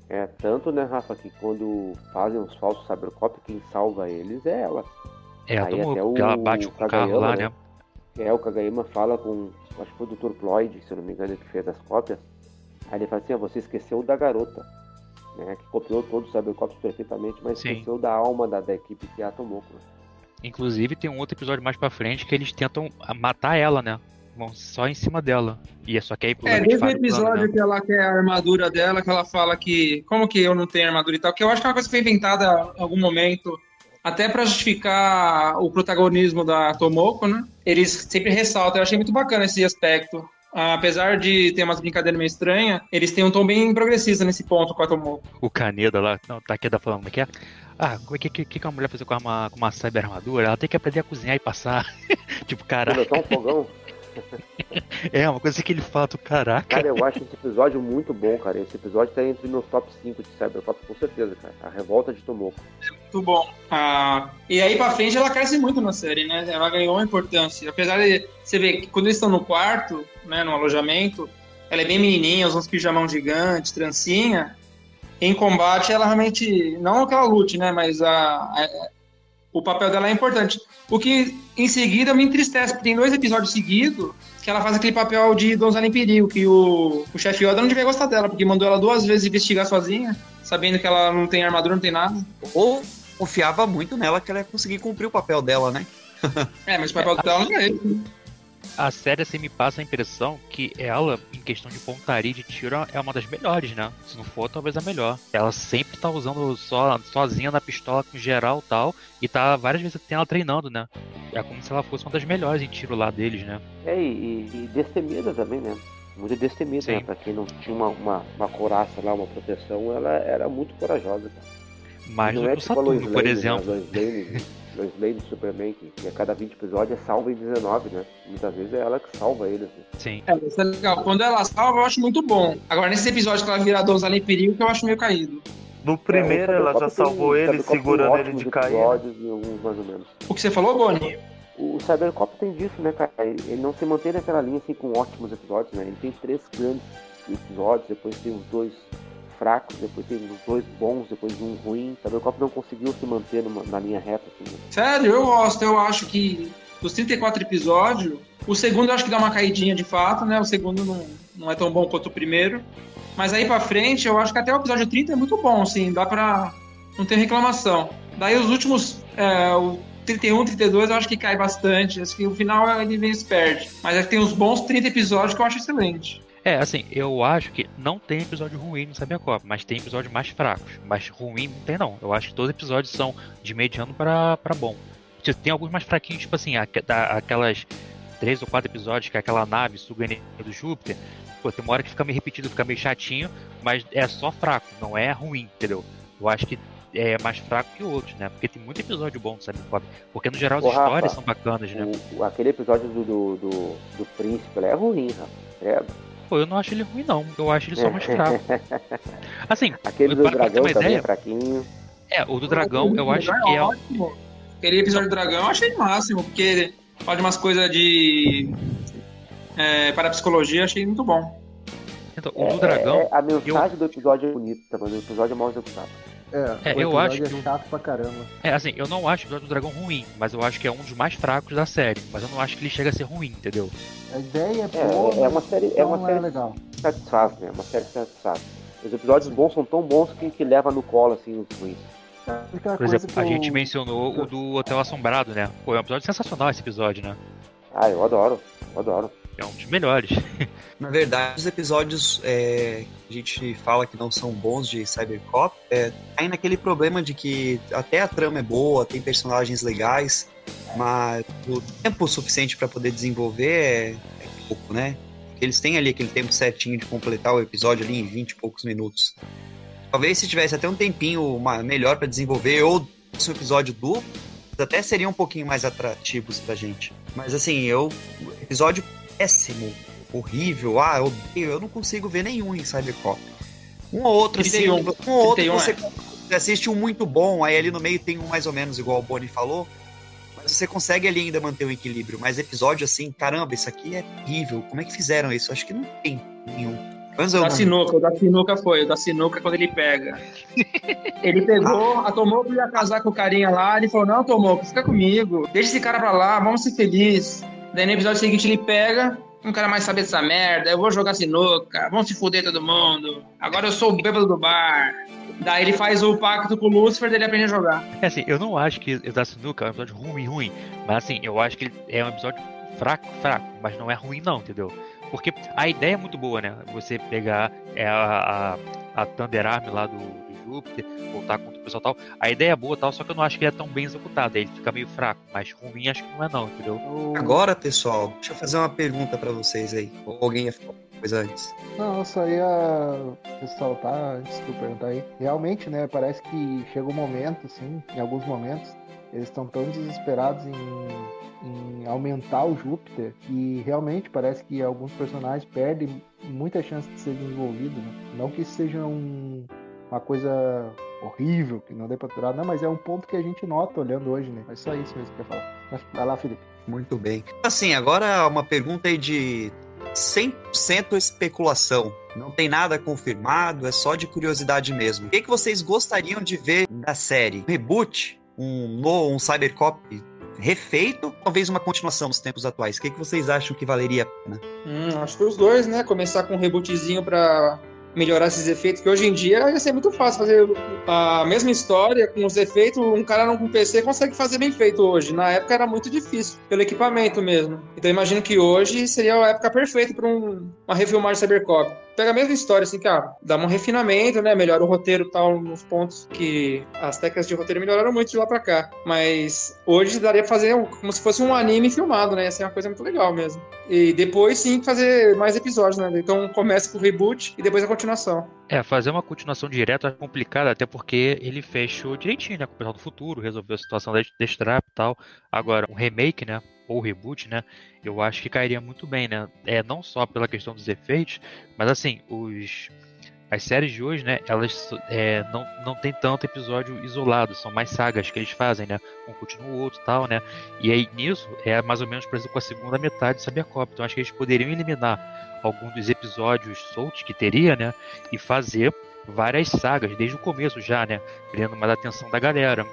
É, tanto, né, Rafa, que quando fazem os falsos Cybercop, quem salva eles é ela. É, Aí até o ela bate com o carro lá, Kageyama, né? É, o Kagayama fala com, acho que foi o Dr. Ployd, se eu não me engano, que fez as cópias. Aí ele fala assim, ah, você esqueceu da garota, né, que copiou todos os Cybercops perfeitamente, mas Sim. esqueceu da alma da, da equipe que é a Tomoko. né? Inclusive tem um outro episódio mais pra frente que eles tentam matar ela, né? Vão só em cima dela. E é só que aí É, obviamente, desde o falha o plano, episódio né? que ela quer a armadura dela, que ela fala que. Como que eu não tenho armadura e tal? Que eu acho que é uma coisa que foi inventada em algum momento, até pra justificar o protagonismo da Tomoko, né? Eles sempre ressaltam. Eu achei muito bacana esse aspecto. Apesar de ter umas brincadeiras meio estranhas, eles têm um tom bem progressista nesse ponto com a Tomoko. o Caneda lá, não, tá aqui da falando como é que é? Ah, como é que, que, que uma mulher fazer com uma, com uma cyber armadura? Ela tem que aprender a cozinhar e passar. tipo, caraca, Pilotar um fogão. é uma coisa que ele fala do caraca. Cara, eu acho esse episódio muito bom, cara. Esse episódio tá entre meus top 5 de Cybercop, com certeza, cara. A revolta de Tomoko. Muito bom. Ah, e aí pra frente ela cresce muito na série, né? Ela ganhou uma importância. Apesar de você ver que quando eles estão no quarto, né, no alojamento, ela é bem menininha, usa uns pijamão gigantes, trancinha. Em combate, ela realmente. Não que ela lute, né? Mas a, a- o papel dela é importante. O que em seguida me entristece, porque tem dois episódios seguidos que ela faz aquele papel de donzela em perigo, que o, o chefe Yoda não devia gostar dela, porque mandou ela duas vezes investigar sozinha, sabendo que ela não tem armadura, não tem nada. Ou confiava muito nela que ela ia conseguir cumprir o papel dela, né? É, mas o papel dela não é esse. A série assim me passa a impressão que ela, em questão de pontaria de tiro, é uma das melhores, né? Se não for, talvez a melhor. Ela sempre tá usando só, sozinha na pistola com geral e tal, e tá várias vezes tem ela treinando, né? É como se ela fosse uma das melhores em tiro lá deles, né? É, e, e destemida também, né? Muito destemida, Sim. né? Pra quem não tinha uma, uma, uma coraça lá, uma proteção, ela era muito corajosa, cara. Mais não do é que o tipo Saturno, por Lane, exemplo. Né? Lois Lane, Lois Lane do Superman, que, a cada 20 episódios é salva em 19, né? Muitas vezes é ela que salva ele, assim. Sim. É, isso é legal. Quando ela salva, eu acho muito bom. Agora, nesse episódio que ela vira a donzela em perigo, que eu acho meio caído. No primeiro, É, ela já salvou ele, segurando ele de cair. né? episódios e alguns mais ou menos. O que você falou, Boni? O Cybercop tem disso, né, cara? Ele ele não se mantém naquela linha assim com ótimos episódios, né? Ele tem três grandes episódios, depois tem os dois fracos, depois os dois bons, depois um ruim. O Cybercop não conseguiu se manter numa- na linha reta, assim, né? Sério, eu gosto. Eu acho que dos 34 episódios, o segundo eu acho que dá uma caidinha de fato, né? O segundo não, não é tão bom quanto o primeiro. Mas aí pra frente, eu acho que até o episódio 30 é muito bom, assim. Dá pra. Não ter reclamação. Daí os últimos. É, o 31, 32, eu acho que cai bastante. Acho que o final ele vem perde. Mas é que tem uns bons 30 episódios que eu acho excelente. É, assim, eu acho que não tem episódio ruim no Cybercop, mas tem episódios mais fracos. Mas ruim não tem, não. Eu acho que todos os episódios são de mediano pra, pra bom. Tem alguns mais fraquinhos, tipo assim, aquelas três ou quatro episódios que é aquela nave suga do Júpiter. Pô, tem uma hora que fica meio repetido, fica meio chatinho, mas é só fraco, não é ruim, entendeu? Eu acho que é mais fraco que outros, né? Porque tem muito episódio bom do Cybercop. Porque no geral as Ô, Rafa, histórias são bacanas, né? O- aquele episódio do, do, do, do príncipe é ruim, rapaz. Credo. Pô, eu não acho ele ruim, não. Eu acho ele só mais fraco. Assim, Aquele do para pra ter dragão uma também ideia, é fraquinho. É, o do dragão, eu acho que é. ótimo. Aquele episódio do dragão eu achei máximo, porque fala de umas coisas de. É, parapsicologia, eu achei muito bom. Então, o do dragão, É, a mensagem do episódio é bonita, mas o episódio é mal executado. É, É, o eu acho é que o- chato pra caramba. é assim, eu não acho o episódio do dragão ruim, mas eu acho que é um dos mais fracos da série. Mas eu não acho que ele chega a ser ruim, entendeu? A ideia é É, boa, é uma série, é então uma não série legal. satisfaz, né? Uma série que satisfaz. Os episódios bons são tão bons que, que leva no colo, assim, os ruins. Por exemplo, a eu- gente mencionou o do Hotel Assombrado, né? Pô, é um episódio sensacional esse episódio, né? Ah, eu adoro, eu adoro. É um dos melhores. Na verdade, os episódios é, que a gente fala que não são bons de Cybercop é, aí naquele problema de que até a trama é boa, tem personagens legais, mas o tempo suficiente para poder desenvolver é, é pouco, né? Eles têm ali aquele tempo certinho de completar o episódio ali em 20 e poucos minutos. Talvez se tivesse até um tempinho melhor para desenvolver ou um episódio duplo, até seriam um pouquinho mais atrativos pra gente. Mas assim, eu episódio péssimo, horrível, ah, eu odeio, eu não consigo ver nenhum em Cybercop. Um ou outro, assim, 31. um ou outro 31, você é. você assiste um muito bom, aí ali no meio tem um mais ou menos igual o Boni falou, mas você consegue ali ainda manter o equilíbrio. Mas episódio assim, caramba, isso aqui é terrível, como é que fizeram isso? Acho que não tem nenhum. Mas eu Da não- sinuca, o da sinuca foi, o da sinuca quando ele pega. Ele pegou, a Tomoko ia casar com o carinha lá, ele falou, não, Tomoko, fica comigo, deixa esse cara pra lá, vamos ser felizes. Daí no episódio seguinte ele pega, não quero mais saber dessa merda, eu vou jogar sinuca, vamos se fuder todo mundo, agora eu sou o bêbado do bar. Daí ele faz o pacto com o Lucifer, daí ele aprende a jogar. É assim, eu não acho que o da Sinuca é um episódio ruim, ruim. Mas assim, eu acho que é um episódio fraco, fraco. Mas não é ruim, não, entendeu? Porque a ideia é muito boa, né? Você pegar é, a, a, a Thunder Arm lá do Júpiter, voltar contra o pessoal e tal. A ideia é boa e tal, só que eu não acho que ele é tão bem executado. Aí ele fica meio fraco. Mas ruim acho que não é, não, entendeu? Eu- Agora, pessoal, deixa eu fazer uma pergunta pra vocês aí. Ou alguém ia falar alguma coisa antes? Não, eu só ia ressaltar, antes de perguntar aí. Realmente, né, parece que chega um momento, assim, em alguns momentos, eles estão tão desesperados em, em aumentar o Júpiter que realmente parece que alguns personagens perdem muita chance de ser desenvolvido, né? Não que isso seja um- uma coisa horrível, que não dê pra aturar, não, mas é um ponto que a gente nota olhando hoje, né? É só isso mesmo que eu ia falar. Mas vai lá, Felipe. Muito bem. Assim, agora uma pergunta aí de 100% especulação. Não tem nada confirmado, é só de curiosidade mesmo. O que, que vocês gostariam de ver da série? Reboot? um, no- um Cybercop refeito, talvez uma continuação nos tempos atuais. O que, que vocês acham que valeria a pena? Hum, acho que os dois, né? Começar com um rebootzinho pra melhorar esses efeitos, que hoje em dia ia ser muito fácil fazer a mesma história com os efeitos. Um cara não com PC consegue fazer bem feito hoje. Na época era muito difícil, pelo equipamento mesmo. Então imagino que hoje seria a época perfeita para um, uma refilmagem Cybercop. Pega a mesma história, assim, cara, dá um refinamento, né? Melhora o roteiro tal, nos pontos que as técnicas de roteiro melhoraram muito de lá pra cá. Mas hoje daria pra fazer como se fosse um anime filmado, né? Ia ser uma coisa muito legal mesmo. E depois sim fazer mais episódios, né? Então começa com o reboot e depois a continuação. É, fazer uma continuação direta é complicado, até porque ele fechou direitinho, né, com o pessoal do futuro, resolveu a situação da Destrap e tal. Agora, um remake, né, ou reboot, né, eu acho que cairia muito bem, né, é não só pela questão dos efeitos, mas assim, os... As séries de hoje, né, elas é, não, não tem tanto episódio isolado, são mais sagas que eles fazem, né, um continua o outro tal, né, e aí nisso é mais ou menos parecido com a segunda metade de Cybercop, então acho que eles poderiam eliminar algum dos episódios soltos que teria, né, e fazer várias sagas desde o começo já, né? Criando mais atenção da galera.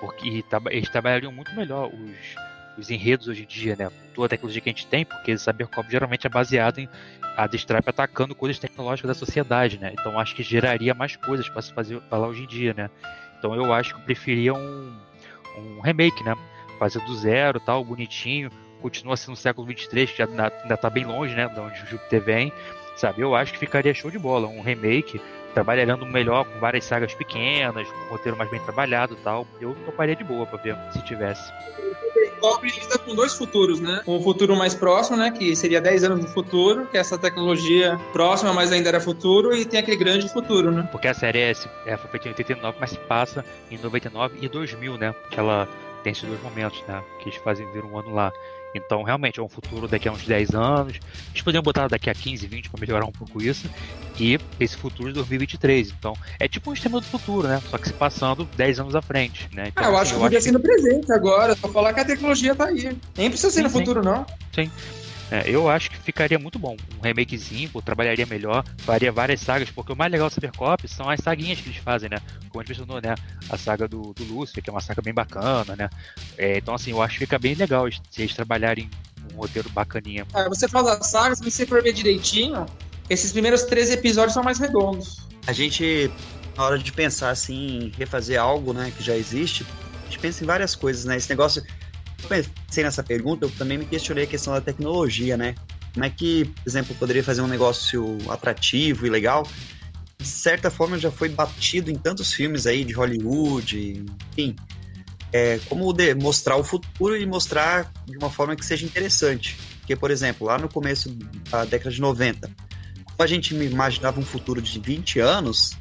Porque eles trabalhariam muito melhor os, os enredos hoje em dia, né? Toda a tecnologia que a gente tem, porque Cybercop geralmente é baseado em a Destrap atacando coisas tecnológicas da sociedade, né? Então acho que geraria mais coisas para se fazer falar hoje em dia, né? Então eu acho que eu preferia um, um remake, né? Fazer do zero, tal, bonitinho. Continua sendo o século 23, que já ainda ainda tá bem longe, né? De onde o Júpiter vem. Sabe, eu acho que ficaria show de bola. Um remake, trabalhando melhor com várias sagas pequenas, com um roteiro mais bem trabalhado tal. Eu toparia de boa pra ver se tivesse. Cybercop lida com dois futuros, né? Um futuro mais próximo, né? Que seria 10 anos no futuro, que é essa tecnologia próxima, mas ainda era futuro, e tem aquele grande futuro, né? Porque a série é, é, foi feita em 89, mas se passa em 99 e 2000, né? Que ela tem esses dois momentos, né? Que eles fazem vir um ano lá. Então, realmente, é um futuro daqui a uns 10 anos. Eles poderiam botar daqui a 15, 20 para melhorar um pouco isso. E esse futuro de 2023. Então, é tipo um sistema do futuro, né? Só que se passando 10 anos à frente, né? Então, Ah, eu assim, acho que podia ser no presente agora, só falar que a tecnologia tá aí. Nem precisa ser Sim, no sim. futuro, não. É, eu acho que ficaria muito bom. Um remakezinho, pô, trabalharia melhor, faria várias sagas, porque o mais legal do Cybercop são as saguinhas que eles fazem, né? Como a gente mencionou, né? A saga do, do Lúcifer, que é uma saga bem bacana, né? É, então, assim, eu acho que fica bem legal se eles trabalharem um roteiro bacaninha. Ah, você fala das sagas, se você for ver direitinho, esses primeiros 13 episódios são mais redondos. A gente, na hora de pensar assim, em refazer algo né, que já existe, a gente pensa em várias coisas, né? Esse negócio. Pensei nessa pergunta, eu também me questionei a questão da tecnologia, né? Como é que, por exemplo, poderia fazer um negócio atrativo e legal? De certa forma já foi batido em tantos filmes aí de Hollywood, enfim. É, como de- mostrar o futuro e mostrar de uma forma que seja interessante. Porque, por exemplo, lá no começo da década de 90, como a gente imaginava um futuro de 20 anos,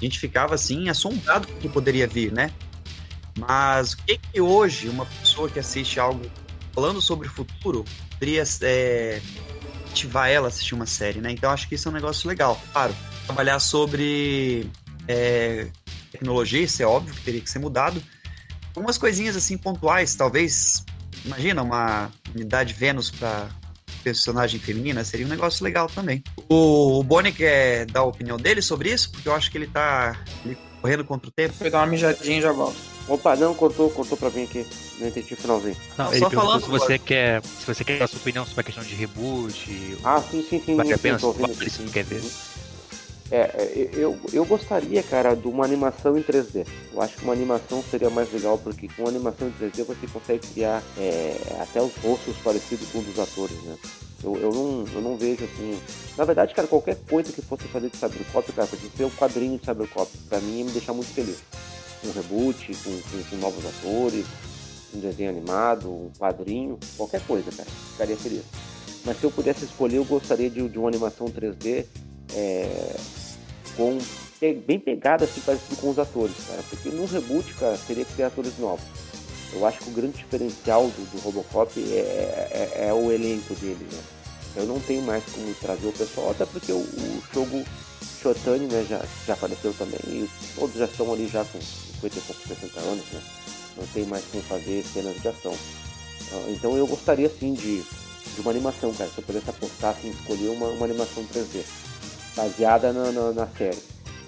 a gente ficava assim assombrado com o que poderia vir, né? Mas o que que hoje uma pessoa que assiste algo falando sobre o futuro poderia é, ativar ela a assistir uma série, né? Então acho que isso é um negócio legal. Claro, trabalhar sobre é, tecnologia, isso é óbvio que teria que ser mudado. Algumas coisinhas assim pontuais, talvez, imagina uma unidade Vênus para personagem feminina, seria um negócio legal também. O, o Bonnie quer dar a opinião dele sobre isso, porque eu acho que ele tá ele correndo contra o tempo. Vou dar uma mijadinha e já volto. Opa, não, cortou, cortou pra mim aqui. Não entendi o finalzinho. Não, Não, ele só perguntou falando se você quer. Se você quer dar sua opinião sobre a questão de reboot. Ah, sim, sim, sim. Vale a sim, pena? tô ouvindo Vale, se sim, quer ver. É, é, eu, eu gostaria, cara, de uma animação em 3D. Eu acho que uma animação seria mais legal, porque com animação em 3D você consegue criar é, até os rostos parecidos com os dos atores, né? Eu, eu, não, eu não vejo assim. Na verdade, cara, qualquer coisa que fosse fazer de Cybercop, cara, podia ser um quadrinho de Cybercop. Pra mim ia me deixar muito feliz. Um reboot, com, com, com novos atores, um desenho animado, um quadrinho, qualquer coisa, cara. Ficaria feliz. Mas se eu pudesse escolher, eu gostaria de, de uma animação 3D é, com bem pegada assim parecido com os atores, cara. Porque no reboot, cara, teria que ter atores novos. Eu acho que o grande diferencial do, do Robocop é, é, é o elenco dele, né? Eu não tenho mais como trazer o pessoal, até porque o, o Shogo Shotani, né, já, já apareceu também, e todos já estão ali já com 50 e poucos, 60 anos, né? Não tem mais como fazer cenas de ação. Ah, Então eu gostaria sim de, de uma animação, cara. Se eu pudesse apostar, assim, escolher uma, uma animação 3D, baseada na, na, na série.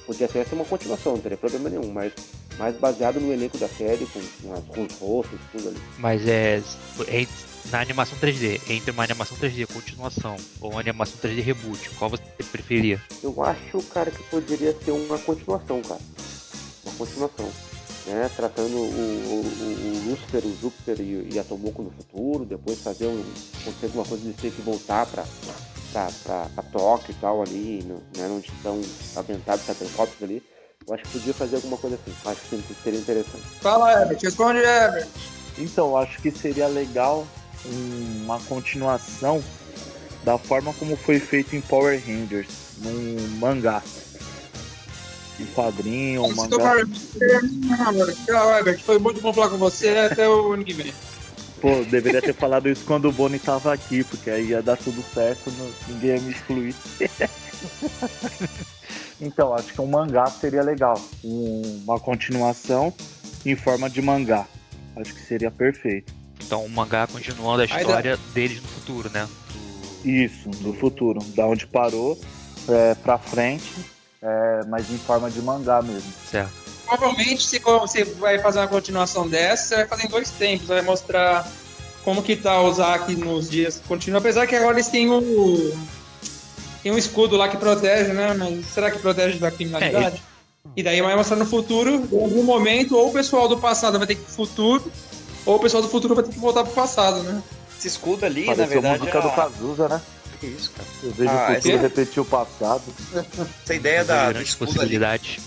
Podia até ser uma continuação, não teria problema nenhum, mas mais baseado no elenco da série, com, com, com os rostos, tudo ali. Mas é, é na animação 3D, entre uma animação 3D continuação ou uma animação 3D reboot, qual você preferia? Eu acho, cara, que poderia ser uma continuação, cara. Uma continuação. Né? Tratando o, o, o, o Lúcifer, o Júpiter e, e a Tomoko no futuro, depois fazer um. acontecer alguma coisa de ter que voltar pra, pra, pra, pra Tóquio e tal ali, no- né? onde estão aventados Cybercops ali. Eu acho que podia fazer alguma coisa assim. Acho que seria interessante. Fala, Herbert. Responde, Herbert. Então, eu acho que seria legal uma continuação da forma como foi feito em Power Rangers, num mangá. Um quadrinho, um mangá. Tchau, Herbert. Foi muito bom falar com você. Até o ano que vem. Pô, deveria ter falado isso quando o Boni tava aqui, porque aí ia dar tudo certo, ninguém ia me excluir. então, acho que um mangá seria legal. Um- uma continuação em forma de mangá. Acho que seria perfeito. Então, o mangá continuando a história deles no futuro, né? Do- Isso, do futuro. Da onde parou, é, pra frente, é, mas em forma de mangá mesmo. certo. Provavelmente, se você vai fazer uma continuação dessa, você vai fazer em dois tempos. Vai mostrar como que tá o Zack nos dias contínuos. Apesar que agora eles têm o... Tem um escudo lá que protege, né? Mas será que protege da criminalidade? E daí vai mostrar no futuro, em algum momento, ou o pessoal do passado vai ter que ir pro futuro, ou o pessoal do futuro vai ter que voltar pro passado, né? Esse escudo ali, na Pareceu verdade, música é do Cazuza, né? Que isso, cara? Eu vejo Ah, o futuro esse- repetir o passado. Essa ideia da, do escudo ali, possibilidades.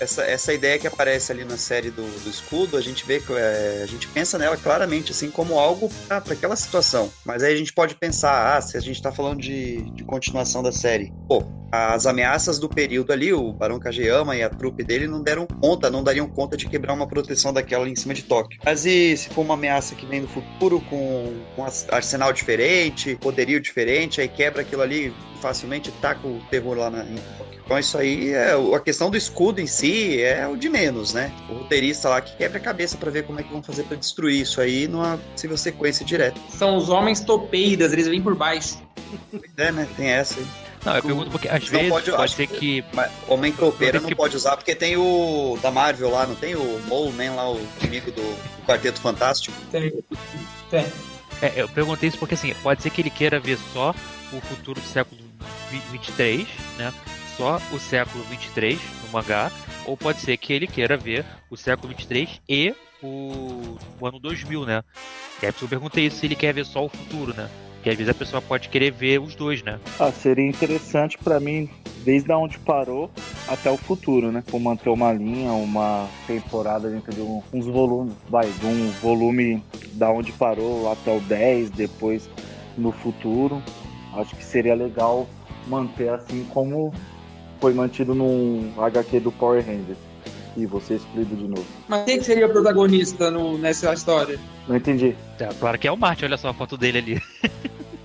Essa, essa ideia que aparece ali na série do, do escudo, a gente vê é, a gente pensa nela claramente assim como algo para aquela situação. Mas aí a gente pode pensar, ah, se a gente tá falando de, de continuação da série, pô, as ameaças do período ali, o Barão Kageyama e a trupe dele não deram conta, não dariam conta de quebrar uma proteção daquela ali em cima de Tóquio. Mas e se for uma ameaça que vem do futuro com, com arsenal diferente, poderio diferente, aí quebra aquilo ali facilmente taca o terror lá na, em Tóquio. Então isso aí é a questão do escudo em si é o de menos, né? O roteirista lá que quebra a cabeça pra ver como é que vão fazer pra destruir isso aí numa possível sequência direta. São os homens topeiras, eles vêm por baixo. É, né? Tem essa aí. Não, eu pergunto porque às Não vezes pode- pode, acho ser que- Homem tropeira Tem não que- pode usar, porque tem o da Marvel lá, não tem o Mole Man lá, o inimigo do, do Quarteto Fantástico. Tem. Tem. É, eu perguntei isso porque assim, pode ser que ele queira ver só o futuro do século vi- 23, né? Só o século 23 no mangá, ou pode ser que ele queira ver o século 23 e o, o ano 2000, né? E aí eu perguntei isso se ele quer ver só o futuro, né? Porque às vezes a pessoa pode querer ver os dois, né? Ah, seria interessante pra mim, desde onde parou até o futuro, né? Com manter uma linha, uma temporada dentro de um- uns volumes, vai, de um volume da onde parou até o 10, depois no futuro. Acho que seria legal manter assim como foi mantido no HQ do Power Rangers. E você excluído de novo. Mas quem que seria o protagonista no- nessa história? Não entendi. É, claro que é o Marte, olha só a foto dele ali.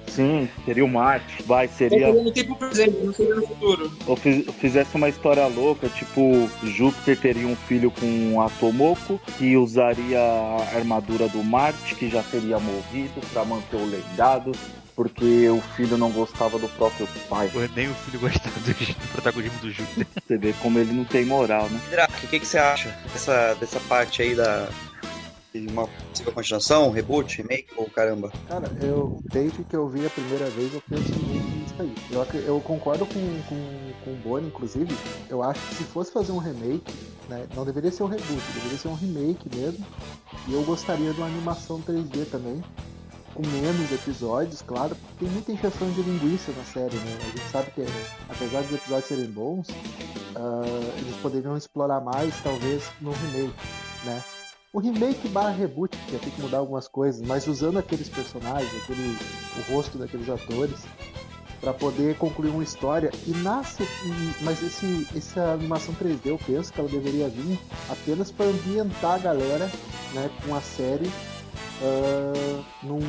Sim, seria o Marte. Vai, seria. Seria no tempo presente, não seria no futuro. ou fiz- fizesse uma história louca, tipo, Júpiter teria um filho com a Tomoko, que usaria a armadura do Marte, que já teria morrido, pra manter o legado, porque o filho não gostava do próprio pai. Nem o filho gosta do, do protagonismo do Júpiter. Você vê como ele não tem moral, né? Drac, o que, que você acha dessa, dessa parte aí da. de uma possível continuação, reboot, remake ou caramba? Cara, eu desde que eu vi a primeira vez eu penso nisso aí. Eu, eu concordo com, com, com o Boni, inclusive. Eu acho que se fosse fazer um remake, né, não deveria ser um reboot, deveria ser um remake mesmo. E eu gostaria de uma animação 3D também, com menos episódios, claro, porque tem muita injeção de linguiça na série, né? A gente sabe que apesar dos episódios serem bons, ah, eles poderiam explorar mais, talvez, no remake, né? O remake barra reboot, que ia ter que mudar algumas coisas, mas usando aqueles personagens, aquele, o rosto daqueles atores, para poder concluir uma história. E nasce. Mas esse, essa animação 3D eu penso que ela deveria vir apenas para ambientar a galera né, com a série ah, num,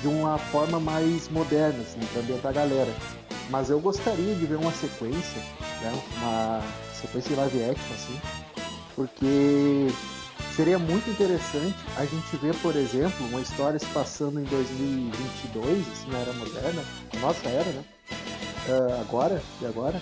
de uma forma mais moderna, assim, para ambientar a galera. Mas eu gostaria de ver uma sequência, né, uma sequência live action, assim, porque seria muito interessante a gente ver, por exemplo, uma história se passando em 2022, assim, na era moderna, nossa era, né? Ah, agora, e agora,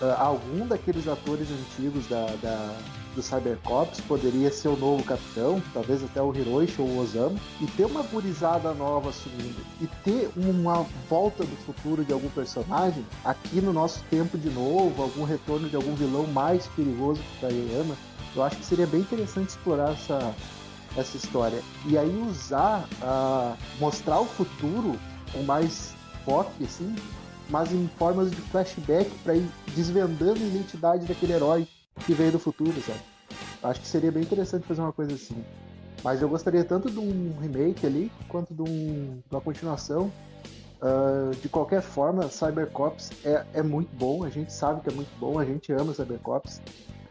ah, algum daqueles atores antigos da, da, do Cybercops poderia ser o novo capitão, talvez até o Hiroshi ou o Osamu, e ter uma gurizada nova assumindo, e ter uma volta do futuro de algum personagem aqui no nosso tempo de novo, algum retorno de algum vilão mais perigoso que Yama, eu acho que seria bem interessante explorar essa, essa história. E aí usar, uh, mostrar o futuro com mais foco, assim, mas em formas de flashback para ir desvendando a identidade daquele herói que veio do futuro, sabe? Acho que seria bem interessante fazer uma coisa assim. Mas eu gostaria tanto de um remake ali, quanto de, um, de uma continuação. Uh, de qualquer forma, Cybercops é, é muito bom, a gente sabe que é muito bom, a gente ama Cybercops.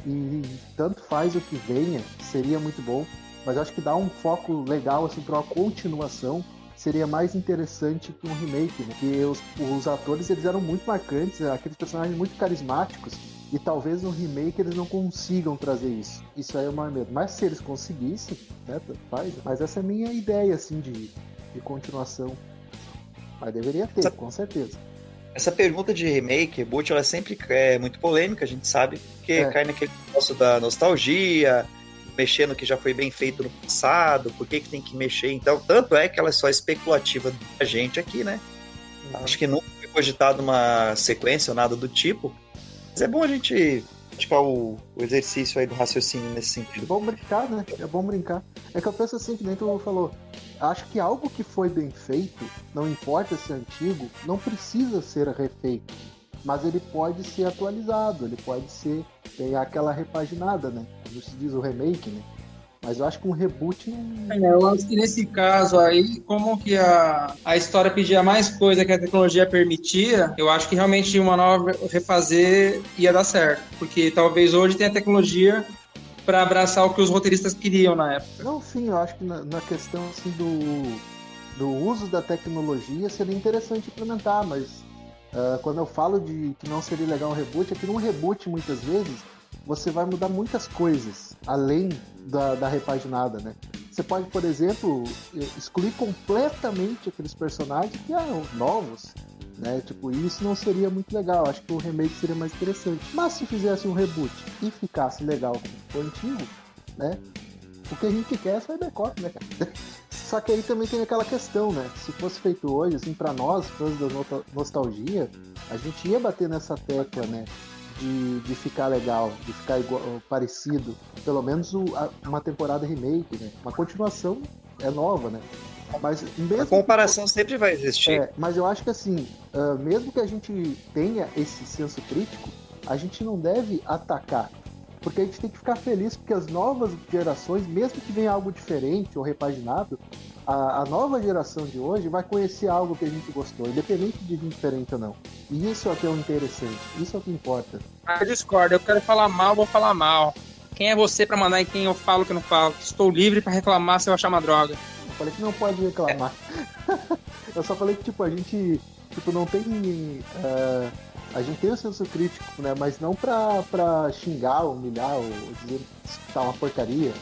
E tanto faz o que venha, seria muito bom. Mas acho que dá um foco legal assim, para uma continuação seria mais interessante que um remake, né? Porque os, os atores eles eram muito marcantes, aqueles personagens muito carismáticos e talvez no remake eles não consigam trazer isso. Isso aí é o maior medo. Mas se eles conseguissem, né, faz. Mas essa é a minha ideia, assim, de, de continuação. Mas deveria ter, essa, com certeza. Essa pergunta de remake, reboot, ela é sempre é muito polêmica, a gente sabe, porque é. cai naquele negócio da nostalgia, mexer no que já foi bem feito no passado, por que, que tem que mexer? Então, tanto é que ela é só especulativa da gente aqui, né? Uhum. Acho que nunca foi cogitado uma sequência ou nada do tipo. Mas é bom a gente praticar o, o, exercício aí do raciocínio nesse sentido. É bom brincar, né? É bom brincar. É que eu penso assim, que nem tu falou. Acho que algo que foi bem feito, não importa se é antigo, não precisa ser refeito. Mas ele pode ser atualizado, ele pode ser. tem aquela repaginada, né? Como se diz o remake, né? Mas eu acho que um reboot não. É, eu acho que nesse caso aí, como que a, a história pedia mais coisa que a tecnologia permitia, eu acho que realmente uma nova refazer ia dar certo. Porque talvez hoje tenha tecnologia para abraçar o que os roteiristas queriam na época. Não, sim, eu acho que na, na questão assim do, do uso da tecnologia seria interessante implementar, mas uh, quando eu falo de que não seria legal um reboot, é que num reboot muitas vezes você vai mudar muitas coisas além da, da repaginada, né? Você pode, por exemplo, excluir completamente aqueles personagens que eram novos, né? Tipo, isso não seria muito legal. Acho que o remake seria mais interessante. Mas se fizesse um reboot e ficasse legal como o antigo, né? O que a gente quer é Cybercop, né, cara? Só que aí também tem aquela questão, né? Se fosse feito hoje, assim, para nós, fãs da nostalgia, a gente ia bater nessa tecla, né? De, de ficar legal, de ficar igual, parecido. Pelo menos o, a, uma temporada remake, né? Uma continuação é nova, né? Mas mesmo a comparação que, sempre vai existir. É, mas eu acho que assim, uh, mesmo que a gente tenha esse senso crítico, a gente não deve atacar. Porque a gente tem que ficar feliz porque as novas gerações, mesmo que venha algo diferente ou repaginado, a, a, nova geração de hoje vai conhecer algo que a gente gostou, independente de vir diferente ou não. E isso é o que é o interessante, isso é o que importa. Ah, eu discordo, eu quero falar mal, vou falar mal. Quem é você para mandar em quem eu falo que não falo? Estou livre para reclamar se eu achar uma droga. Eu falei que não pode reclamar. É. eu só falei que, tipo, a gente tipo, não tem. Uh, a gente tem o senso crítico, né? Mas não pra, pra xingar, humilhar ou dizer que tá uma porcaria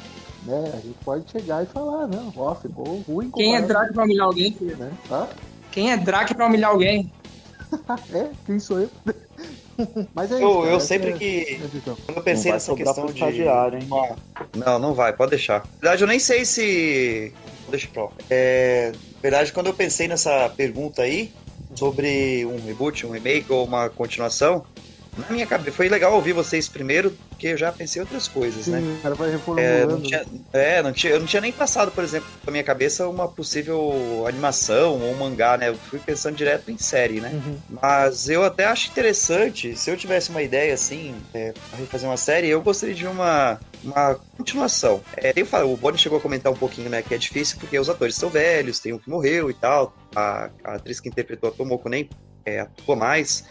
né? A gente pode chegar e falar, não, ó, ficou ruim. Quem é Drake pra humilhar alguém, filho? Né? Hã? Quem é Drake pra humilhar alguém? é, quem sou eu? Mas é eu, isso, eu sempre é... que. Quando eu pensei nessa questão de. Hein? Não, não vai, pode deixar. Na verdade, eu nem sei se. Deixa pra lá. É... Na verdade, quando eu pensei nessa pergunta aí, sobre um reboot, um remake ou uma continuação, na minha cabeça. Foi legal ouvir vocês primeiro, porque eu já pensei em outras coisas, Sim, né? O cara vai reformulando. É, não tinha, é, não tinha, eu não tinha nem passado, por exemplo, na minha cabeça uma possível animação ou um mangá, né? Eu fui pensando direto em série, né? Uhum. Mas eu até acho interessante, se eu tivesse uma ideia assim, é, pra refazer uma série, eu gostaria de uma, uma continuação. É, tem, o Bonnie chegou a comentar um pouquinho, né, que é difícil porque os atores são velhos, tem um que morreu e tal. A, a atriz que interpretou a Tomoko nem é, atua mais.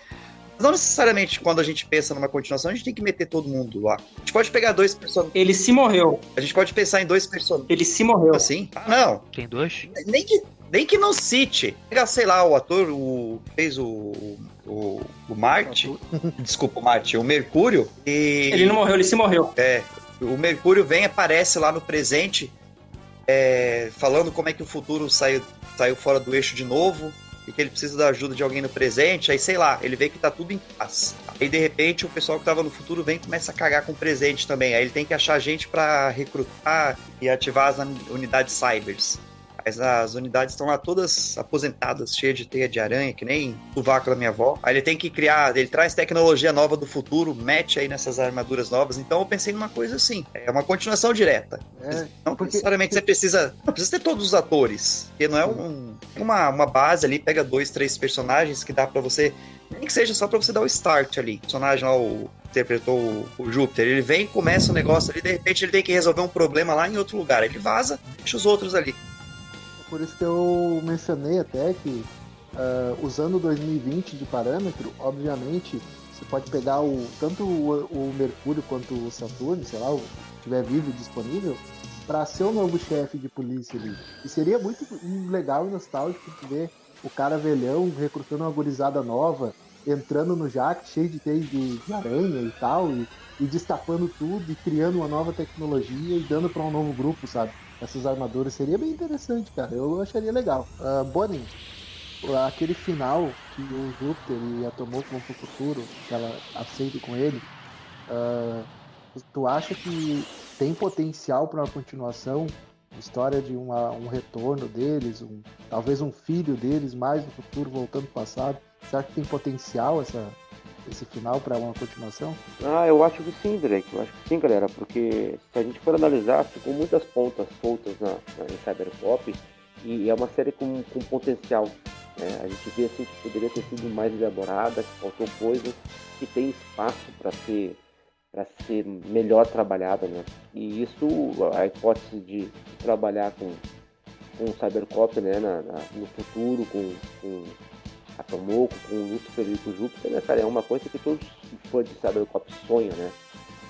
Não necessariamente quando a gente pensa numa continuação, a gente tem que meter todo mundo lá. A gente pode pegar dois personagens. Ele se morreu. A gente pode pensar em dois personagens. Ele se morreu. Assim? Ah, não. Tem dois? Nem que, nem que não cite. Pega, sei lá, o ator, o fez o. O, o Marte. Desculpa, o Marte, o Mercúrio. E... Ele não morreu, ele se morreu. É. O Mercúrio vem, aparece lá no presente, é, falando como é que o futuro saiu, saiu fora do eixo de novo e que ele precisa da ajuda de alguém no presente, aí sei lá, ele vê que tá tudo em paz. Aí de repente o pessoal que tava no futuro vem e começa a cagar com o presente também. Aí ele tem que achar gente para recrutar e ativar as unidades cybers. Mas as unidades estão lá todas aposentadas, cheias de teia de aranha, que nem o vácuo da minha avó. Aí ele tem que criar, ele traz tecnologia nova do futuro, mete aí nessas armaduras novas. Então eu pensei numa coisa assim, é uma continuação direta. É, Não porque- necessariamente você precisa, não precisa ter todos os atores, porque não é um, uma, uma base ali, pega dois, três personagens que dá pra você, nem que seja só pra você dar o start ali. O personagem lá, o interpretou o, o Júpiter, ele vem, começa o negócio ali, de repente ele tem que resolver um problema lá em outro lugar. Ele vaza, deixa os outros ali. Por isso que eu mencionei até que, ah, usando 2020 de parâmetro, obviamente, você pode pegar o, tanto o, o Mercúrio quanto o Saturno, sei lá, o tiver vivo e disponível, para ser o novo chefe de polícia ali. E seria muito legal e nostálgico ver o cara velhão recrutando uma gurizada nova, entrando no jack cheio de teia de, de aranha e tal, e, e destapando tudo e criando uma nova tecnologia e dando para um novo grupo, sabe? essas armaduras seria bem interessante, cara. Eu acharia legal. Uh, Bonnie, aquele final que o Júpiter e a Tomoko vão pro futuro, que ela aceita com ele, uh, tu acha que tem potencial para uma continuação? História de uma, um retorno deles, um, talvez um filho deles mais no futuro voltando pro passado. Acha que tem potencial essa, esse final para uma continuação? Ah, eu acho que sim, Drake. Eu acho que sim, galera, porque se a gente for analisar, ficou muitas pontas soltas na, na, em Cyberpop e é uma série com, com potencial. Né? A gente vê assim que poderia ter sido mais elaborada, que faltou coisas, que tem espaço para ser para ser melhor trabalhada, né? E isso, a hipótese de trabalhar com com o Cybercop, né, na, na, no futuro, com, com a Tomoko, com o Lucifer e com Júpiter, né, cara, é uma coisa que todos os fãs de Cybercop sonham, né?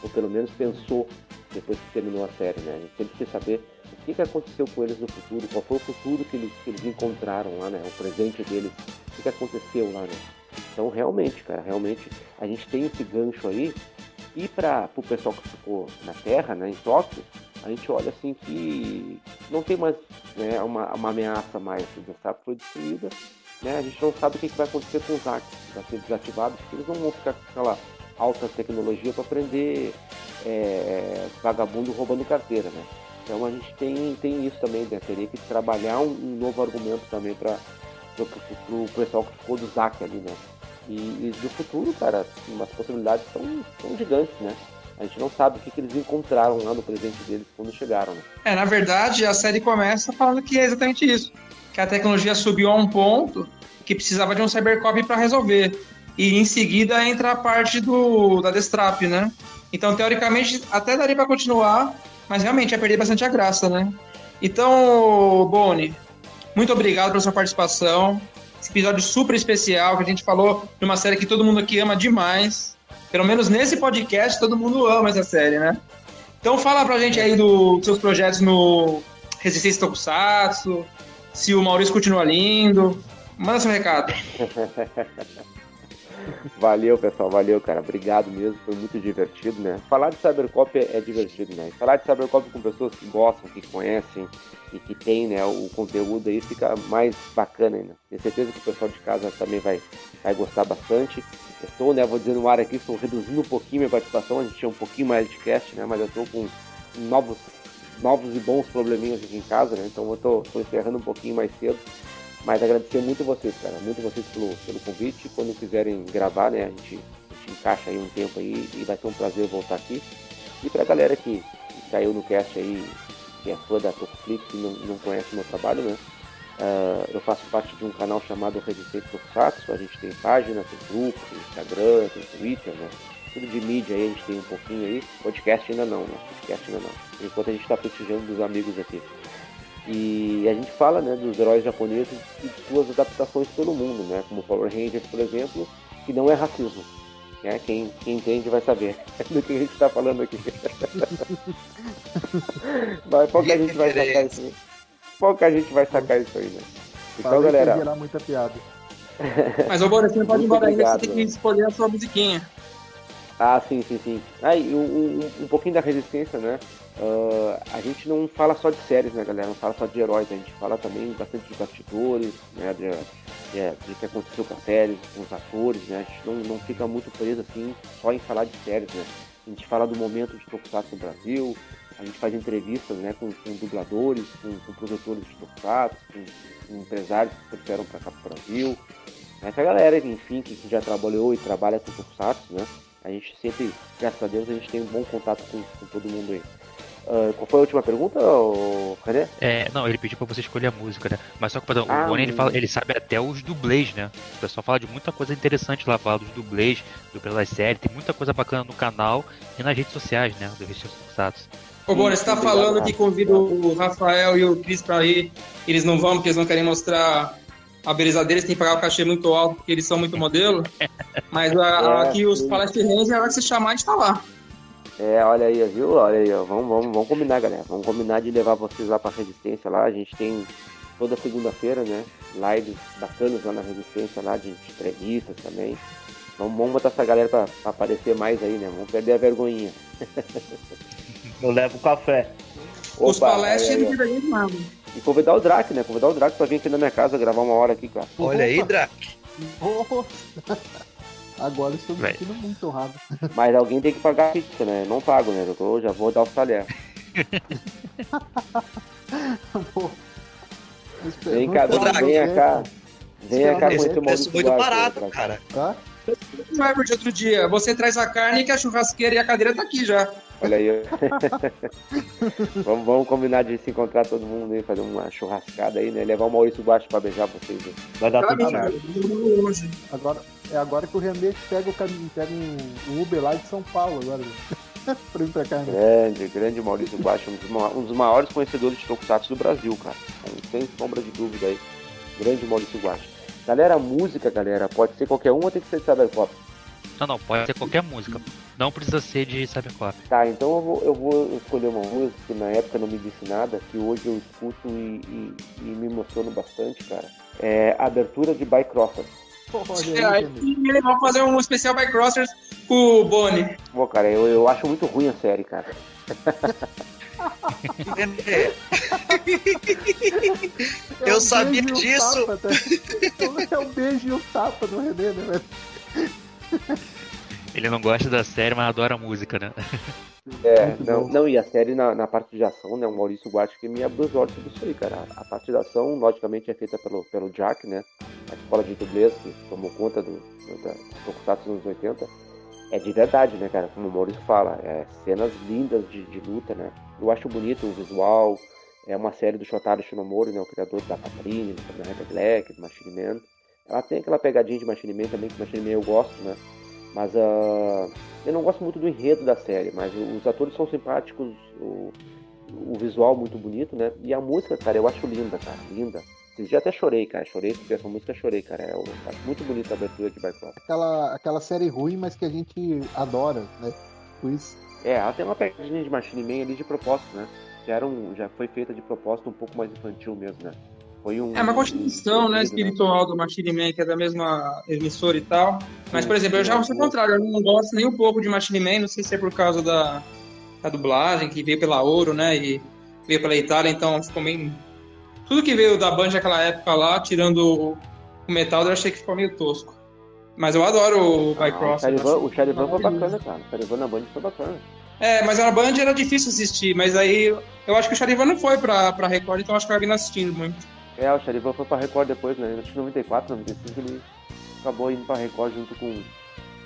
Ou pelo menos pensou depois que terminou a série, né? A gente sempre quer saber o que, que aconteceu com eles no futuro, qual foi o futuro que eles, que eles encontraram lá, né? O presente deles, o que, que aconteceu lá, né? Então, realmente, cara, realmente, a gente tem esse gancho aí. E para o pessoal que ficou na Terra, né, em Tóquio, a gente olha assim que não tem mais né, uma, uma ameaça mais. O Gestapo foi destruída, né? A gente não sabe o que, vai acontecer com os hacks, vai ser desativado, porque eles não vão ficar com aquela alta tecnologia para prender é, vagabundo roubando carteira, né? Então a gente tem, tem isso também, né? Teria que trabalhar um, um novo argumento também para o pessoal que ficou do ZAC ali, né? E, e, do futuro, cara, as possibilidades são, são gigantes, né? A gente não sabe o que, que eles encontraram lá no presente deles quando chegaram, né? É, na verdade, a série começa falando que é exatamente isso. Que a tecnologia subiu a um ponto que precisava de um cybercop para resolver. E em seguida entra a parte do da Destrap, né? Então, teoricamente, até daria para continuar, mas realmente ia perder bastante a graça, né? Então, Boni, muito obrigado pela sua participação. Esse episódio super especial que a gente falou de uma série que todo mundo aqui ama demais. Pelo menos nesse podcast todo mundo ama essa série, né? Então fala pra gente aí do- dos seus projetos no Resistência Tokusatsu, se o Maurício continua lindo. Manda seu recado. Valeu, pessoal, valeu, cara. Obrigado mesmo, foi muito divertido, né? Falar de Cybercop é, é divertido, né? Falar de Cybercop com pessoas que gostam, que conhecem e que tem, né, o conteúdo aí fica mais bacana ainda. Tenho certeza que o pessoal de casa também vai, vai gostar bastante. Estou, né, vou dizer no ar aqui, estou reduzindo um pouquinho minha participação, a gente tinha um pouquinho mais de cast, né, mas eu estou com novos, novos e bons probleminhas aqui em casa, né, então eu estou encerrando um pouquinho mais cedo. Mas agradecer muito vocês, cara, muito vocês pelo, pelo convite. Quando quiserem gravar, né, a gente, a gente encaixa aí um tempo aí e vai ser um prazer voltar aqui. E pra galera que, caiu no cast aí, que é fã da Tocoflix e não, não conhece o meu trabalho, né, ah, eu faço parte de um canal chamado Resistência Tokusatsu. A gente tem página, tem grupo, tem Instagram, tem Twitter, né, tudo de mídia aí a gente tem um pouquinho aí. Podcast ainda não, né, podcast ainda não. Enquanto a gente tá prestigiando dos amigos aqui. E a gente fala né, dos heróis japoneses e de suas adaptações pelo mundo, né? Como Power Rangers, por exemplo, que não é racismo. Né? Quem, quem entende vai saber do que a gente está falando aqui. Mas qual que a gente vai sacar isso aí? Qual que a gente vai sacar isso aí, né? Então, Falei galera, muita piada. Mas, ô Boris, você não pode ir embora ainda, você tem que né? escolher a sua musiquinha. Ah, sim, sim, sim. Ah, um, um- um pouquinho da resistência, né? ah, a gente não fala só de séries, né, galera? Não fala só de heróis, a gente fala também bastante de bastidores, né? De, de, de que aconteceu com as séries, com os atores, né? A gente não, não fica muito preso assim só em falar de séries, né? A gente fala do momento de Tokusatsu no Brasil, a gente faz entrevistas né, com, com dubladores, com, com produtores de Tokusatsu, com, com empresários que trouxeram para cá pro Brasil. Essa galera, enfim, que já trabalhou e trabalha com Tokusatsu, né? A gente sempre, graças a Deus, a gente tem um bom contato com, com todo mundo aí. Ah, qual foi a última pergunta, René? É, não, ele pediu pra você escolher a música, né? Mas só que perdão, Ah, o Boni ele, hum. fala, ele sabe até os dublês, né? O pessoal fala de muita coisa interessante lá, fala dos dublês, do pelas séries, tem muita coisa bacana no canal e nas redes sociais, né? Do Restante Tokusatsu. Ô, Bono, você tá falando que convida o Rafael e o Cris pra ir, eles não vão porque eles não querem mostrar a beleza deles, tem que pagar o cachê muito alto porque eles são muito modelo. Mas a- É, aqui os sim. palestrinhos, a hora que você chamar, a gente tá lá. É, olha aí, viu? Olha aí, ó. Vamos, vamos, vamos combinar, galera. Vamos combinar de levar vocês lá pra Resistência lá. A gente tem toda segunda-feira, né? Lives bacanas lá na Resistência lá, de entrevistas também. Vamos, vamos botar essa galera pra, pra aparecer mais aí, né? Vamos perder a vergonhinha. Eu levo café. os Opa, palestras olha aí, não ó. E convidar o Drac, né? Convidar o Drac pra vir aqui na minha casa gravar uma hora aqui, cara. Olha aí, Dra. Oh, Agora eu estou me sentindo muito honrado. Mas alguém tem que pagar a pizza, né? Não pago, né? Eu tô- já vou dar o talher. Vem cá, Drac, não, cá. Venha cá Esse conhecer o Maurício muito Duarte, barato, Drac. cara. Tá? Vai de outro dia, você traz a carne que a churrasqueira e a cadeira tá aqui já. Olha aí. ó. vamos, vamos combinar de se encontrar todo mundo aí, fazer uma churrascada aí, né? Levar o Maurício Baixo pra beijar vocês. Né? Vai dar tudo certo. hoje. Agora, é agora que o Remete pega o caminho, pega um Uber lá de São Paulo agora. pra vir pra cá, né? Grande, grande Maurício Baixo, um um dos maiores conhecedores de Tokusatsu do Brasil, cara. Sem sombra de dúvida aí. Grande Maurício Baixo. Galera, música, galera, pode ser qualquer uma ou tem que ser de Cyberpop? Não, não, pode ser qualquer música. Não precisa ser de Cybercop. Tá, então eu vou, eu vou escolher uma música que na época não me disse nada, que hoje eu escuto e, e- e me emociono bastante, cara. É a abertura de Bycrossers. Olha É, aí, vamos fazer um especial by Crossers com o Boni. Pô, cara, eu, eu acho muito ruim a série, cara. Eu um sabia um disso. tapa, tá? É um beijo e um tapa do René, né, velho? Ele não gosta da série, mas adora a música, né? É, Muito não, bom. não, e a série na, na parte de ação, né? O Maurício Guarte que me abriu os olhos sobre isso aí, cara. A, a parte da ação, logicamente, é feita pelo, pelo Jack, né? A escola de dublês que tomou conta do, do, da nos anos 80. É de verdade, né, cara? Como o Maurício fala, é cenas lindas de, de luta, né? Eu acho bonito o visual. É uma série do Shotaro Shinomori, né? O criador da Patrine, do Rider Black, do Machine Man. Ela tem aquela pegadinha de Machine Man também, que Machine Man eu gosto, né? Mas ah, eu não gosto muito do enredo da série, mas os atores são simpáticos, o, o visual muito bonito, né? E a música, cara, eu acho linda, cara, linda. Esses dias até chorei, cara, chorei porque essa música chorei, cara. Eu acho muito bonita a abertura de Bycross. Aquela, aquela série ruim, mas que a gente adora, né? Por isso. É, ela tem uma pegadinha de Machine Man ali de propósito, né? Já, era um, já foi feita de propósito um pouco mais infantil mesmo, né? Foi um. É uma continuação, um- né, um- espiritual do Machine Man, que é da mesma emissora e tal. Mas, por exemplo, eu já sou o contrário, eu não gosto nem um pouco de Machine Man, não sei se é por causa da, da dublagem, que veio pela Ouro, né, e veio pela Itália, então ficou meio... Tudo que veio da Band naquela época lá, tirando o Metal, eu achei que ficou meio tosco. Mas eu adoro o Ah, o Bycross. Charivan, o Charivan foi bacana, cara. O Charivan na Band foi bacana. É, mas na Band era difícil assistir, mas aí eu acho que o Charivan não foi pra, pra Record, então acho que eu acabei não assistindo muito. É, o Charivan foi pra Record depois, né? Acho que em 94, 95 ele acabou indo pra Record junto com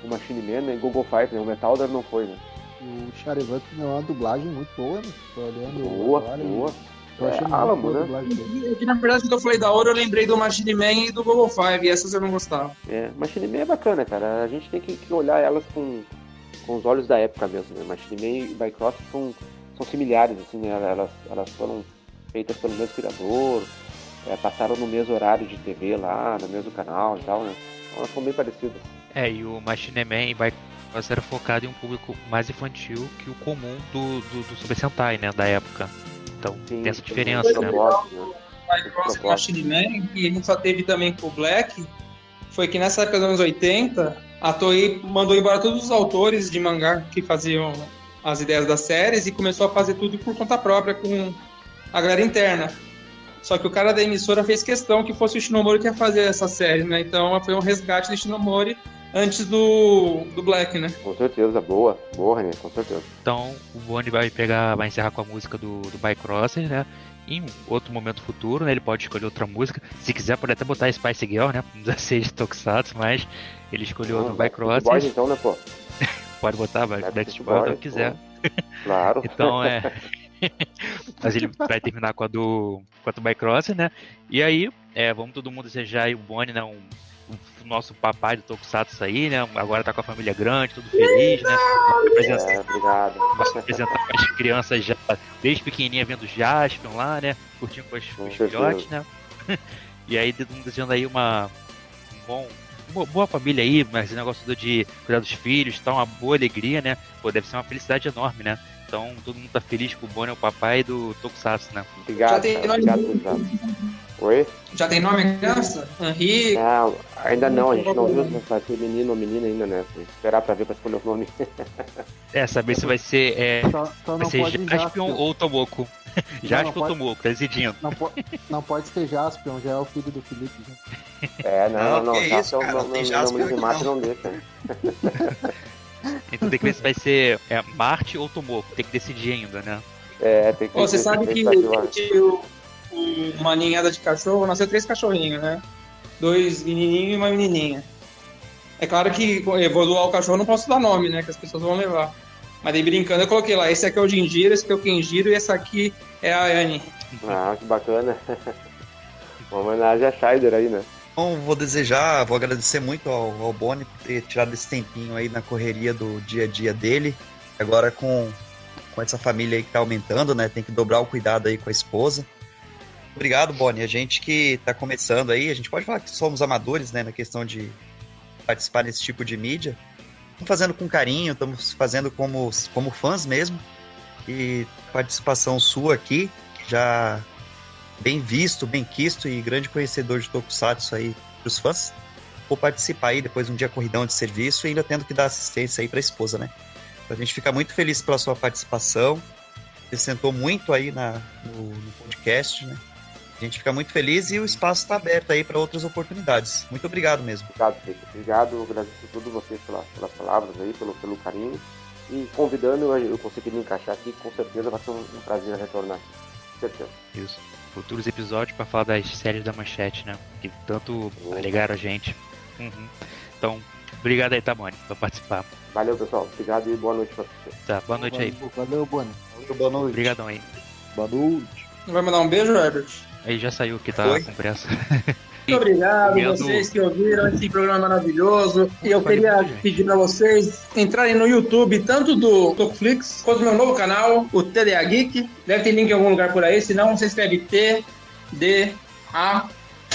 o Machine Man, né? E Google Fight, né? O Metalder não foi, né? O Charivan tem uma dublagem muito boa, né? Tô olhando Boa, agora, boa. Eu achei É, muito Alamo, boa a né? dublagem dele. E, que, na verdade, quando eu falei da Ouro, eu lembrei do Machine Man e do Google Five, e essas eu não gostava. É, Machine Man é bacana, cara. A gente tem que, que olhar elas com, com os olhos da época mesmo, né? Machine Man e Bycross são, são similares, assim, né? Elas, elas foram feitas pelo mesmo criador, é, passaram no mesmo horário de TV lá, no mesmo canal e tal, né? Então elas são bem parecidas. É, e o Machine Man Bycross era focado em um público mais infantil que o comum do, do, do Super Sentai, né, da época. Então Sim, tem essa diferença, né? propósito, né? E Machine Man, que a gente só teve também com o Black, foi que nessa época dos anos 80, a Toei mandou embora todos os autores de mangá que faziam as ideias das séries e começou a fazer tudo por conta própria com a galera interna. Só que o cara da emissora fez questão que fosse o Shinomori que ia fazer essa série, né? Então foi um resgate do Shinomori antes do, do Black, né? Com certeza, boa. Boa, René, com certeza. Então o Bonnie vai pegar, vai encerrar com a música do, do Bycrosser, né? Em outro momento futuro, né? Ele pode escolher outra música. Se quiser, pode até botar Spice Girl, né? Não precisa ser de Tokusatsu, mas ele escolheu no Boys Bycrosser. então, né, pô? Pode botar, vai, Backstreet Boys, o quiser. Claro. Então é. Mas ele vai terminar com a do. com a do né? E aí, é, vamos todo mundo desejar aí o Bonnie, né? Um, o nosso papai do Tokusatsu aí, né? Agora tá com a família grande, tudo feliz, né? Apresentar, É, obrigado. apresentar as crianças já desde pequenininha vendo Jaspion lá, né? Curtindo com, as, com os filhotes, né? e aí todo mundo desejando aí uma um bom uma boa família aí, mas esse negócio do de cuidar dos filhos, tá uma boa alegria, né? Pô, deve ser uma felicidade enorme, né? Então todo mundo tá feliz com o Bonnie, é o papai do Tokusatsu, né? Obrigado, Já tem cara, nome? obrigado. Oi? Já tem nome a criança? Henri. Não, ainda não, a gente não viu se vai ser menino ou menina ainda, né? Tem que esperar pra ver pra escolher o nome. É, saber se vai ser, é, Só, só vai não ser pode Jaspion Jaspion. ou Tomoko. Jaspion ou pode- Tomoko, tá decidindo. Não, po- não pode ser Jaspion, já é o filho do Felipe. Já. É, não, Não, não, não. Já eu cara, não, não, Jasper não não. não deixa. Então tem que ver se vai ser é, Marte ou Tomoko. Tem que decidir ainda, né? É, tem que Você tem sabe que, que o- o- uma ninhada de cachorro nasceu três cachorrinhos, né? Dois menininhos e uma menininha. É claro que evoluar o cachorro eu não posso dar nome, né? Que as pessoas vão levar. Mas aí brincando eu coloquei lá, esse aqui é o Gingiro, esse aqui é o Kenjiro e esse aqui é a Anne. Ah, que bacana. Uma homenagem a Scheider aí, né? Então, vou desejar, vou agradecer muito ao, ao Boni por ter tirado esse tempinho aí na correria do dia a dia dele. Agora com, com essa família aí que tá aumentando, né? Tem que dobrar o cuidado aí com a esposa. Obrigado, Boni. A gente que tá começando aí, a gente pode falar que somos amadores, né? Na questão de participar desse tipo de mídia. Estamos fazendo com carinho, estamos fazendo como, como fãs mesmo. E participação sua aqui, já bem visto, bem quisto e grande conhecedor de Tokusatsu aí pros fãs. Vou participar aí depois de um dia corridão de serviço e ainda tendo que dar assistência aí pra esposa, né? Então, a gente fica muito feliz pela sua participação. Acrescentou muito aí na, no, no podcast, né? A gente fica muito feliz e o espaço está aberto aí para outras oportunidades. Muito obrigado mesmo. Obrigado, Felipe. Obrigado, agradeço a todos vocês pela, pelas palavras aí, pelo, pelo carinho. E convidando, eu, eu consegui me encaixar aqui, com certeza vai ser um, um prazer retornar aqui. Com certeza. Isso. Futuros episódios pra falar das séries da manchete, né? Que tanto alegaram a gente. Uhum. Então, obrigado aí, Tamani, por participar. Valeu, pessoal. Obrigado e boa noite pra vocês. Tá, boa noite aí. Valeu, valeu Boni. Boa noite. Obrigadão aí. Boa noite. Vai mandar um beijo, Herbert? Aí já saiu que tá Foi? com pressa. Muito obrigado Comendo- vocês que ouviram esse programa maravilhoso. E eu queria pedir para vocês entrarem no YouTube, tanto do Tokuflix, quanto do meu novo canal, o TDA Geek. Deve ter link em algum lugar por aí, senão você escreve T, D, A,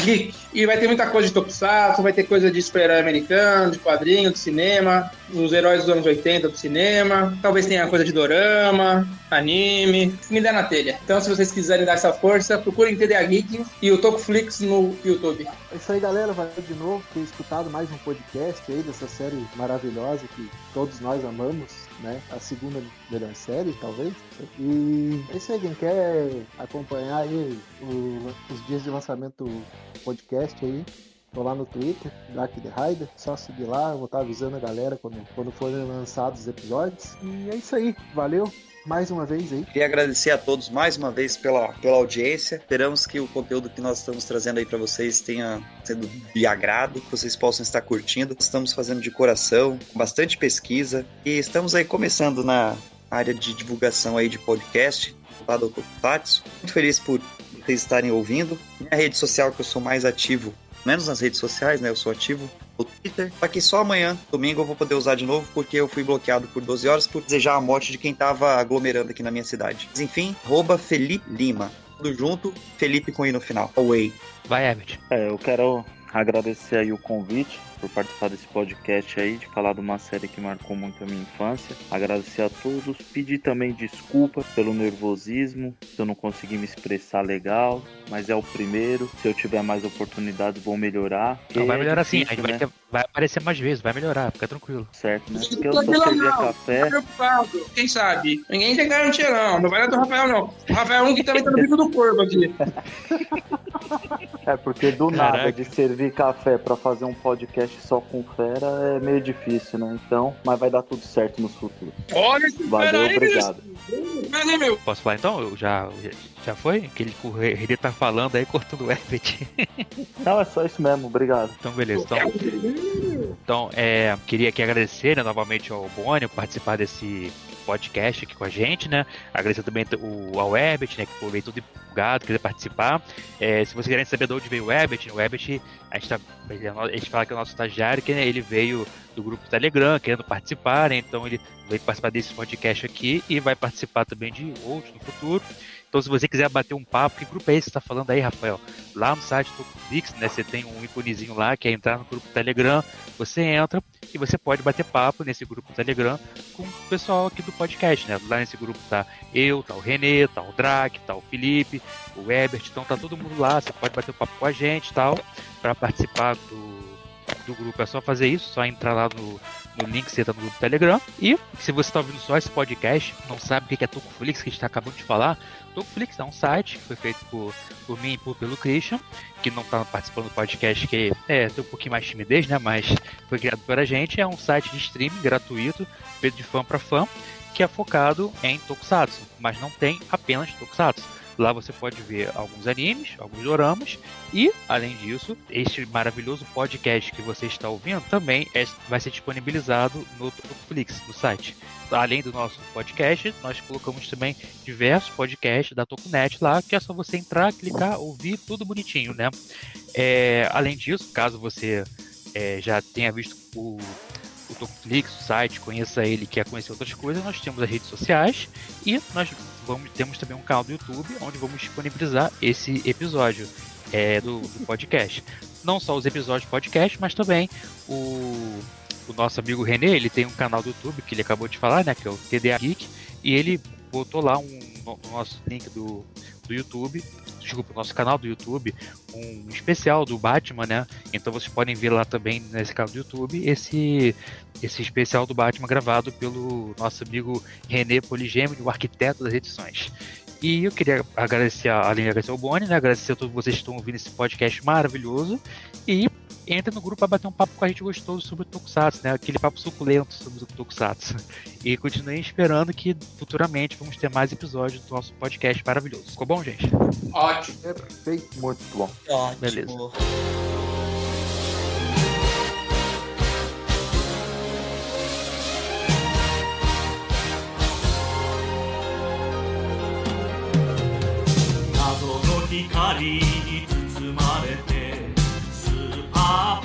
Geek. E vai ter muita coisa de Tokusatsu, vai ter coisa de super-herói americano, de quadrinho, de cinema, os heróis dos anos 80 do cinema. Talvez tenha coisa de dorama, anime, me dá na telha. Então, se vocês quiserem dar essa força, procurem TDA Geek e o Tokuflix no YouTube. É isso aí, galera. Valeu de novo por ter escutado mais um podcast aí dessa série maravilhosa que todos nós amamos, né? A segunda melhor série, talvez. E é isso aí, quem quer acompanhar aí o- os dias de lançamento do podcast aí, tô lá no Twitter, Dark The Rider, só seguir lá, eu vou estar avisando a galera quando, quando forem lançados os episódios. E é isso aí, valeu mais uma vez aí. Queria agradecer a todos mais uma vez pela, pela audiência. Esperamos que o conteúdo que nós estamos trazendo aí para vocês tenha sido de agrado, que vocês possam estar curtindo. Estamos fazendo de coração, com bastante pesquisa e estamos aí começando na área de divulgação aí de podcast. Muito feliz por vocês estarem ouvindo. Minha rede social que eu sou mais ativo, menos nas redes sociais, né? Eu sou ativo no Twitter. Só que só amanhã, domingo, eu vou poder usar de novo, porque eu fui bloqueado por 12 horas por desejar a morte de quem tava aglomerando aqui na minha cidade. Mas enfim, arroba Felipe Lima. Tudo junto, Felipe com I no final. Away. Vai, Herbert. É, eu quero agradecer aí o convite por participar desse podcast aí, de falar de uma série que marcou muito a minha infância. Agradecer a todos, pedir também desculpa pelo nervosismo, se eu não consegui me expressar legal, mas é o primeiro. Se eu tiver mais oportunidades, vou melhorar. Não, vai É melhorar sim. A difícil, gente vai, né? ter, vai aparecer mais vezes, vai melhorar, fica tranquilo. Certo, né? Porque eu só servia café. Preocupado, quem sabe? Ninguém tem garantia, não. Não vai dar do Rafael, não. O Rafael é um que também tá no bico do corvo aqui. É, porque do Caraca. nada de servir café pra fazer um podcast só com fera é meio difícil, né? Então, mas vai dar tudo certo no futuro. Olha esse Valeu, obrigado. Mas é meu. Posso falar então? Eu já, já foi? Aquele que o Renê tá falando aí cortando o Herbert. Não, é só isso mesmo, obrigado. Então, beleza. Então, então é, queria aqui agradecer né, novamente ao Boni por participar desse podcast aqui com a gente, né? Agradecer também o, ao Herbert, né? Que foi todo empolgado, queria participar. É, se vocês querem saber de onde veio o Herbert, o Herbert, a gente, tá, é a gente fala que é o nosso estagiário, que né, ele veio do grupo Telegram, querendo participar, né? Então ele veio participar desse podcast aqui e vai participar também de outros no futuro. Então, se você quiser bater um papo, que grupo é esse que você tá falando aí, Rafael? Lá no site do Pix, né? Você tem um íconezinho lá que é entrar no grupo Telegram. Você entra e você pode bater papo nesse grupo Telegram com o pessoal aqui do podcast, né? Lá nesse grupo tá eu, tá o Renê, tá o Drac, tá o Felipe, o Ebert, então tá todo mundo lá. Você pode bater um papo com a gente tal, para participar do, do grupo. É só fazer isso, só entrar lá no, no link que você tá no grupo Telegram. E se você tá ouvindo só esse podcast, não sabe o que é Tocoflix, que a gente tá acabando de falar, Tocoflix é um site que foi feito por, por mim e pelo Christian, que não tá participando do podcast, que é, tem um pouquinho mais de timidez, né? Mas foi criado por a gente. É um site de streaming gratuito, feito de fã para fã, que é focado em Tokusatsu, mas não tem apenas Tokusatsu. Lá você pode ver alguns animes, alguns doramas e, além disso, este maravilhoso podcast que você está ouvindo também é- vai ser disponibilizado no Tokuflix, no site. Além do nosso podcast, nós colocamos também diversos podcasts da Tokunet lá, que é só você entrar, clicar, ouvir, tudo bonitinho, né? É, além disso, caso você é, já tenha visto o, o o site, conheça ele, quer conhecer outras coisas, nós temos as redes sociais e nós vamos, temos também um canal do YouTube onde vamos disponibilizar esse episódio é, do, do podcast. Não só os episódios do podcast, mas também o, o nosso amigo Renê, ele tem um canal do YouTube que ele acabou de falar, né, que é o TDA Geek, e ele botou lá um, no, no nosso link do, do YouTube, desculpa, no nosso canal do YouTube, um especial do Batman, né? Então vocês podem ver lá também nesse canal do YouTube esse esse especial do Batman gravado pelo nosso amigo René Poligêmeo, o arquiteto das edições. E eu queria agradecer, a- além de agradecer ao Boni, né, agradecer a todos vocês que estão ouvindo esse podcast maravilhoso. E entra no grupo para bater um papo com a gente gostoso sobre o Tokusatsu, né? Aquele papo suculento sobre o Tokusatsu. E continuem esperando que futuramente vamos ter mais episódios do nosso podcast maravilhoso. Ficou bom, gente? Ótimo. Perfeito. Muito bom. Ótimo. Beleza. 光に包まれてスーパー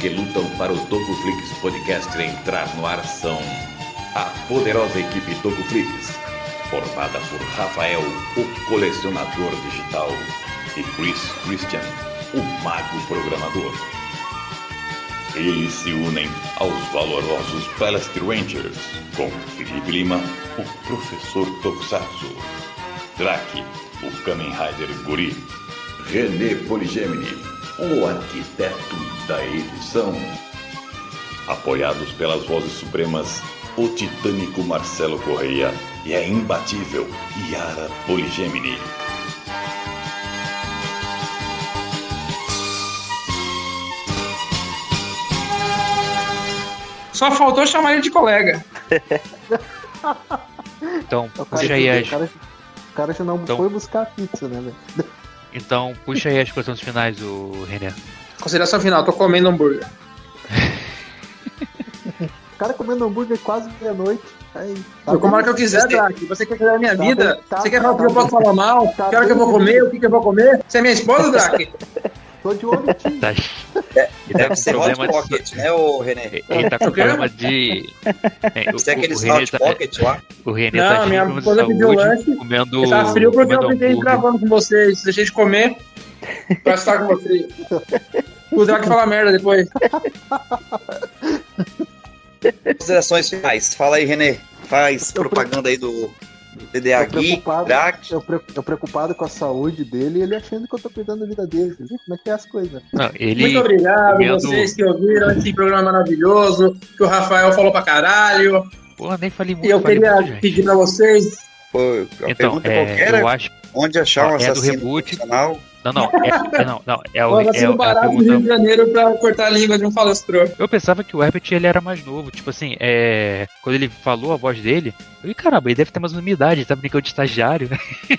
que lutam para o Tocoflix Podcast entrar no ar são a poderosa equipe Tocoflix, formada por Rafael, o colecionador digital, e Chris Christian, o mago programador. Eles se unem aos valorosos Palace Rangers, com Felipe Lima, o professor Tokusatsu, Drake, o Kamen Rider Guri, René Poligemini, o arquiteto da edição. Apoiados pelas vozes supremas, o titânico Marcelo Correia e a imbatível Yara Poligemini. Só faltou chamar ele de colega. Então, O cara, puxa aí as. cara, o cara já não Então- foi buscar a pizza, né, velho? Então, puxa aí as questões finais, o René. Consideração final, tô comendo hambúrguer. O cara comendo hambúrguer quase meia-noite. Aí, tá eu como a hora bom. que eu quiser, Drake. Você quer cuidar da minha Tá vida? bem, tá- você quer falar que tá eu posso bem. falar mal? Tá que hora que eu vou bem, comer? O que, que eu vou comer? Você é minha esposa, Drake? Tô de olho em ti. Tá, ele tá Deve com ser Hot problema de. Pocket, né, ô René? Ele tá com O problema de. É, o- Você é o- aqueles o René Hot tá- Pocket lá? O René Não, tá minha esposa pediu saúde, lanche. comendo. Tá frio porque eu fiquei gravando com vocês. Deixei de comer pra estar com vocês. O Drake fala merda depois. Considerações finais. Fala aí, René. Faz Eu propaganda aí do DDA Tô Gui. Drac. Eu, pre- eu preocupado com a saúde dele e ele achando que eu tô cuidando da vida dele. Você vê como é que é as coisas? Não, ele. Muito obrigado, comendo- vocês que ouviram esse programa maravilhoso, que o Rafael falou pra caralho. Porra, nem falei muito. E eu falei queria muito, gente. pedir pra vocês. Pô, a Então, pergunta é, qualquer eu é acho. onde achar um Ó, é do assassino reboot. profissional. Não, não. É, é- não, não. É, o, é, é barato pergunta Rio de Janeiro pra cortar a língua de um falastrô. Eu pensava que o Herbert ele era mais novo, tipo assim, é... quando ele falou a voz dele, eu falei, caramba, ele deve ter mais uma idade, ele tá brincando de estagiário.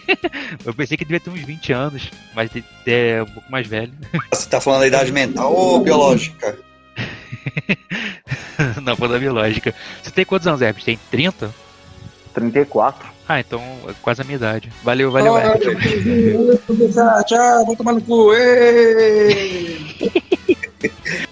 eu pensei que ele devia ter uns 20 anos, mas ele é um pouco mais velho. Você tá falando da idade mental ou biológica? Não, foi da biológica. Você tem quantos anos, Herbert? Tem 30? 34. Ah, então é quase a minha idade. Valeu, valeu, Tchau, tchau, vou tomar no cu.